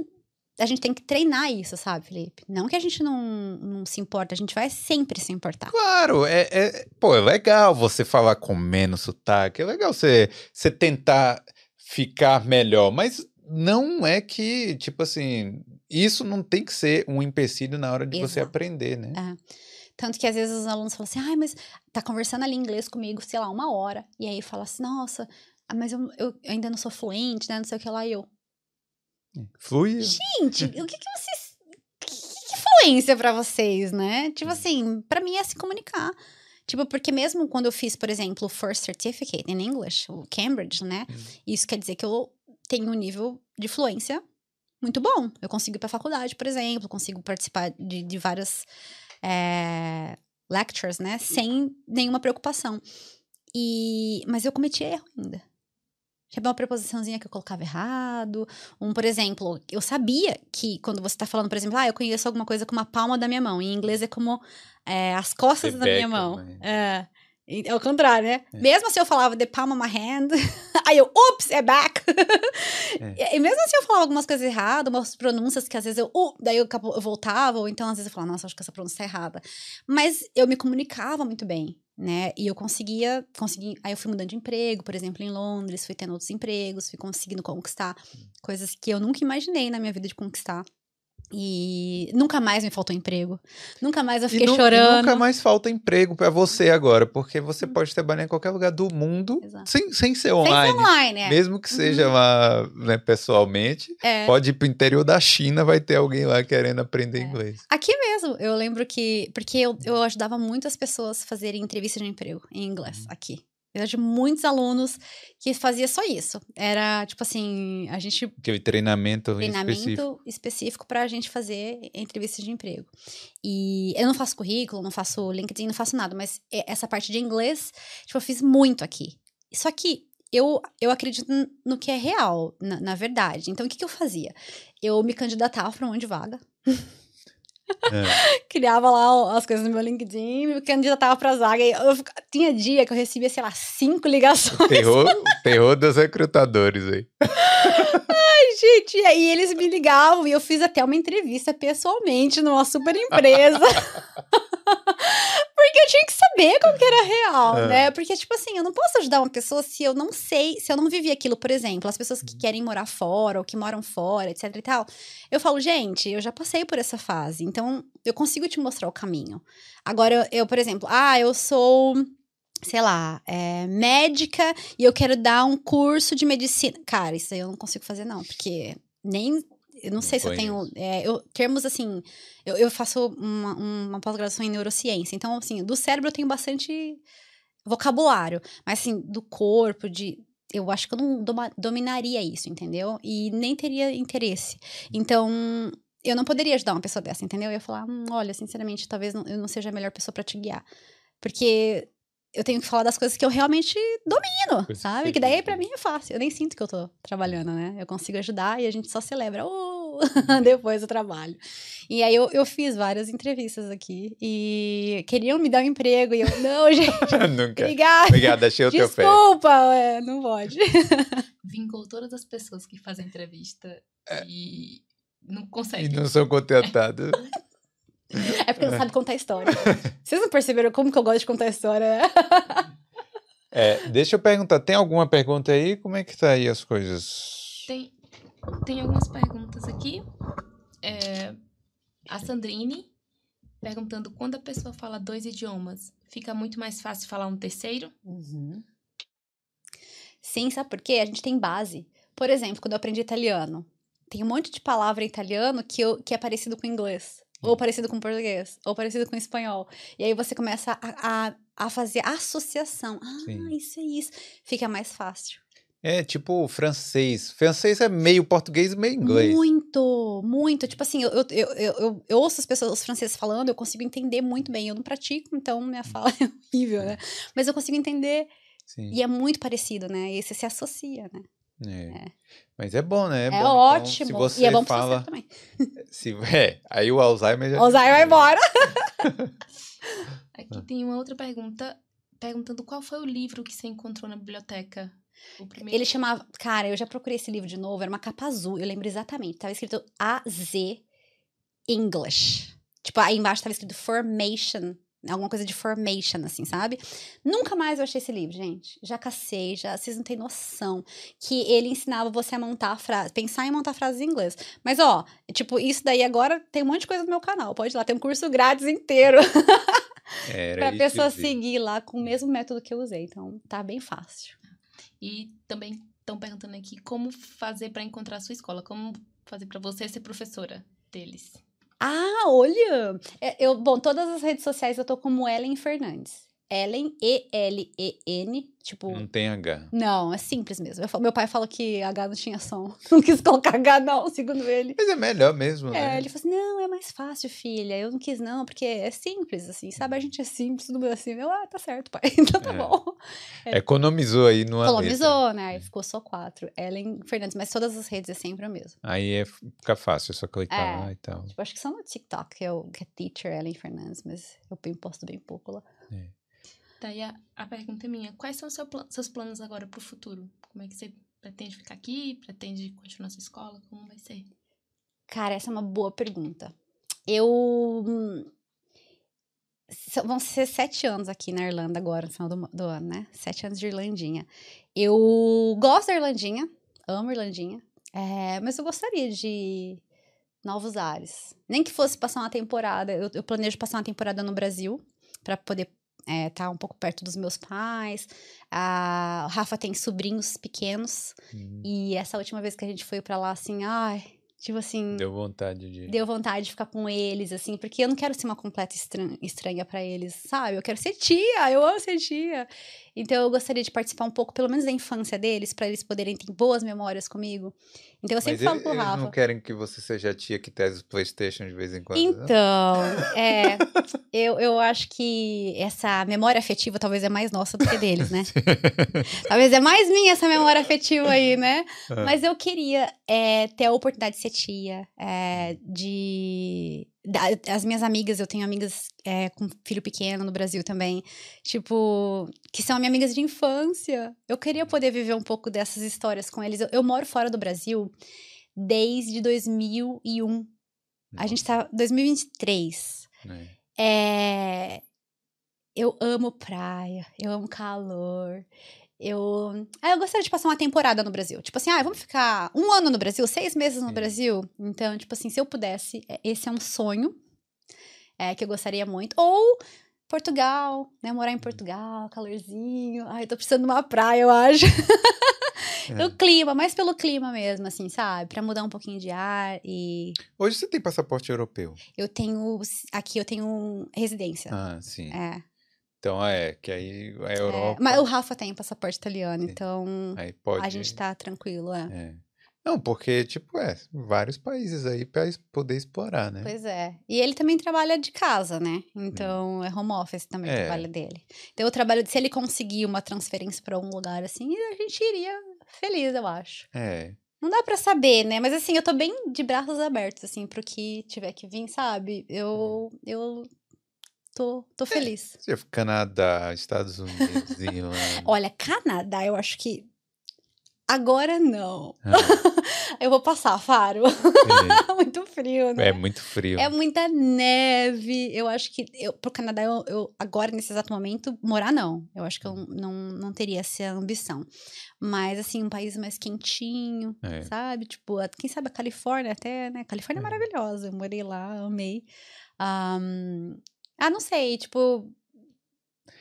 A gente tem que treinar isso, sabe, Felipe? Não que a gente não, não se importa, a gente vai sempre se importar. Claro, é, é- pô, é legal você falar com menos sotaque, é legal você, você tentar ficar melhor, mas não é que, tipo assim, isso não tem que ser um empecilho na hora de você Exato. aprender, né? Tanto que às vezes os alunos falam assim, ai, mas tá conversando ali inglês comigo, sei lá, uma hora. E aí fala assim, nossa, ah, mas eu, eu ainda não sou fluente, né? Não sei o que lá. E eu, Flui. gente, (laughs) o que que vocês. Que, que fluência pra vocês, né? Tipo assim, pra mim é se comunicar. Tipo, porque mesmo quando eu fiz, por exemplo, o First Certificate in English, o Cambridge, né? Hum. Isso quer dizer que eu tenho um nível de fluência muito bom. Eu consigo ir pra faculdade, por exemplo, consigo participar de, de várias é, lectures, né? Sem nenhuma preocupação. E, mas eu cometi erro ainda. Tinha uma preposiçãozinha que eu colocava errado. Um, por exemplo, eu sabia que quando você tá falando, por exemplo, ah, eu conheço alguma coisa com uma palma da minha mão. Em inglês é como é, as costas da minha mão. hand. É. É o contrário, né? É. Mesmo se eu falava the palm of my hand, (laughs) aí eu, ups, é back. É. (laughs) E, mesmo se eu falava algumas coisas erradas, umas pronúncias que às vezes eu, uh, daí eu, voltava, ou então às vezes eu falava, nossa, acho que essa pronúncia tá errada. Mas eu me comunicava muito bem, né? E eu conseguia, consegui, aí eu fui mudando de emprego, por exemplo, em Londres, fui tendo outros empregos, fui conseguindo conquistar coisas que eu nunca imaginei na minha vida de conquistar. E nunca mais me faltou emprego. Nunca mais eu fiquei e, nu- e chorando. nunca mais falta emprego pra você agora, porque você pode trabalhar em qualquer lugar do mundo Exato. sem, sem ser Sem online. ser online, é. Mesmo que seja lá né, pessoalmente, É. pode ir pro interior da China, vai ter alguém lá querendo aprender É. inglês. Aqui mesmo, eu lembro que. Porque eu, eu ajudava muitas pessoas a fazerem entrevista de emprego em inglês aqui. Eu tinha muitos alunos que fazia só isso. Era tipo assim, a gente Aquele treinamento, treinamento específico. específico para a gente fazer entrevista de emprego. E eu não faço currículo, não faço LinkedIn, não faço nada, mas essa parte de inglês, tipo, eu fiz muito aqui. Só que eu, eu acredito no que é real, na, na verdade. Então, o que, que eu fazia? Eu me candidatava para um monte de vaga. (laughs) É. (laughs) Criava lá o- as coisas no meu LinkedIn, me candidatava pra zaga. Eu tinha dia que eu recebia, sei lá, cinco ligações. Terror, terror dos recrutadores aí. (laughs) Gente, e aí eles me ligavam e eu fiz até uma entrevista pessoalmente numa super empresa. (laughs) Porque eu tinha que saber como que era real, É. né? Porque, tipo assim, eu não posso ajudar uma pessoa se eu não sei, se eu não vivi aquilo, por exemplo, as pessoas que querem morar fora ou que moram fora, etc e tal. Eu falo, gente, eu já passei por essa fase, então eu consigo te mostrar o caminho. Agora, eu, eu, por exemplo, ah, eu sou sei lá, é, médica e eu quero dar um curso de medicina. Cara, isso aí eu não consigo fazer, não, porque nem. Eu não, Não sei se eu tenho. é, eu, termos assim. Eu, eu faço uma, uma pós-graduação em neurociência. Então, assim, do cérebro eu tenho bastante vocabulário, mas assim, do corpo, de. Eu acho que eu não doma- dominaria isso, entendeu? E nem teria interesse. Então, eu não poderia ajudar uma pessoa dessa, entendeu? Eu ia falar, "Hum, olha, sinceramente, talvez eu não seja a melhor pessoa pra te guiar. Porque eu tenho que falar das coisas que eu realmente domino, que sabe? você Que daí pra mim é fácil. Eu nem sinto que eu tô trabalhando, né? Eu consigo ajudar e a gente só celebra "Oh", (laughs) depois do trabalho. E aí eu, eu fiz várias entrevistas aqui e queriam me dar um emprego e eu, não, (laughs) gente, (laughs) Nunca. obrigada. Obrigado, achei o teu pé. Desculpa, é, não pode. Vincou todas as pessoas que fazem entrevista e não E consegue. não sou contentado. (laughs) É porque não sabe contar história. Vocês não perceberam como que eu gosto de contar história? né? (laughs) É, deixa eu perguntar, tem alguma pergunta aí? Como é que tá aí as coisas? Tem, tem algumas perguntas aqui. É, a Sandrine perguntando quando a pessoa fala dois idiomas, fica muito mais fácil falar um terceiro? Sim, sabe por quê? A gente tem base. Por exemplo, quando eu aprendi italiano, tem um monte de palavra em italiano que, eu, que é parecido com inglês. Ou parecido com português, ou parecido com espanhol. E aí você começa a, a, a fazer associação. Ah, Sim. isso é isso. Fica mais fácil. É tipo francês. Francês é meio português e meio inglês. Muito, muito. Tipo assim, eu, eu, eu, eu, ouço as pessoas, os franceses falando, eu consigo entender muito bem. Eu não pratico, então minha fala (laughs) é horrível, né? Mas eu consigo entender Sim. e é muito parecido, né? E você se associa, né? É. Mas é bom, né? É, bom. Então, ótimo. se você e é bom pra fala, você também. (laughs) se é, aí o Alzheimer já Alzheimer vai embora. (laughs) Aqui tem uma outra pergunta perguntando qual foi o livro que você encontrou na biblioteca. O primeiro. Ele chamava. Cara, eu já procurei esse livro de novo, era uma capa azul, eu lembro exatamente. Tava escrito AZ English. Tipo, aí embaixo tava escrito Formation. Alguma coisa de formation, assim, sabe? Nunca mais eu achei esse livro, gente. Já cacei, já. Vocês não têm noção. Que ele ensinava você a montar frases, pensar em montar frases em inglês. Mas, ó, tipo, isso daí agora tem um monte de coisa no meu canal. Pode ir lá, tem um curso grátis inteiro (laughs) Era pra isso que eu pessoa seguir lá com o mesmo método que eu usei. Então, tá bem fácil. E também estão perguntando aqui como fazer para encontrar a sua escola, como fazer para você ser professora deles. Ah, olha! É, Eu, bom, todas as redes sociais eu tô como Ellen Fernandes. Ellen, E-L-E-N, tipo... Não tem H. Não, é simples mesmo. Falo- meu pai falou que H não tinha som. (laughs) Não quis colocar H, não, segundo ele. Mas é melhor mesmo, É, né? ele falou assim: não, é mais fácil, filha. Eu não quis, não, porque é simples, assim, sabe? A gente é simples, tudo bem assim. Eu, ah, tá certo, pai. (laughs) Então tá É. bom. é. Economizou aí numa letra. Colonizou, né? Aí ficou só quatro. Ellen Fernandes, mas todas as redes é sempre o mesmo. Aí é, fica fácil, é só clicar É. lá e tal. Tipo, acho que só no TikTok, que é o que é Teacher Ellen Fernandes, mas eu posto bem pouco lá. Daí a, a pergunta é minha: quais são seu seus planos agora pro futuro? Como é que você pretende ficar aqui? Pretende continuar sua escola? Como vai ser? Cara, essa é uma boa pergunta. Eu. hum, Vão ser sete anos aqui na Irlanda agora, no final do, do ano, né? Sete anos de Irlandinha. Eu gosto da Irlandinha, amo Irlandinha, é, mas eu gostaria de novos ares. Nem que fosse passar uma temporada. Eu, eu planejo passar uma temporada no Brasil para poder estar um pouco perto dos meus pais. A, Rafa tem sobrinhos pequenos. Hum, E essa última vez que a gente foi pra lá, assim, ai, tipo assim, Deu vontade de. deu vontade de ficar com eles, assim, porque eu não quero ser uma completa estran- estranha pra eles, sabe? Eu quero ser tia, eu amo ser tia. Então eu gostaria de participar um pouco, pelo menos da infância deles, pra eles poderem ter boas memórias comigo. Então eu sempre Mas falo ele- pro eles Rafa. não querem que você seja a tia que traz o Playstation de vez em quando, não? Então, é, (laughs) eu, eu acho que essa memória afetiva talvez é mais nossa do que deles, né? (laughs) talvez é mais minha essa memória afetiva aí, né? Ah. Mas eu queria é, ter a oportunidade de ser tia, é, de... da- As minhas amigas, eu tenho amigas é, com filho pequeno no Brasil também, tipo, que são minhas amigas de infância. Eu queria poder viver um pouco dessas histórias com eles. Eu, eu moro fora do Brasil desde 2001. A gente tá 2023. É. É, eu amo praia, eu amo calor. Eu, ah, eu gostaria de passar uma temporada no Brasil. Tipo assim, ah, vamos ficar um ano no Brasil, seis meses no Sim. Brasil. Então, tipo assim, se eu pudesse, é, esse é um sonho é, que eu gostaria muito. Ou Portugal, né? Morar em Portugal, calorzinho. Ai, eu tô precisando de uma praia, eu acho. É. O clima, mais pelo clima mesmo, assim, sabe? Pra mudar um pouquinho de ar e Hoje você tem passaporte europeu. eu tenho aqui eu tenho residência. Ah, sim. É. Então é, que aí a É, Europa. mas o Rafa tem passaporte italiano, então Aí pode. a gente tá tranquilo, é. é. Não, porque, tipo, é, vários países aí pra poder explorar, né? Pois é. E ele também trabalha de casa, né? Então é home office também o É. trabalho dele. Então o trabalho, se ele conseguir uma transferência pra algum lugar assim, a gente iria feliz, eu acho. É. Não dá pra saber, né? Mas assim, eu tô bem de braços abertos, assim, pro que tiver que vir, sabe? Eu, eu tô, tô feliz. Você Canadá, Estados Unidos. Olha, Canadá, eu acho que agora não. Ah, (laughs) Eu vou passar, Faro. é. (laughs) Muito frio, né? É muito frio. É muita neve. Eu acho que eu, pro Canadá, eu, eu- agora, nesse exato momento, morar não. Eu acho que eu não, não teria essa ambição. Mas, assim, um país mais quentinho, É. sabe? Tipo, a- quem sabe a Califórnia até, né? Califórnia é É. maravilhosa. Eu morei lá, amei. Ahn, ah, não sei, tipo.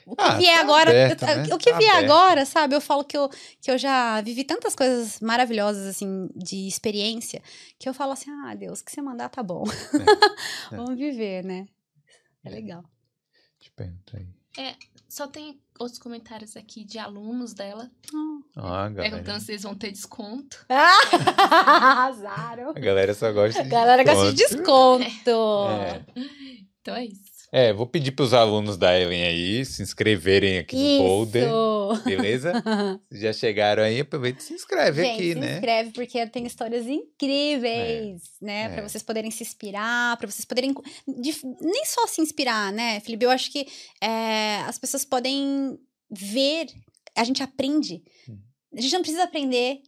O que Ah, vier tá agora. aberto, eu- né? O que Tá vier aberto. agora, sabe? Eu falo que eu, que eu já vivi tantas coisas maravilhosas, assim, de experiência, que eu falo assim: ah, Deus, o que você mandar tá bom. (laughs) É. Vamos viver, né? É É. legal. Te aí. Só tem outros comentários aqui de alunos dela, Ó, a galera. perguntando se eles vão ter desconto. (laughs) Arrasaram. A galera só gosta A de galera gosta de desconto. desconto. É. Então é isso. É, vou pedir pros alunos da Ellen aí se inscreverem aqui no Boulder, Isso. (laughs) beleza? Se já chegaram aí, aproveita e se inscreve Gente, aqui, se né? inscreve porque tem histórias incríveis, né? é. Pra vocês poderem se inspirar, pra vocês poderem de- nem só se inspirar, né, Felipe? Eu acho que é, as pessoas podem ver, a gente aprende. Hum. A gente não precisa aprender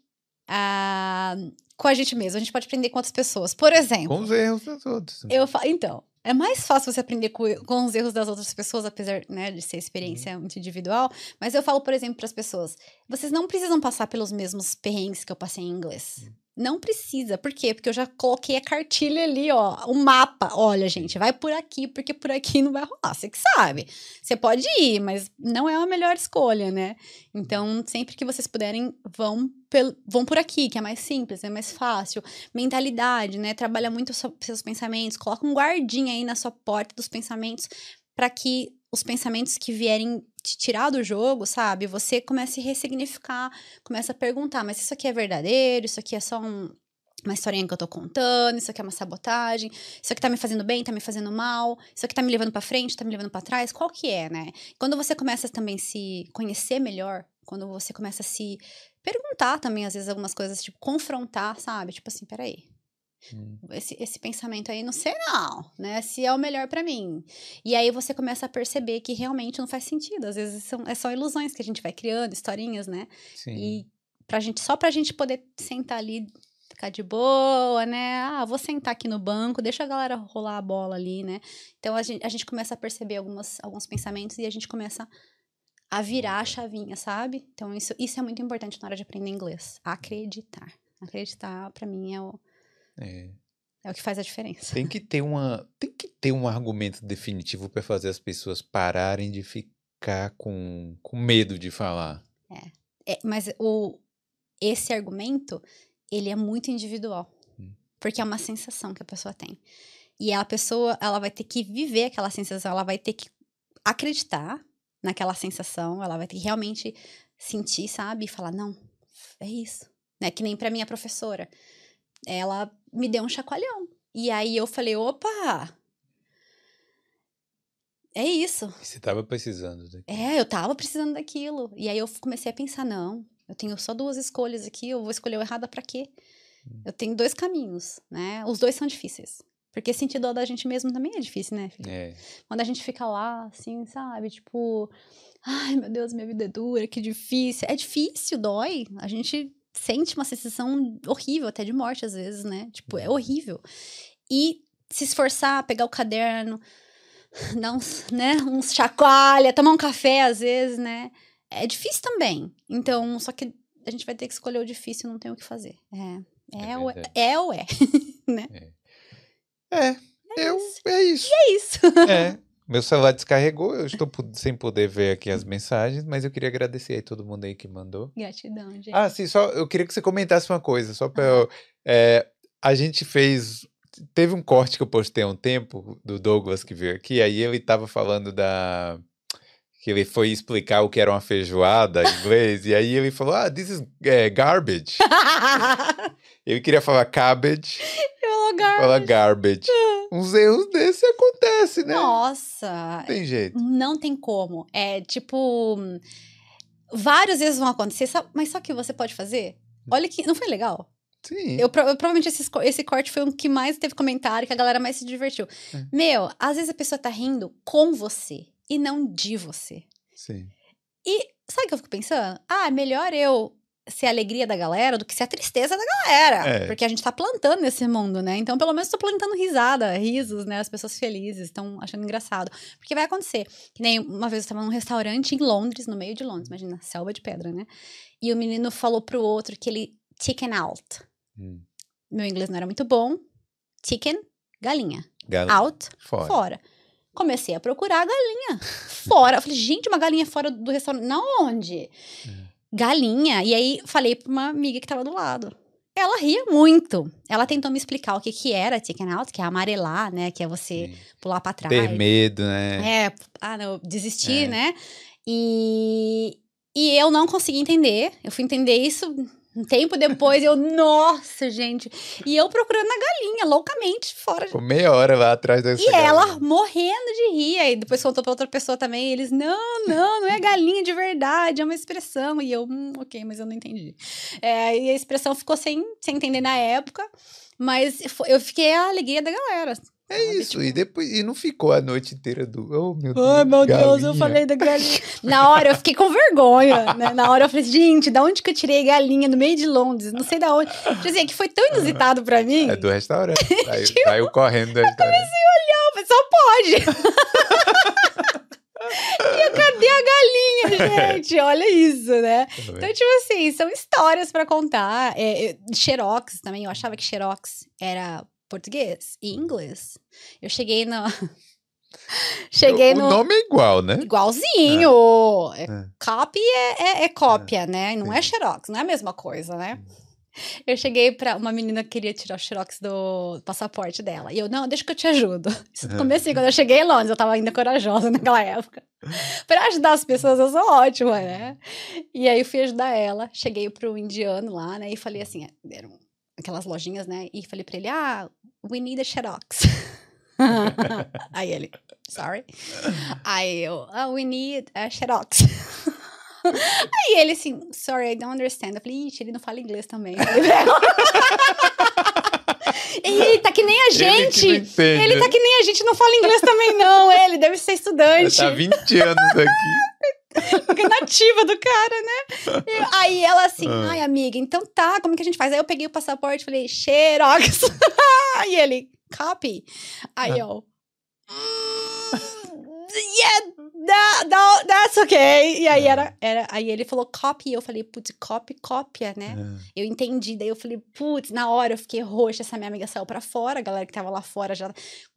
ah, com a gente mesmo, a gente pode aprender com outras pessoas. Por exemplo, Com os erros dos outros. eu falo, então, é mais fácil você aprender com, com os erros das outras pessoas, apesar né, de ser experiência muito individual. Mas eu falo, por exemplo, para as pessoas: vocês não precisam passar pelos mesmos perrengues que eu passei em inglês. Não precisa. Por quê? Porque eu já coloquei a cartilha ali, ó, o mapa. Olha, gente, vai por aqui, porque por aqui não vai rolar. Você que sabe. Você pode ir, mas não é a melhor escolha, né? Então, sempre que vocês puderem, vão, vão por aqui, que é mais simples, é mais fácil mentalidade, né? Trabalha muito seus pensamentos, coloca um guardinha aí na sua porta dos pensamentos para que os pensamentos que vierem te tirar do jogo, sabe? Você comece a ressignificar, comece a perguntar, mas isso aqui é verdadeiro? Isso aqui é só um- uma historinha que eu tô contando? Isso aqui é uma sabotagem? Isso aqui tá me fazendo bem, tá me fazendo mal? Isso aqui tá me levando para frente, tá me levando para trás? Qual que é, né? Quando você começa também a se conhecer melhor, quando você começa a se perguntar também, às vezes, algumas coisas, tipo, confrontar, sabe? Tipo assim, peraí, Hum. esse, esse pensamento aí, não sei não, né? Se é o melhor pra mim. E aí você começa a perceber que realmente não faz sentido. Às vezes são, é só ilusões que a gente vai criando, historinhas, né? Sim. E pra gente, só pra gente poder sentar ali, ficar de boa, né? Ah, vou sentar aqui no banco, deixa a galera rolar a bola ali, né? Então a gente, a gente começa a perceber algumas, alguns pensamentos e a gente começa a virar a chavinha, sabe? Então isso, isso é muito importante na hora de aprender inglês. Acreditar. Acreditar, pra mim, é o, É. é o que faz a diferença. Tem que ter uma, tem que ter um argumento definitivo para fazer as pessoas pararem de ficar com, com medo de falar. É, mas o, esse argumento, ele é muito individual. Hum. Porque é uma sensação que a pessoa tem. E a pessoa, ela vai ter que viver aquela sensação, ela vai ter que acreditar naquela sensação, ela vai ter que realmente sentir, sabe? E falar, não, é isso. Né? Que nem pra minha professora. Ela me deu um chacoalhão. E aí eu falei, opa! É isso. Você tava precisando. daqui. É, eu tava precisando daquilo. E aí eu comecei a pensar, não, eu tenho só duas escolhas aqui, eu vou escolher o errado pra quê? Eu tenho dois caminhos, né? Os dois são difíceis. Porque sentir dó da gente mesmo também é difícil, né, filho? É. Quando a gente fica lá, assim, sabe? Tipo, ai meu Deus, minha vida é dura, que difícil. É difícil, dói. A gente sente uma sensação horrível, até de morte às vezes, né? Tipo, é horrível. E se esforçar, pegar o caderno, (laughs) dar uns, né, uns chacoalha, tomar um café às vezes, né? É difícil também. Então, só que a gente vai ter que escolher o difícil, não tem o que fazer. É. É, É ou é, é ou é. (laughs) É, eu, é isso. É isso. (laughs) É. Meu celular descarregou, eu estou sem poder ver aqui as mensagens, mas eu queria agradecer aí todo mundo aí que mandou. Gratidão, gente. Ah, sim, só eu queria que você comentasse uma coisa, só para eu. é, a gente fez. Teve um corte que eu postei há um tempo do Douglas que veio aqui, aí ele tava falando da. Que ele foi explicar o que era uma feijoada em inglês, e aí ele falou, ah, this is é, garbage. (laughs) ele queria falar cabbage, Eu lugar. fala garbage. Uns erros desses acontecem, né? Nossa, Não tem jeito. não tem como. É tipo. Várias vezes vão acontecer, mas só que você pode fazer? Olha que. Não foi legal? Sim. Eu, eu- provavelmente esse, esse corte foi um que mais teve comentário, que a galera mais se divertiu. É. Meu, às vezes a pessoa tá rindo com você e não de você. Sim. Sabe o que eu fico pensando? Ah, melhor eu ser a alegria da galera do que ser a tristeza da galera. É. Porque a gente tá plantando nesse mundo, né? Então, pelo menos tô plantando risada, risos, né? As pessoas felizes estão achando engraçado. Porque vai acontecer. Que nem uma vez eu tava num restaurante em Londres, no meio de Londres, imagina, selva de pedra, né? E o menino falou pro outro que ele chicken out. Hum. Meu inglês não era muito bom. Chicken, galinha. Gal- Out, Fora. fora. Comecei a procurar a galinha. Fora. Eu falei, gente, uma galinha fora do restaurante. Na onde? É. Galinha. E aí falei pra uma amiga que tava do lado. Ela ria muito. Ela tentou me explicar o que que era chicken out, que é amarelar, né? Que é você Sim. pular pra trás. Ter medo, né? É, ah, não, desistir, É. né? E, e eu não consegui entender. Eu fui entender isso um tempo depois. eu, nossa, gente. E eu procurando a galinha, loucamente, fora Ficou meia hora lá atrás dessa e ela galinha. morrendo de rir. Aí depois contou pra outra pessoa também. E eles, não, não, não é galinha de verdade, é uma expressão. E eu, hum, ok, mas eu não entendi. É, e a expressão ficou sem, sem entender na época. Mas eu fiquei a alegria da galera. É isso, e depois e não ficou a noite inteira do. Oh, meu Deus. Ai, meu Deus, eu galinha. falei da galinha. (laughs) Na hora eu fiquei com vergonha, né? Na hora eu falei, gente, da onde que eu tirei galinha no meio de Londres? Não sei da onde. Quer dizer, que foi tão inusitado pra mim. É do restaurante. (laughs) Saiu, Tipo, saiu correndo do restaurante. Não, mas só pode. (laughs) e eu, cadê a galinha, gente? Olha isso, né? Então, tipo assim, são histórias pra contar. É, eu- Xerox também, eu achava que Xerox era português e inglês. Eu cheguei no. (laughs) cheguei o no. nome é igual, né? Igualzinho. É, É. Copy é, é- é cópia, né? Não é sim. Xerox, não é a mesma coisa, né? Eu cheguei pra uma menina que queria tirar o Xerox do passaporte dela. E eu, não, deixa que eu te ajudo. (laughs) Isso no começo, quando eu cheguei em Londres, eu tava ainda corajosa (laughs) naquela época. pra ajudar as pessoas, eu sou ótima, né? E aí eu fui ajudar ela. Cheguei pro indiano lá, né? E falei assim, eram aquelas lojinhas, né? E falei pra ele, ah, we need a Xerox. (laughs) aí ele, sorry. Aí eu, ah, we need a Xerox. (laughs) Aí ele assim, sorry, I don't understand. Eu falei, ixi, ele não fala inglês também. Eita, (laughs) que nem a Ele gente. entende. Ele tá que nem a gente, não fala inglês também, não. Ele deve ser estudante. Tá 20 anos aqui. Fica nativa do cara, né? E aí ela assim, Ah. ai, amiga, então tá, como que a gente faz? Aí eu peguei o passaporte e falei, Xerox. aí (laughs) ele, copy. Aí Ah. eu. "Mm, Yeah, that, that- that's okay. E aí Ah. era, era, aí ele falou copy, eu falei, putz, copy, cópia, né? Ah, Eu entendi, daí eu falei, putz, na hora eu fiquei roxa, essa minha amiga saiu pra fora, a galera que tava lá fora já,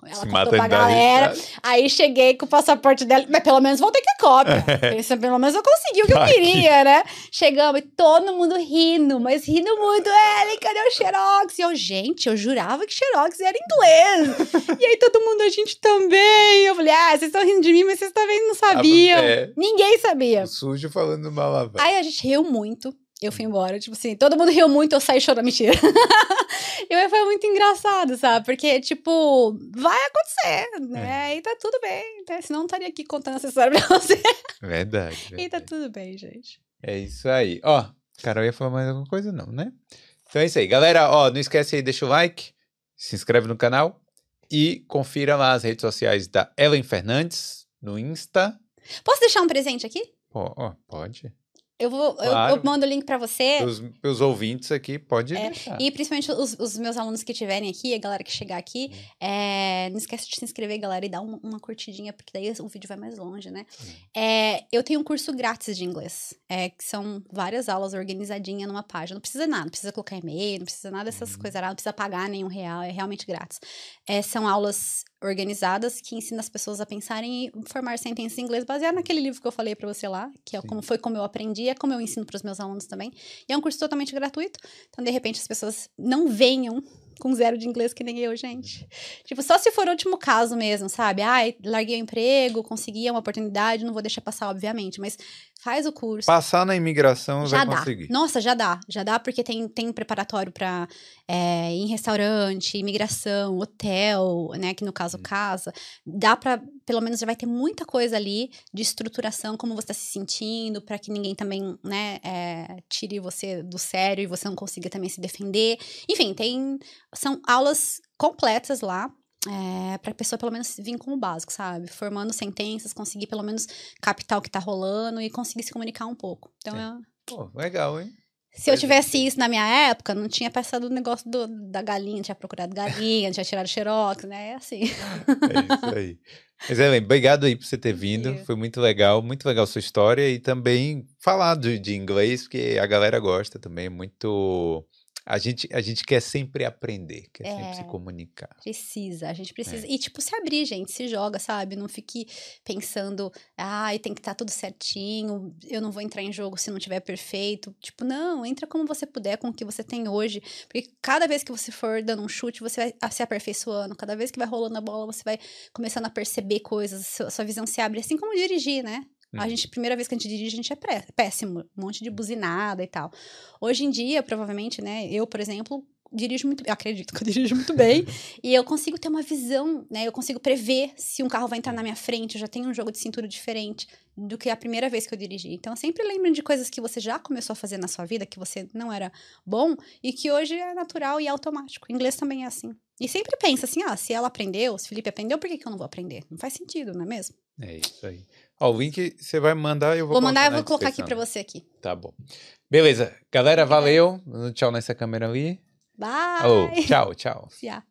ela Se contou pra galera, risada. Aí cheguei com o passaporte dela, mas pelo menos voltei com a cópia. (laughs) Pensei, pelo menos eu consegui o que eu Tá aqui. queria, né? Chegamos e todo mundo rindo, mas rindo muito. Ellen, cadê o Xerox? E eu, gente, eu jurava que Xerox era inglês. (laughs) e aí todo mundo, a gente também. Eu falei, ah, vocês estão rindo de mim, mas vocês também não sabiam. é. Ninguém sabia. O sujo falando mal. Aí a gente riu muito. Eu fui embora, tipo assim, todo mundo riu muito, eu saí chorando, (laughs) mentira. e aí foi muito engraçado, sabe? Porque, tipo, vai acontecer, né? E tá tudo bem, né? Senão eu não estaria aqui contando essa história pra (laughs) você. Verdade. E tá verdade. tudo bem, gente. É isso aí. Ó, Carol ia falar mais alguma coisa, não, né? Então é isso aí. Galera, ó, não esquece aí, deixa o like, se inscreve no canal e confira lá as redes sociais da Ellen Fernandes no Insta. Posso deixar um presente aqui? Ó, pode. Eu vou, eu- Claro. eu, mando o link pra você. Os, os ouvintes aqui, pode É, deixar. E principalmente os, os meus alunos que estiverem aqui, a galera que chegar aqui, Uhum. é, não esquece de se inscrever, galera, e dar uma, uma curtidinha, porque daí o vídeo vai mais longe, né? Uhum. É, eu tenho um curso grátis de inglês, é, que são várias aulas organizadinhas numa página. Não precisa nada, não precisa colocar e-mail, não precisa nada dessas Uhum. coisas, não precisa pagar nenhum real, é realmente grátis. É, são aulas organizadas que ensinam as pessoas a pensarem e formar sentenças em inglês baseado naquele livro que eu falei pra você lá, que é Sim. como foi como eu aprendi, é como eu ensino pros meus alunos também. E é um curso totalmente gratuito. Então, de repente, as pessoas não venham com zero de inglês que nem eu, gente. Tipo, só se for o último caso mesmo, sabe? Ai, larguei o emprego, consegui uma oportunidade, não vou deixar passar, obviamente, mas faz o curso. Passar na imigração já vai dá. conseguir. Nossa, já dá. Já dá porque tem, tem preparatório para é, em restaurante, imigração, hotel, né? Que no caso, Hum. casa. Dá para pelo menos já vai ter muita coisa ali de estruturação, como você está se sentindo, para que ninguém também, né, é, tire você do sério e você não consiga também se defender. Enfim, tem. São aulas completas lá. É, para a pessoa pelo menos vir com o básico, sabe? Formando sentenças, conseguir pelo menos captar o que tá rolando e conseguir se comunicar um pouco. Então, é, Pô, legal, hein? se eu tivesse isso na minha época, não tinha passado o negócio do- da galinha, tinha procurado galinha, tinha tirado xerox, né? É assim. (laughs) É isso aí. Mas, Ellen, obrigado aí por você ter vindo. Foi muito legal, muito legal sua história e também falar de, de inglês, porque a galera gosta também. É muito. A gente, a gente quer sempre aprender, quer sempre se É. comunicar. Precisa, a gente É. precisa. E, tipo, se abrir, gente, se joga, sabe? Não fique pensando, ai, tem que estar tudo certinho, eu não vou entrar em jogo se não tiver perfeito. Tipo, não, entra como você puder, com o que você tem hoje. Porque cada vez que você for dando um chute, você vai se aperfeiçoando. Cada vez que vai rolando a bola, você vai começando a perceber coisas, sua, sua visão se abre. Assim como dirigir, né? A Uhum. gente, primeira vez que a gente dirige, a gente é péssimo, um monte de buzinada e tal. Hoje em dia, provavelmente, né, eu, por exemplo, dirijo muito, eu acredito que eu dirijo muito bem, (laughs) e eu consigo ter uma visão, né, eu consigo prever se um carro vai entrar na minha frente, eu já tenho um jogo de cintura diferente do que a primeira vez que eu dirigi. Então, sempre lembre de coisas que você já começou a fazer na sua vida, que você não era bom, e que hoje é natural e automático. O inglês também é assim. E sempre pensa assim, ah, se ela aprendeu, se o Felipe aprendeu, por que, que eu não vou aprender? Não faz sentido, não é mesmo? É isso aí. Ó, o link você vai mandar, eu vou Vou mandar, eu vou colocar aqui pra você aqui. Tá bom. Beleza. Galera, valeu. Tchau nessa câmera ali. Bye! Oh, tchau, tchau. (laughs) Yeah.